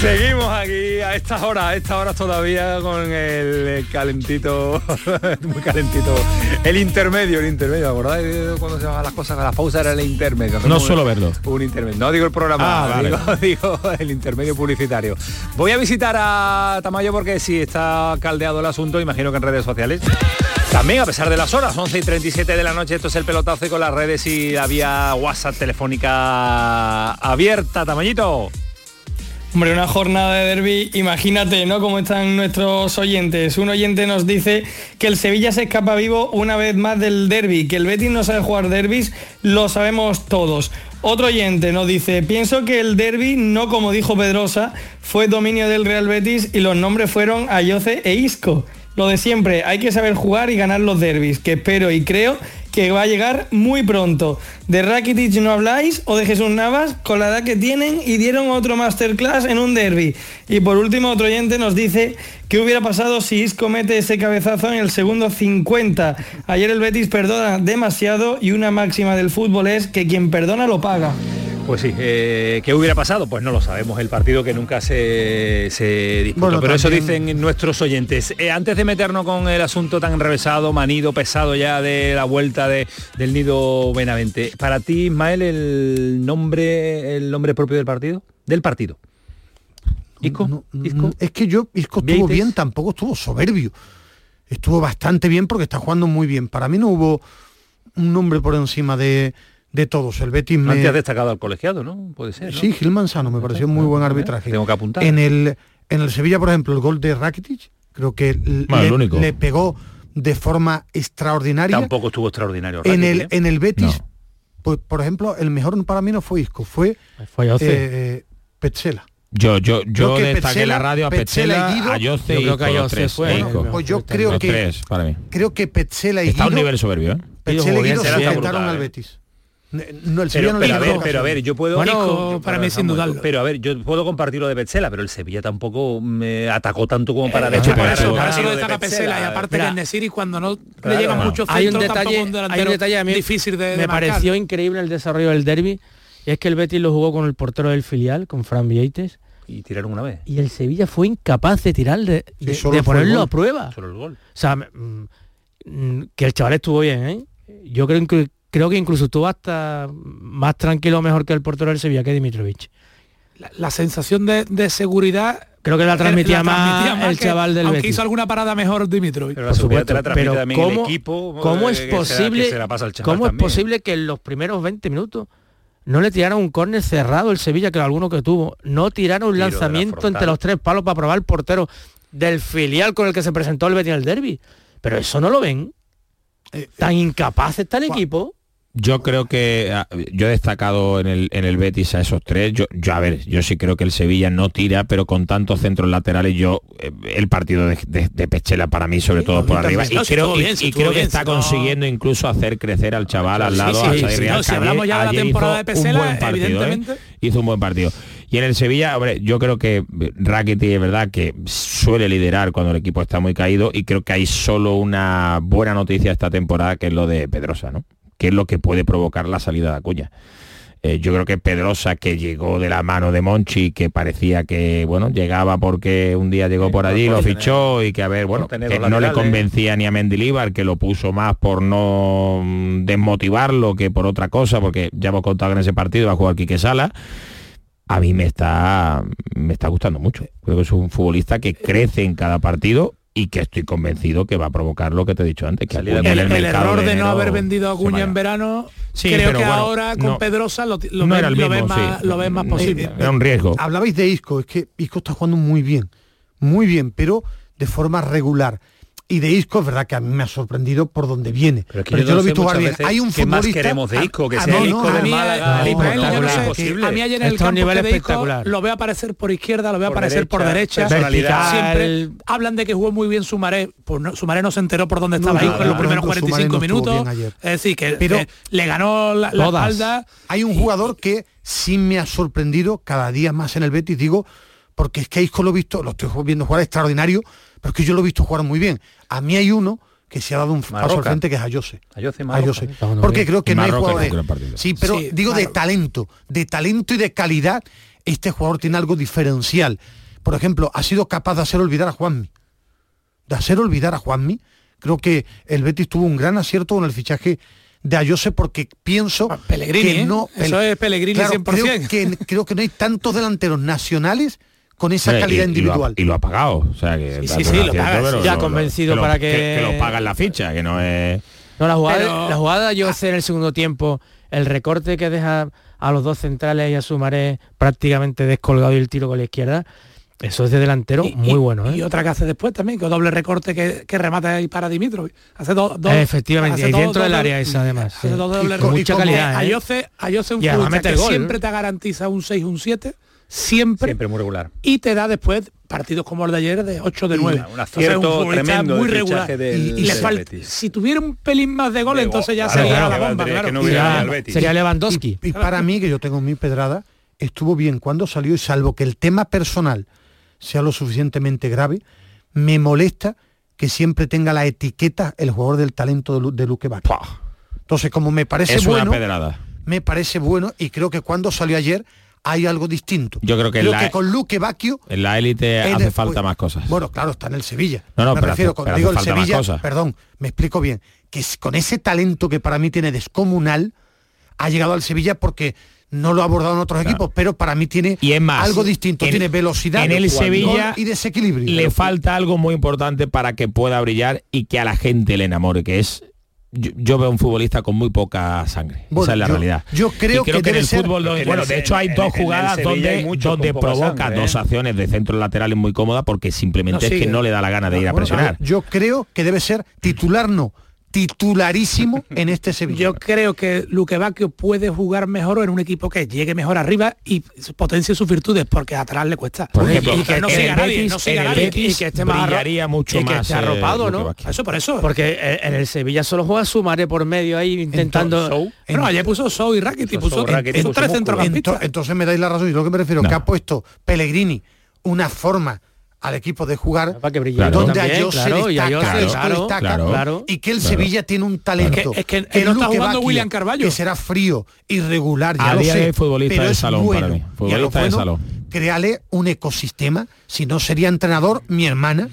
Seguimos aquí a estas horas, a estas horas todavía con el calentito, muy calentito. El intermedio, el intermedio, ¿acordáis cuando se llamaban las cosas? Las pausas era el intermedio. No Hacemos suelo verlo. Un intermedio. No digo el programa, Ah, vale. digo, el intermedio publicitario. Voy a visitar a Tamayo porque sí está caldeado el asunto, imagino que en redes sociales. También a pesar de las horas, 11 y 37 de la noche, esto es el pelotazo y con las redes y la vía WhatsApp telefónica abierta, Tamayito. Hombre, una jornada de derby, imagínate, ¿no? Cómo están nuestros oyentes. Un oyente nos dice que el Sevilla se escapa vivo una vez más del derby, que el Betis no sabe jugar derbis, lo sabemos todos. Otro oyente nos dice, pienso que el derby, no como dijo Pedrosa, fue dominio del Real Betis y los nombres fueron Ayoce e Isco. Lo de siempre, hay que saber jugar y ganar los derbis, que espero y creo que va a llegar muy pronto. De Rakitic no habláis o de Jesús Navas con la edad que tienen y dieron otro masterclass en un derby. Y por último otro oyente nos dice qué hubiera pasado si Isco mete ese cabezazo en el segundo 50. Ayer el Betis perdona demasiado y una máxima del fútbol es que quien perdona lo paga. Pues sí, eh, ¿qué hubiera pasado? Pues no lo sabemos, el partido que nunca se, se disputó. Bueno, Pero eso dicen nuestros oyentes. Eh, antes de meternos con el asunto tan enrevesado, manido, pesado ya de la vuelta de- del nido Benavente, para ti, Ismael, el nombre, el nombre propio del partido? Del partido. Isco, Isco. Mm, Es que yo, Isco estuvo bien, tampoco estuvo soberbio. Estuvo bastante bien porque está jugando muy bien. Para mí no hubo un nombre por encima de, de todos. El Betis me... te has destacado al colegiado, ¿no? Puede ser. ¿no? Sí, Gil Manzano me pareció muy buen arbitraje. Tengo que apuntar. En el, en el Sevilla, por ejemplo, el gol de Rakitic, creo que l- Bueno, le, el único. le pegó de forma extraordinaria. Tampoco estuvo extraordinario. en, Rakitic, el, ¿eh? en el Betis, pues, por ejemplo, el mejor para mí no fue Isco, fue, Fue eh, Petzela. Yo, yo, yo Creo que destaqué en la Petzela- radio a Petzela y Petzela, Guido- a Yoce Yo y creo que Ayoce tres. fue Isco. Pues yo creo que tres, para mí. creo que Petzela y Está a un nivel soberbio, ¿eh? Petzela y Guido se enfrentaron al ¿eh? Betis. No, el Sevilla Pero, no pero a ver, pero a ver, yo puedo. Bueno, Isco- para mí sin dudarlo. Pero a ver, yo puedo compartir lo de Petzela, pero el Sevilla tampoco me atacó tanto como para De hecho, eso, lo eso destaca Petzela. Y aparte Mira, que en Nesiri cuando no claro, le llegan no. muchos hay un detalle, un hay un detalle a mí difícil de, de me marcar. pareció increíble el desarrollo del derby y es que el Betis lo jugó con el portero del filial con Fran Vieites Y tiraron una vez. y el Sevilla fue incapaz de tirar de, de- ponerlo gol. a prueba Solo el gol. o sea mm, mm, que el chaval estuvo bien ¿eh? yo creo que creo que incluso estuvo hasta más tranquilo o mejor que el portero del Sevilla que Dimitrovic la, la sensación de, de seguridad creo que la transmitía, la más, transmitía el que- chaval del aunque Betis. hizo alguna parada mejor Dimitrovic Pero la seguridad te la transmite pero ¿cómo, el equipo. ¿cómo eh, es se la- posible se la pasa cómo es posible que en los primeros 20 minutos no le tiraron un córner cerrado el Sevilla que alguno que tuvo no tiraron un Tiro la lanzamiento entre los tres palos para probar el portero del filial con el que se presentó el Betis en el derby. Pero eso no lo ven. Eh, tan incapaz está el equipo Yo creo que ah, yo he destacado en el, en el Betis a esos tres. Yo, yo, a ver, yo sí creo que el Sevilla no tira, pero con tantos centros laterales, yo eh, el partido de, de, de Pechela para mí, sobre todo por a arriba. también. Y No, creo, y- y que está no- consiguiendo incluso hacer crecer al chaval al lado. sí, a sí, sí, Real, no, si hablamos ya de la temporada de Pesela, un buen partido, ¿eh? Hizo un buen partido. Y en el Sevilla, hombre, yo creo que Rakitic es verdad que suele liderar cuando el equipo está muy caído y creo que hay solo una buena noticia esta temporada que es lo de Pedrosa, ¿no? Que es lo que puede provocar la salida de Acuña. Eh, yo creo que Pedrosa, que llegó de la mano de Monchi, que parecía que, bueno, llegaba porque un día llegó por allí, lo tener- fichó y que, a ver, bueno, que no le convencía ni a Mendilíbar, que lo puso más por no mm, desmotivarlo que por otra cosa, porque ya hemos contado que en ese partido va a jugar Quique Sala. A mí me está, me está gustando mucho. Creo que es un futbolista que crece en cada partido y que estoy convencido que va a provocar lo que te he dicho antes, que el, en el, el mercado error de, no enero haber vendido a Acuña en verano Sí, creo que bueno, ahora con no- Pedrosa lo, lo, no ves, era el lo ves mismo, más, sí. lo ves más posible Era un riesgo. Hablabais de Isco, es que Isco está jugando muy bien, muy bien, pero de forma regular. Y de Isco es verdad que a mí me ha sorprendido por donde viene. Pero yo yo no lo he visto jugar bien. Hay un qué más queremos de Isco, que Ah, sea no, el no, Isco a de mí- Málaga, a mí ayer en el a campo nivel que de Isco espectacular. lo veo aparecer por izquierda, lo veo Por aparecer por derecha. Siempre hablan de que jugó muy bien Sumaré. Pues no, Sumaré no se enteró por dónde estaba No, Isco en los primeros por ejemplo, 45 Sumaré no estuvo minutos. Es decir, que, Pero- que le ganó la, espalda. Hay un jugador que sí me ha sorprendido cada día más en el Betis, digo, porque es que a Isco lo he visto, lo estoy viendo jugar extraordinario, pero es que yo lo he visto jugar muy bien. A mí hay uno que se ha dado un paso al Marroca. frente que es Ayose. Ayose, Marroca, Ayose. Porque creo que no hay Marroca jugadores. Sí, pero Sí, digo de Marroca. talento, de talento y de calidad este jugador tiene algo diferencial. Por ejemplo, ha sido capaz de hacer olvidar a Juanmi. De hacer olvidar a Juanmi. Creo que el Betis tuvo un gran acierto con el fichaje de Ayose porque pienso Pellegrini, que ¿eh? no... Eso es Pellegrini Claro, 100%. Creo que, creo que no hay tantos delanteros nacionales con esa calidad y- y lo ha- individual. Y lo ha, pagado. O sea, que Sí, sí, sí, lo paga, pero ya convencido lo- para que, que- que lo paga en la ficha, que no es... No, la jugada, Pero- la jugada yo sé en el segundo tiempo, el recorte que deja a los dos centrales y a Sumaré prácticamente descolgado y el tiro con la izquierda, eso es de delantero muy bueno. ¿eh? Y otra que hace después también, que doble recorte que, que remata ahí para Dimitrov. Hace dos, Efectivamente, hace y dos- dentro del área esa además. hace sí. dos doble Con mucha calidad. ¿eh? Ayose, Ayose un Y que gol, siempre ¿eh? te garantiza un 6, un 7, siempre, Siempre muy regular. y te da después partidos como el de ayer de 8 de 9. un acierto tremendo muy regular. del- y, y le falta, si tuviera un pelín más de gol, De entonces ya gol, sería claro, la bomba, claro. que no hubiera Y- llegado al Betis. Sería Lewandowski. Y para mí, que yo tengo mi pedrada, estuvo bien cuando salió y salvo que el tema personal sea lo suficientemente grave, me molesta que siempre tenga la etiqueta el jugador del talento de, Lu- de Luque Bacchio. Entonces, como me parece Es bueno, una pedrada. me parece bueno y creo que cuando salió ayer hay algo distinto. Yo creo que creo la- que con Luque Bacchio En la élite hace el- falta más cosas. bueno, claro, está en el Sevilla. No, no, me pero refiero, hace- cuando pero digo hace el falta Sevilla, perdón, me explico bien, que es- con ese talento que para mí tiene descomunal, ha llegado al Sevilla porque no lo ha abordado en otros equipos, pero para mí tiene Y es más, algo distinto, en- tiene velocidad en el Sevilla y desequilibrio. Le falta algo muy importante para que pueda brillar y que a la gente le enamore, que es yo, yo veo un futbolista con muy poca sangre. Bueno, Esa es la yo- realidad. yo creo Y que en debe el ser- fútbol, En el- bueno, de hecho hay en- dos jugadas donde, donde provoca sangre, ¿eh? dos acciones de centros laterales muy cómodas porque simplemente No es que no le da la gana de ir a Bueno, presionar. Yo creo que debe ser titular no, titularísimo en este Sevilla. Yo creo que Luque Bacchio puede jugar mejor en un equipo que llegue mejor arriba y potencie sus virtudes, porque atrás le cuesta. Por Y- ejemplo, y que no en siga nadie, Betis- no siga en nadie. Betis y que esté más brillaría mucho y que más, esté arropado, eh, ¿no? Eso por eso. Porque eh, en el Sevilla solo juega Sumaré por medio ahí intentando... no, ayer puso Sou y Rakitic, Puso puso, Rakitic, puso tres. Ento- Entonces me dais la razón y lo que me refiero que ha puesto Pellegrini una forma al equipo de jugar Para que donde también, Ayose claro, y destaca, claro, claro, y que el. Sevilla tiene un talento Es que- es que no está jugando William Carballo. que será frío irregular ya A lo sé futbolista pero de es salón bueno. para mí, a futbolista de salón. créale un ecosistema si no sería entrenador mi hermana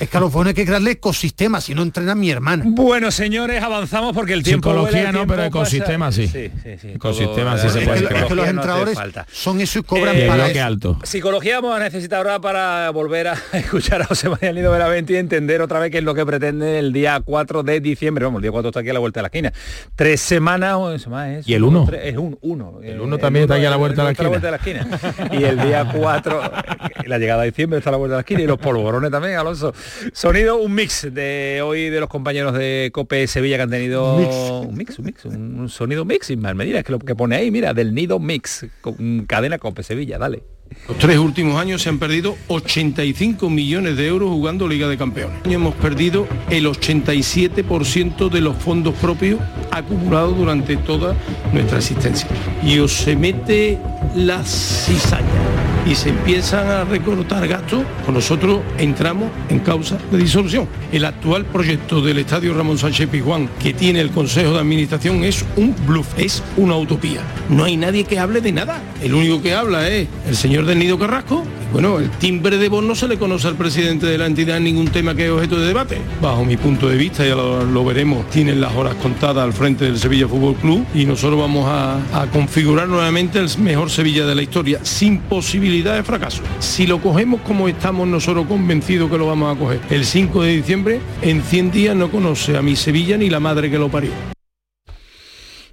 es que que crearle ecosistema si no entrena mi hermana Bueno, señores, avanzamos porque el tiempo Psicología vuela, el no, tiempo pero ecosistema pasa. sí. Sí, sí, sí, Ecosistema todo- sí se puede es que- crear. es que los entrenadores entrenadores son eso y cobran Eh, para eso. alto. Psicología vamos a necesitar ahora para volver a escuchar a José María Nido Benavente y entender otra vez qué es lo que pretende el día 4 de diciembre. Vamos, el día 4 está aquí a la vuelta de la esquina. Tres semanas, o eso más es. ¿Y el uno? tres- Es un uno. El uno también está aquí a la vuelta de la está a esquina. Y el día 4, la llegada de diciembre está a la vuelta de la esquina y los polvorones también, Alonso. Sonido, un mix de hoy de los compañeros de Cope Sevilla que han tenido un mix, un mix, un, un sonido mix, Ismael Medina, es que lo que pone ahí, mira, del nido mix, con cadena Cope Sevilla, dale. Los tres últimos años se han perdido 85 millones de euros jugando Liga de Campeones. Hemos perdido el 87% de los fondos propios acumulados durante toda nuestra existencia. Y os se mete la cizaña y se empiezan a recortar gastos, pues nosotros entramos en causa de disolución. El actual proyecto del Estadio Ramón Sánchez Pizjuán que tiene el Consejo de Administración es un bluff, es una utopía. No hay nadie que hable de nada. El único que habla es el señor del Nido Carrasco. Bueno, el timbre de voz no se le conoce al presidente de la entidad en ningún tema que es objeto de debate. Bajo mi punto de vista, ya lo, lo veremos, tienen las horas contadas al frente del Sevilla Fútbol Club y nosotros vamos a, a configurar nuevamente el mejor Sevilla de la historia, sin posibilidad de fracaso. Si lo cogemos como estamos nosotros convencidos que lo vamos a coger el 5 de diciembre, en 100 días no conoce a mi Sevilla ni la madre que lo parió.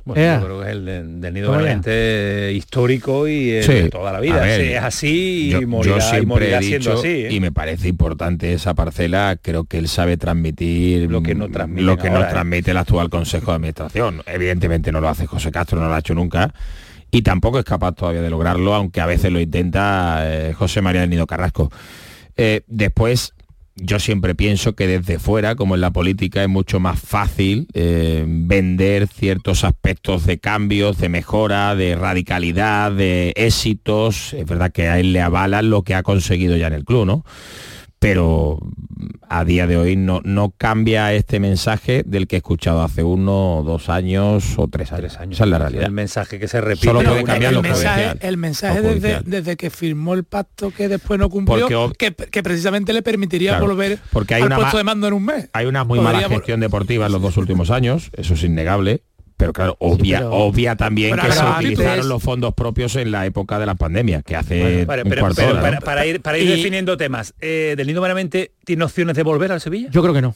Bueno, Ea. yo creo que es el de- del nido histórico y eh, Sí, de toda la vida. ver, Sí, es así yo, y yo morirá, y siempre morirá he siendo dicho, así. ¿eh? y me parece importante esa parcela, creo que él sabe transmitir Lo que no mm, transmiten lo que ahora, nos ¿eh? transmite el actual Consejo de Administración. Evidentemente no lo hace José Castro, no lo ha hecho nunca. Y tampoco es capaz todavía de lograrlo, aunque a veces lo intenta eh, José María del Nido Carrasco. Eh, después, yo siempre pienso que desde fuera, como en la política, es mucho más fácil eh, vender ciertos aspectos de cambios, de mejora, de radicalidad, de éxitos. Es verdad que a él le avalan lo que ha conseguido ya en el club, ¿no? Pero a día de hoy no, no cambia este mensaje del que he escuchado hace uno, dos años o tres años. Esa es la realidad. El mensaje que se repite. Solo puede cambiar el, lo mensaje, el mensaje desde, desde que firmó el pacto que después no cumplió, Porque que, que precisamente le permitiría Claro, volver porque hay al una puesto de mando en un mes. Hay una muy Podría mala gestión deportiva en los dos últimos años, eso es innegable. Pero claro, obvia, pero- obvia también pero que se utilizaron los fondos propios en la época de la pandemia, que hace un pero- cuarto de pero hora, para, ¿no? para ir, para ir Y- definiendo temas, eh, ¿Del Nido meramente tiene opciones de volver al Sevilla? Yo creo que no.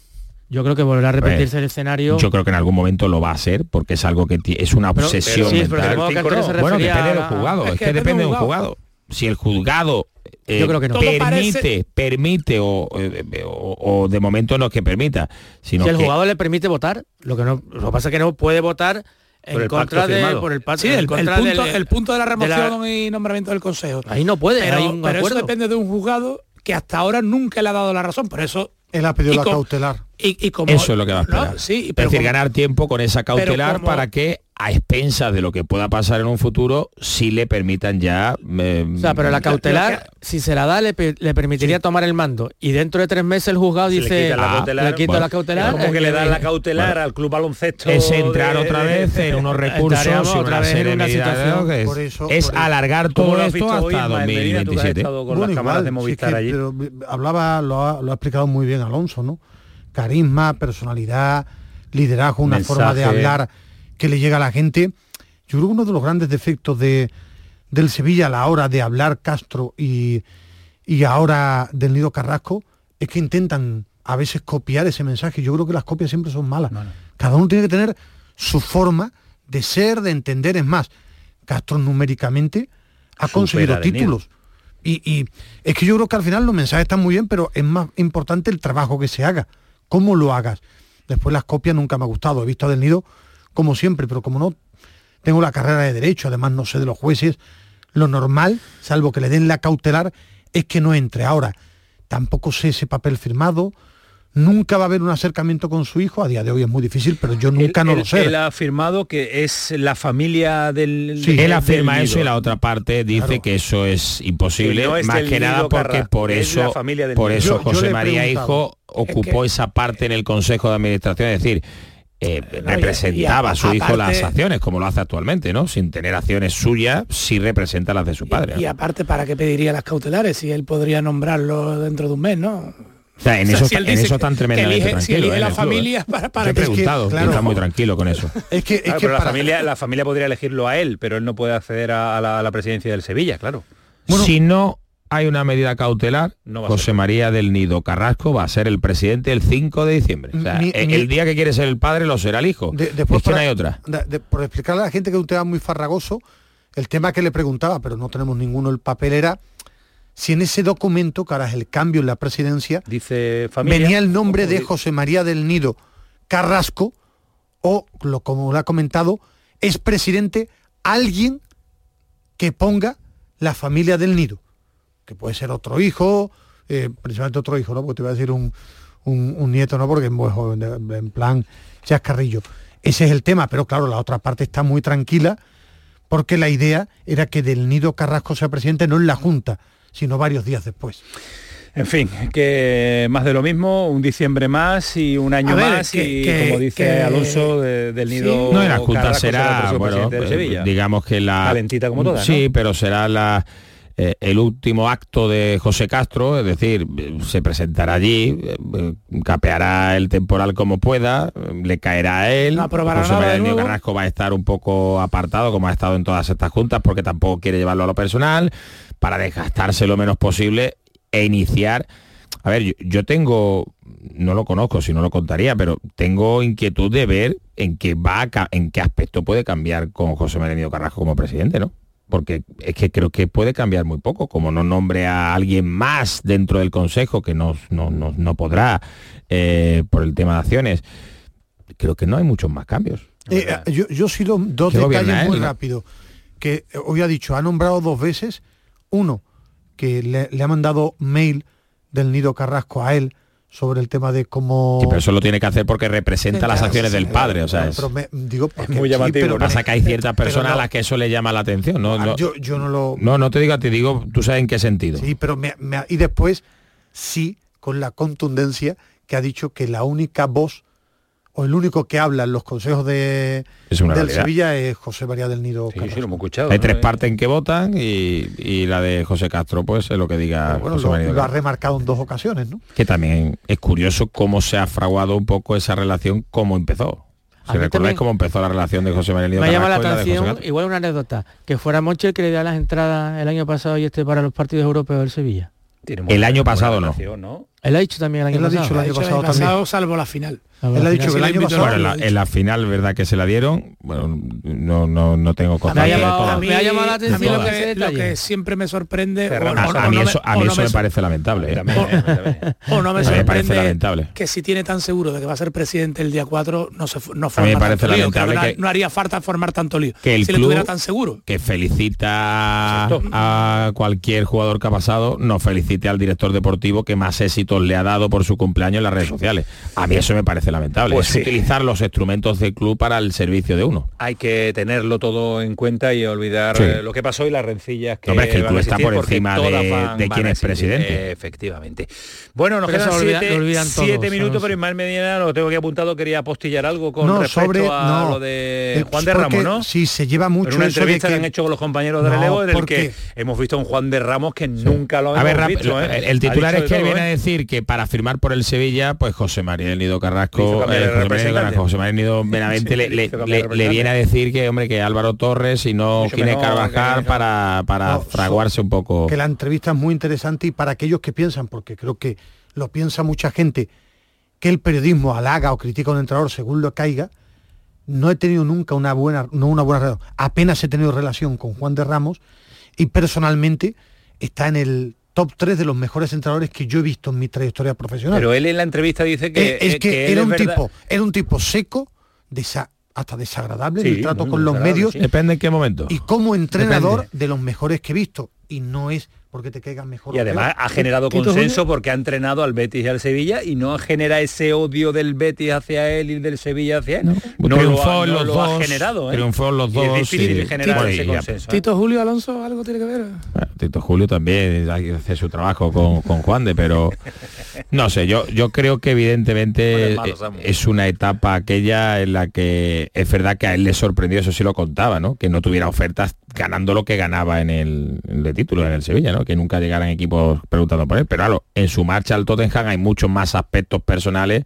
Yo creo que volverá a repetirse el escenario. Yo creo que en algún momento lo va a hacer porque es algo que es una obsesión pero sí, pero mental. que bueno, depende a- del juzgado, Es es, que que, depende de del un juzgado. Si el juzgado eh, Yo creo que no. Todo permite, parece- permite o, eh, o- o de momento no es que permita, sino si el que jugador le permite votar, lo que no, lo que pasa es que no puede votar en Por el contra pacto de firmado. por el pacto Sí, el, el contra punto, del- el punto de la de la- remoción y nombramiento del Consejo. ahí no puede, Pero, hay un pero eso depende de un juzgado que hasta ahora nunca le ha dado la razón. Por eso Él ha pedido Y la cautelar. y, y como eso es lo que va a ¿no? esperar. Sí, es decir, como- ganar tiempo con esa cautelar como- para que a expensas de lo que pueda pasar en un futuro sí le permitan ya eh, O sea, pero la cautelar, si se la da, le, le permitiría tomar el mando. Y dentro de tres meses el juzgado Se le dice, quita la "Ah, cautelar". le quito Bueno, la cautelar. como que le dan la cautelar bueno. al club baloncesto. es entrar de- otra vez en unos recursos otra vez en una situación. que es, Por eso- es por alargar ¿Cómo todo esto hoy, hasta Ismael Medina? Tú que has 2027. estado con Bueno, las cámaras igual, de sí, Movistar que- allí. pero hablaba, lo ha, lo ha explicado muy bien Alonso, ¿no? Carisma, personalidad, liderazgo, una Mensaje. forma de hablar que le llega a la gente. Yo creo que uno de los grandes defectos de, del Sevilla a la hora de hablar Castro y, y ahora del Nido Carrasco es que intentan a veces copiar ese mensaje. Yo creo que las copias siempre son malas. Cada uno tiene que tener su forma de ser, de entender. Es más, Castro numéricamente ha Supera conseguido títulos. Y, y es que yo creo que al final los mensajes están muy bien, pero es más importante el trabajo que se haga, cómo lo hagas. Después las copias nunca me ha gustado, he visto a Del Nido como siempre, pero como no tengo la carrera de derecho, además no sé de los jueces, lo normal, salvo que le den la cautelar, es que no entre. Ahora, tampoco sé ese papel firmado, nunca va a haber un acercamiento con su hijo, a día de hoy es muy difícil, pero yo nunca Él- no él- lo sé. Él ha afirmado que es la familia del. Sí, del- él afirma del eso y la otra parte dice Claro. que eso es imposible, Que no es más que nada porque por eso, por eso Yo- José María. Hijo ocupó que- esa parte en el Consejo de Administración, es decir, eh, representaba y a su hijo las acciones, como lo hace actualmente, ¿no? Sin tener acciones suyas, sí representa las de su padre. Y, aparte, ¿para qué pediría las cautelares si él podría nombrarlo dentro de un mes, no? O sea, en O sea, eso, si en que tremendamente elige- si tranquilos. elige ¿eh? la club, ¿eh? familia para, para que- claro. está muy tranquilo con eso. Es que, es Claro, que pero la familia, la familia podría elegirlo a él, pero él no puede acceder a, a la, a la presidencia del Sevilla, claro. si no hay una medida cautelar, No va a José María del Nido Carrasco va a ser el presidente el 5 de diciembre. O sea, Mi- el, mi- el día que quiere ser el padre lo será el hijo. De- es después que no hay otra. de- de- por explicarle a la gente que es un tema muy farragoso, el tema que le preguntaba, pero no tenemos ninguno el papel, era si en ese documento, que ahora es el cambio en la presidencia, Dice familia. venía el nombre de di- José María del Nido Carrasco, o, lo, como lo ha comentado, es presidente alguien que ponga la familia del Nido, que puede ser otro hijo, eh, principalmente otro hijo, ¿no? Porque te iba a decir un, un- un nieto, ¿no? Porque es muy joven, de- en plan chascarrillo. Ese es el tema, pero claro, la otra parte está muy tranquila, porque la idea era que del Nido Carrasco sea presidente no en la Junta, sino varios días después. En fin, que más de lo mismo, un diciembre más y un año ver, más que- y que- como dice que- Alonso de- del nido. No, y la Junta Carrasco será el será, bueno, presidente de eh, Sevilla. digamos que la... Calentita como toda, ¿no? Sí, pero será la... eh, el último acto de José Castro, es decir, se presentará allí, eh, capeará el temporal como pueda, le caerá a él. No aprobará José María del. Carrasco va a estar un poco apartado, como ha estado en todas estas juntas, porque tampoco quiere llevarlo a lo personal, para desgastarse lo menos posible e iniciar. A ver, yo, yo tengo, no lo conozco, si no lo contaría, pero tengo inquietud de ver en qué va, en qué aspecto puede cambiar con José María Carrasco como presidente, ¿no? Porque es que creo que puede cambiar muy poco, como no nombre a alguien más dentro del Consejo, que no, no, no- no podrá eh, por el tema de acciones. Creo que no hay muchos más cambios. Eh, eh, yo, yo he sido dos ¿Qué gobierna detalles muy no? rápido. Que eh, hoy ha dicho, ha nombrado dos veces. Uno, que le, le ha mandado mail del Nido Carrasco a él sobre el tema de cómo... Sí, pero eso lo tiene que hacer porque representa las acciones sí, del claro, padre. O sea, es, pero me- digo, porque- muy sí, llamativo, pero ¿no? pasa que hay ciertas pero personas no- a las que eso le llama la atención. No, Ah, no, yo, yo no lo... no, no te digo, te digo, tú sabes en qué sentido. Sí, pero me- me- y después sí con la contundencia que ha dicho que la única voz o el único que habla en los consejos de, Es una del realidad. Sevilla es José María del Nido. Carrasco. Hay tres partes en que votan y, y la de José Castro, pues es lo que diga Bueno, José lo, María lo ha remarcado en dos ocasiones, ¿no? Que también es curioso cómo se ha fraguado un poco esa relación, cómo empezó. Si recordáis cómo empezó la relación de José María Nido Me llama la atención, igual una anécdota, que fuera Moncho el que le da las entradas el año pasado y este para los partidos europeos del Sevilla. El año pasado no. Él ha dicho también el año pasado. dicho el año pasado también. salvo la final. Él ha dicho que el año pasado... Bueno, en la, en la final, ¿verdad? Que se la dieron. Bueno, no, no, no tengo constancia todas. me ha llamado la A mí atención lo que lo siempre me sorprende o, A, o- a o mí no eso, a o mí no eso me parece lamentable. ¿eh? o no me A mí me parece sorprende lamentable. que si tiene tan seguro de que va a ser presidente el día 4 no se no A mí me forma parece tanto lamentable no, que- no haría falta formar tanto lío que el si le club- tuviera tan seguro que felicita a cualquier jugador que ha pasado, no felicite al director deportivo que más éxitos le ha dado por su cumpleaños en las redes sociales. A mí eso me parece lamentable. Pues es sí. utilizar los instrumentos del club para el servicio de uno. Hay que tenerlo todo en cuenta y olvidar Sí. eh, lo que pasó y las rencillas que, No, hombre, es que el a club está por encima de- de a es presidente. efectivamente. Bueno, nos Pero quedan siete, lo olvidan todos, siete minutos, pero Ismael Medina lo tengo que apuntado, quería apostillar algo con No, respecto sobre- a no. lo de Eh, Juan de Ramos, ¿no? Sí, se lleva mucho en una eso de entrevista que... que- han hecho con los compañeros de No, relevo en el porque- que hemos visto a un Juan de Ramos que nunca lo A hemos ver, rap- visto. ¿eh? el, titular es que todo, viene a decir que para firmar por el Sevilla, pues José María Nido Carrasco, eh, José. Carrasco, José María del Nido Benavente Sí, le, viene a decir que hombre que Álvaro Torres y no mejor Carvajal para, para No, fraguarse un poco. que la entrevista es muy interesante y para aquellos que piensan, porque creo que lo piensa mucha gente, que el periodismo halaga o critica a un entrenador según lo caiga, no he tenido nunca una buena, no una buena relación, apenas he tenido relación con Juan de Ramos y personalmente está en el top 3 de los mejores entrenadores que yo he visto en mi trayectoria profesional. Pero él en la entrevista dice que, Eh, es eh, que, era un verdad- tipo, era un tipo seco, desa- hasta desagradable en Sí, el trato muy con los medios sí. Depende en qué momento. y como entrenador Depende. de los mejores que he visto y no es porque te caigan mejor Y además ha generado Tito consenso porque ha entrenado al Betis y al Sevilla y no genera ese odio del Betis hacia él y del Sevilla hacia él. No, lo, triunfó ha, no los lo ha dos, generado. ¿eh? triunfó en los Y dos. es difícil y- generar bueno, ese y- consenso. ¿eh? Tito Julio Alonso algo tiene que ver Tito Julio también hay que hacer su trabajo con, con Juan de, pero no sé, yo, yo creo que evidentemente Bueno, es malo, es una etapa aquella en la que es verdad que a él le sorprendió, eso sí lo contaba, ¿no? Que no tuviera ofertas ganando lo que ganaba en el, en el de título en el Sevilla, ¿no? Que nunca llegaran equipos preguntando por él. Pero claro, en su marcha al Tottenham hay muchos más aspectos personales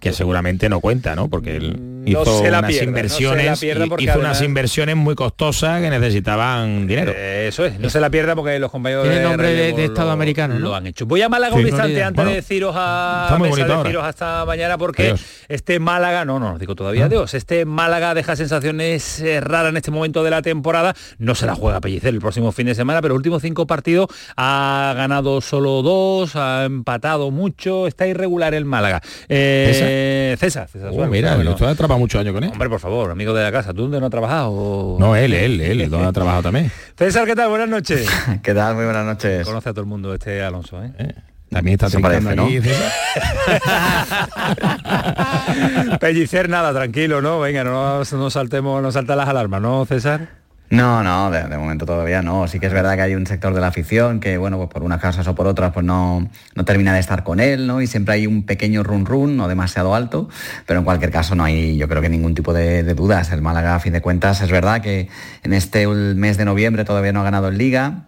que seguramente no cuenta, ¿no? Porque él hizo se la unas pierda, no se la inversiones, pierda porque hizo unas inversiones muy costosas que necesitaban dinero. Eh, eso es, no se la pierda porque los compañeros Tiene de nombre de- de Estado lo- americano, ¿no? lo han hecho. Voy a Málaga Sí. un instante antes Bueno, de deciros a está muy mesa, bonito ahora. deciros hasta mañana porque Adiós. este Málaga, no, no, os digo todavía Ah. adiós, este Málaga deja sensaciones eh, raras en este momento de la temporada, no se la juega a Pellicer el próximo fin de semana, pero últimos cinco partidos ha ganado solo dos, ha empatado mucho, está irregular el Málaga. Eh, César, César Oh, Suárez, mira, bueno. Trabajado muchos años con él. Hombre, por favor, amigo de la casa, ¿tú dónde no has trabajado? No, él, él, él, donde ha trabajado también. César, ¿qué tal? Buenas noches. ¿Qué tal? Muy buenas noches. Conoce a todo el mundo este Alonso, ¿eh? También está parece, aquí, ¿no? Pellicer nada, tranquilo, ¿no? Venga, no, no saltemos, no saltan las alarmas, ¿no, César? No, no, de, momento todavía no. Sí que es verdad que hay un sector de la afición que, bueno, pues por unas causas o por otras, pues no, no termina de estar con él, ¿no? Y siempre hay un pequeño run run, no demasiado alto, pero en cualquier caso no hay, yo creo que ningún tipo de, dudas. El Málaga, a fin de cuentas, es verdad que en este mes de noviembre todavía no ha ganado en Liga,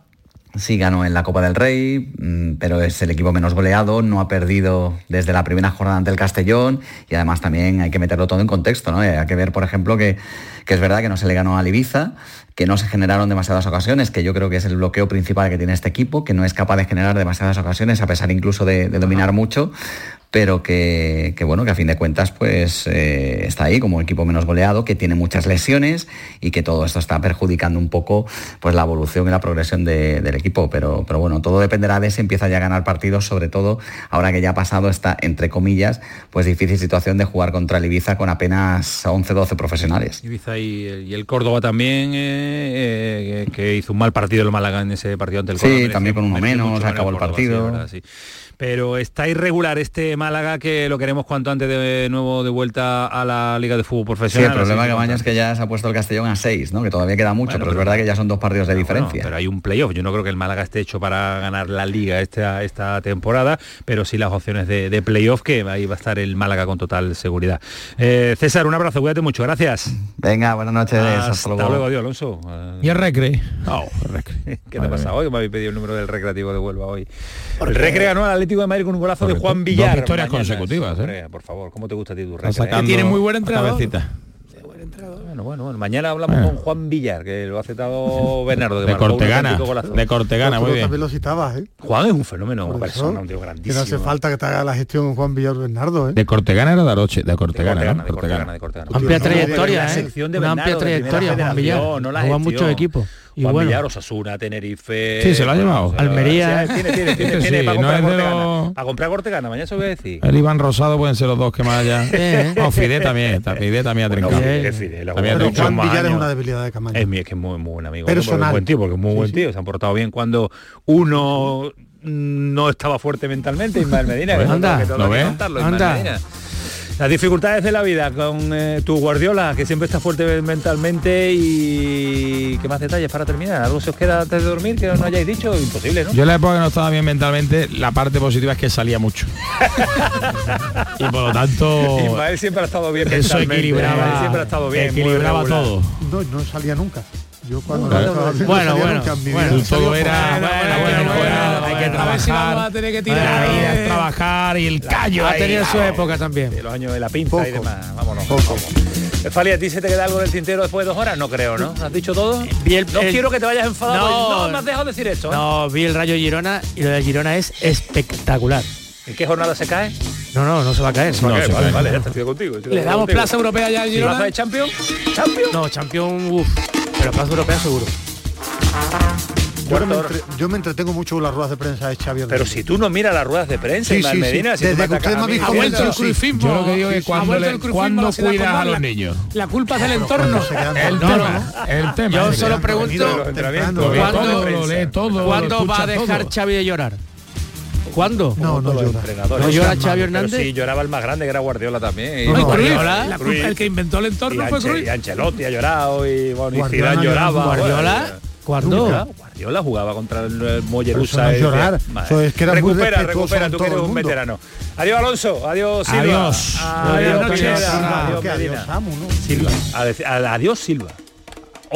Sí ganó en la Copa del Rey, mm, pero es el equipo menos goleado, no ha perdido desde la primera jornada ante el Castellón y además también hay que meterlo todo en contexto, ¿no? Hay que ver, por ejemplo, que, que es verdad que no se le ganó al Ibiza, que no se generaron demasiadas ocasiones, que yo creo que es el bloqueo principal que tiene este equipo, que no es capaz de generar demasiadas ocasiones, a pesar incluso de, de dominar mucho, pero que, que, bueno, que a fin de cuentas pues eh, está ahí como equipo menos goleado, que tiene muchas lesiones y que todo esto está perjudicando un poco pues la evolución y la progresión de- del equipo. Pero, pero bueno, todo dependerá de si empieza ya a ganar partidos, sobre todo ahora que ya ha pasado esta, entre comillas, pues difícil situación de jugar contra el Ibiza con apenas 11-12 profesionales. Ibiza y, y el Córdoba también, eh, eh, que hizo un mal partido el Málaga en ese partido ante el Sí, Córdoba, también con uno menos, acabó el partido. verdad, sí. Pero está irregular este Málaga que lo queremos cuanto antes de nuevo de vuelta a la Liga de Fútbol Sí, Profesional. el problema que Baña es que ya se ha puesto el Castellón a 6, ¿no? Que todavía queda mucho, pero, es verdad que ya son dos partidos de Bueno, diferencia. pero hay un playoff. Yo no creo que el Málaga esté hecho para ganar la liga esta, esta temporada, pero sí las opciones de, de playoff, que ahí va a estar el Málaga con total seguridad. Eh, César, un abrazo, cuídate mucho, gracias. Venga, buenas noches. Hasta, hasta luego. adiós, Alonso. Y el recre. ¿Qué te pasa hoy? Me habéis pedido el número del recreativo de Huelva hoy. El recre ganó al Atlético de Madrid con un golazo de Juan Villar. Dos victorias Mañana. consecutivas, ¿eh? Por favor, ¿cómo te gusta a ti tu recre? tiene muy buen la entrenador. Bueno, bueno, bueno. Mañana hablamos Bueno. con Juan Villar, que lo ha aceptado Bernardo. Que De un Cortegana. De Cortegana, muy bien. también lo citabas, ¿eh? Juan es un fenómeno, Por persona, un tío Que grandísimo. no hace falta que te haga la gestión Juan Villar Bernardo, ¿eh? De Cortegana era de Aroche, de Cortegana, Cortegana, ¿no? de Cortegana, de Cortegana. Amplia trayectoria, la ¿eh? sección de Una amplia de trayectoria, Juan Villar. no la Juega gestión. muchos equipos. Y Juan bueno, Villar, Osasuna, Tenerife. Sí, se lo ha llevado. Almería. Tiene, tiene, tiene, Sí, tiene para no comprar Cortegana. los- Para comprar Cortegana, mañana se voy a decir. El Iván Rosado pueden ser los dos que más allá. Eh. No, Fidel también, está, Fidel también ha trincado. También ha. Juan Villar es una debilidad de Camaño. Es, que es muy, muy buen amigo. Personal. Buen tío, porque es muy Sí, buen tío. Se han portado bien cuando uno no estaba fuerte mentalmente, Ismael Medina. que Anda, Anda. Medina. Las dificultades de la vida con eh, tu Guardiola, que siempre está fuerte mentalmente y qué más detalles para terminar. ¿Algo se os queda antes de dormir que no hayáis dicho? Imposible, ¿no? Yo en la época que no estaba bien mentalmente, la parte positiva es que salía mucho. y por lo tanto, Ismael siempre ha estado bien eso mentalmente. equilibraba, Ismael siempre ha estado bien. equilibraba todo. No, no salía nunca. Yo cuando Claro. no Bueno, bueno, bueno. Todo era, bueno, bueno, bueno, bueno, bueno, hay que vamos a trabajar. tener que La tirar. vida es trabajar y el callo ha tenido su época también. de los años de la Poco. y demás. Vámonos. Poco. vamos. Fali, ¿a ti se te queda algo en el tintero después de dos horas? No creo, ¿no? ¿Has dicho todo? Vi el- no el- quiero que te vayas enfadado. No. No, me has dejado decir esto. ¿eh? No, vi el Rayo Girona y lo de Girona es espectacular. ¿En qué jornada se cae? No, no, no se va a caer. No, vale, cae. vale, ya estoy contigo. estoy Le contigo. damos plaza europea ya al ¿Plaza Girona. de Champions? ¿Champions? No, campeón, uff. Pero plaza europea seguro. Yo, me entre- yo me entretengo mucho con las ruedas de prensa de Xavi Pero si tú no miras las ruedas de prensa, Sí, sí, sí. Medina, si tú Desde me que atacas usted me ha mí, visto ¿qué con vuelto el crucifismo. Yo lo que digo es cuando, le- cuando cuidas a los niños. La culpa es del entorno. El tema, el tema. Yo solo pregunto ¿Cuándo- todo, lo lee todo, lo ¿Cuándo va a dejar. Xavi de llorar? ¿Cuándo? No, no llora. ¿No llora Pero Xavi Hernández? sí, lloraba el más grande, que era Guardiola también. No, Guardiola, el que inventó el entorno fue Cruyff. y Ancelotti ha llorado y, bueno, lloraba. ¿Guardiola? bueno, ¿Cuándo? Guardiola, Guardiola jugaba contra el, eso Mollerusa. no es y llorar, eso es que era recupera, recupera, tú que eres un veterano. Adiós Alonso, adiós Silva. Adiós. Adiós, adiós. Silva. Adiós Silva.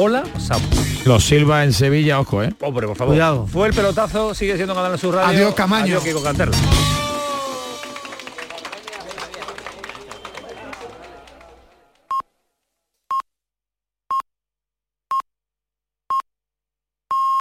Hola Samu. Los Silva en Sevilla, ojo, ¿eh? Hombre, por favor. Cuidado. Fue el pelotazo, sigue siendo Canal Sur Radio. Adiós, Camaño. Adiós Kiko Canterla.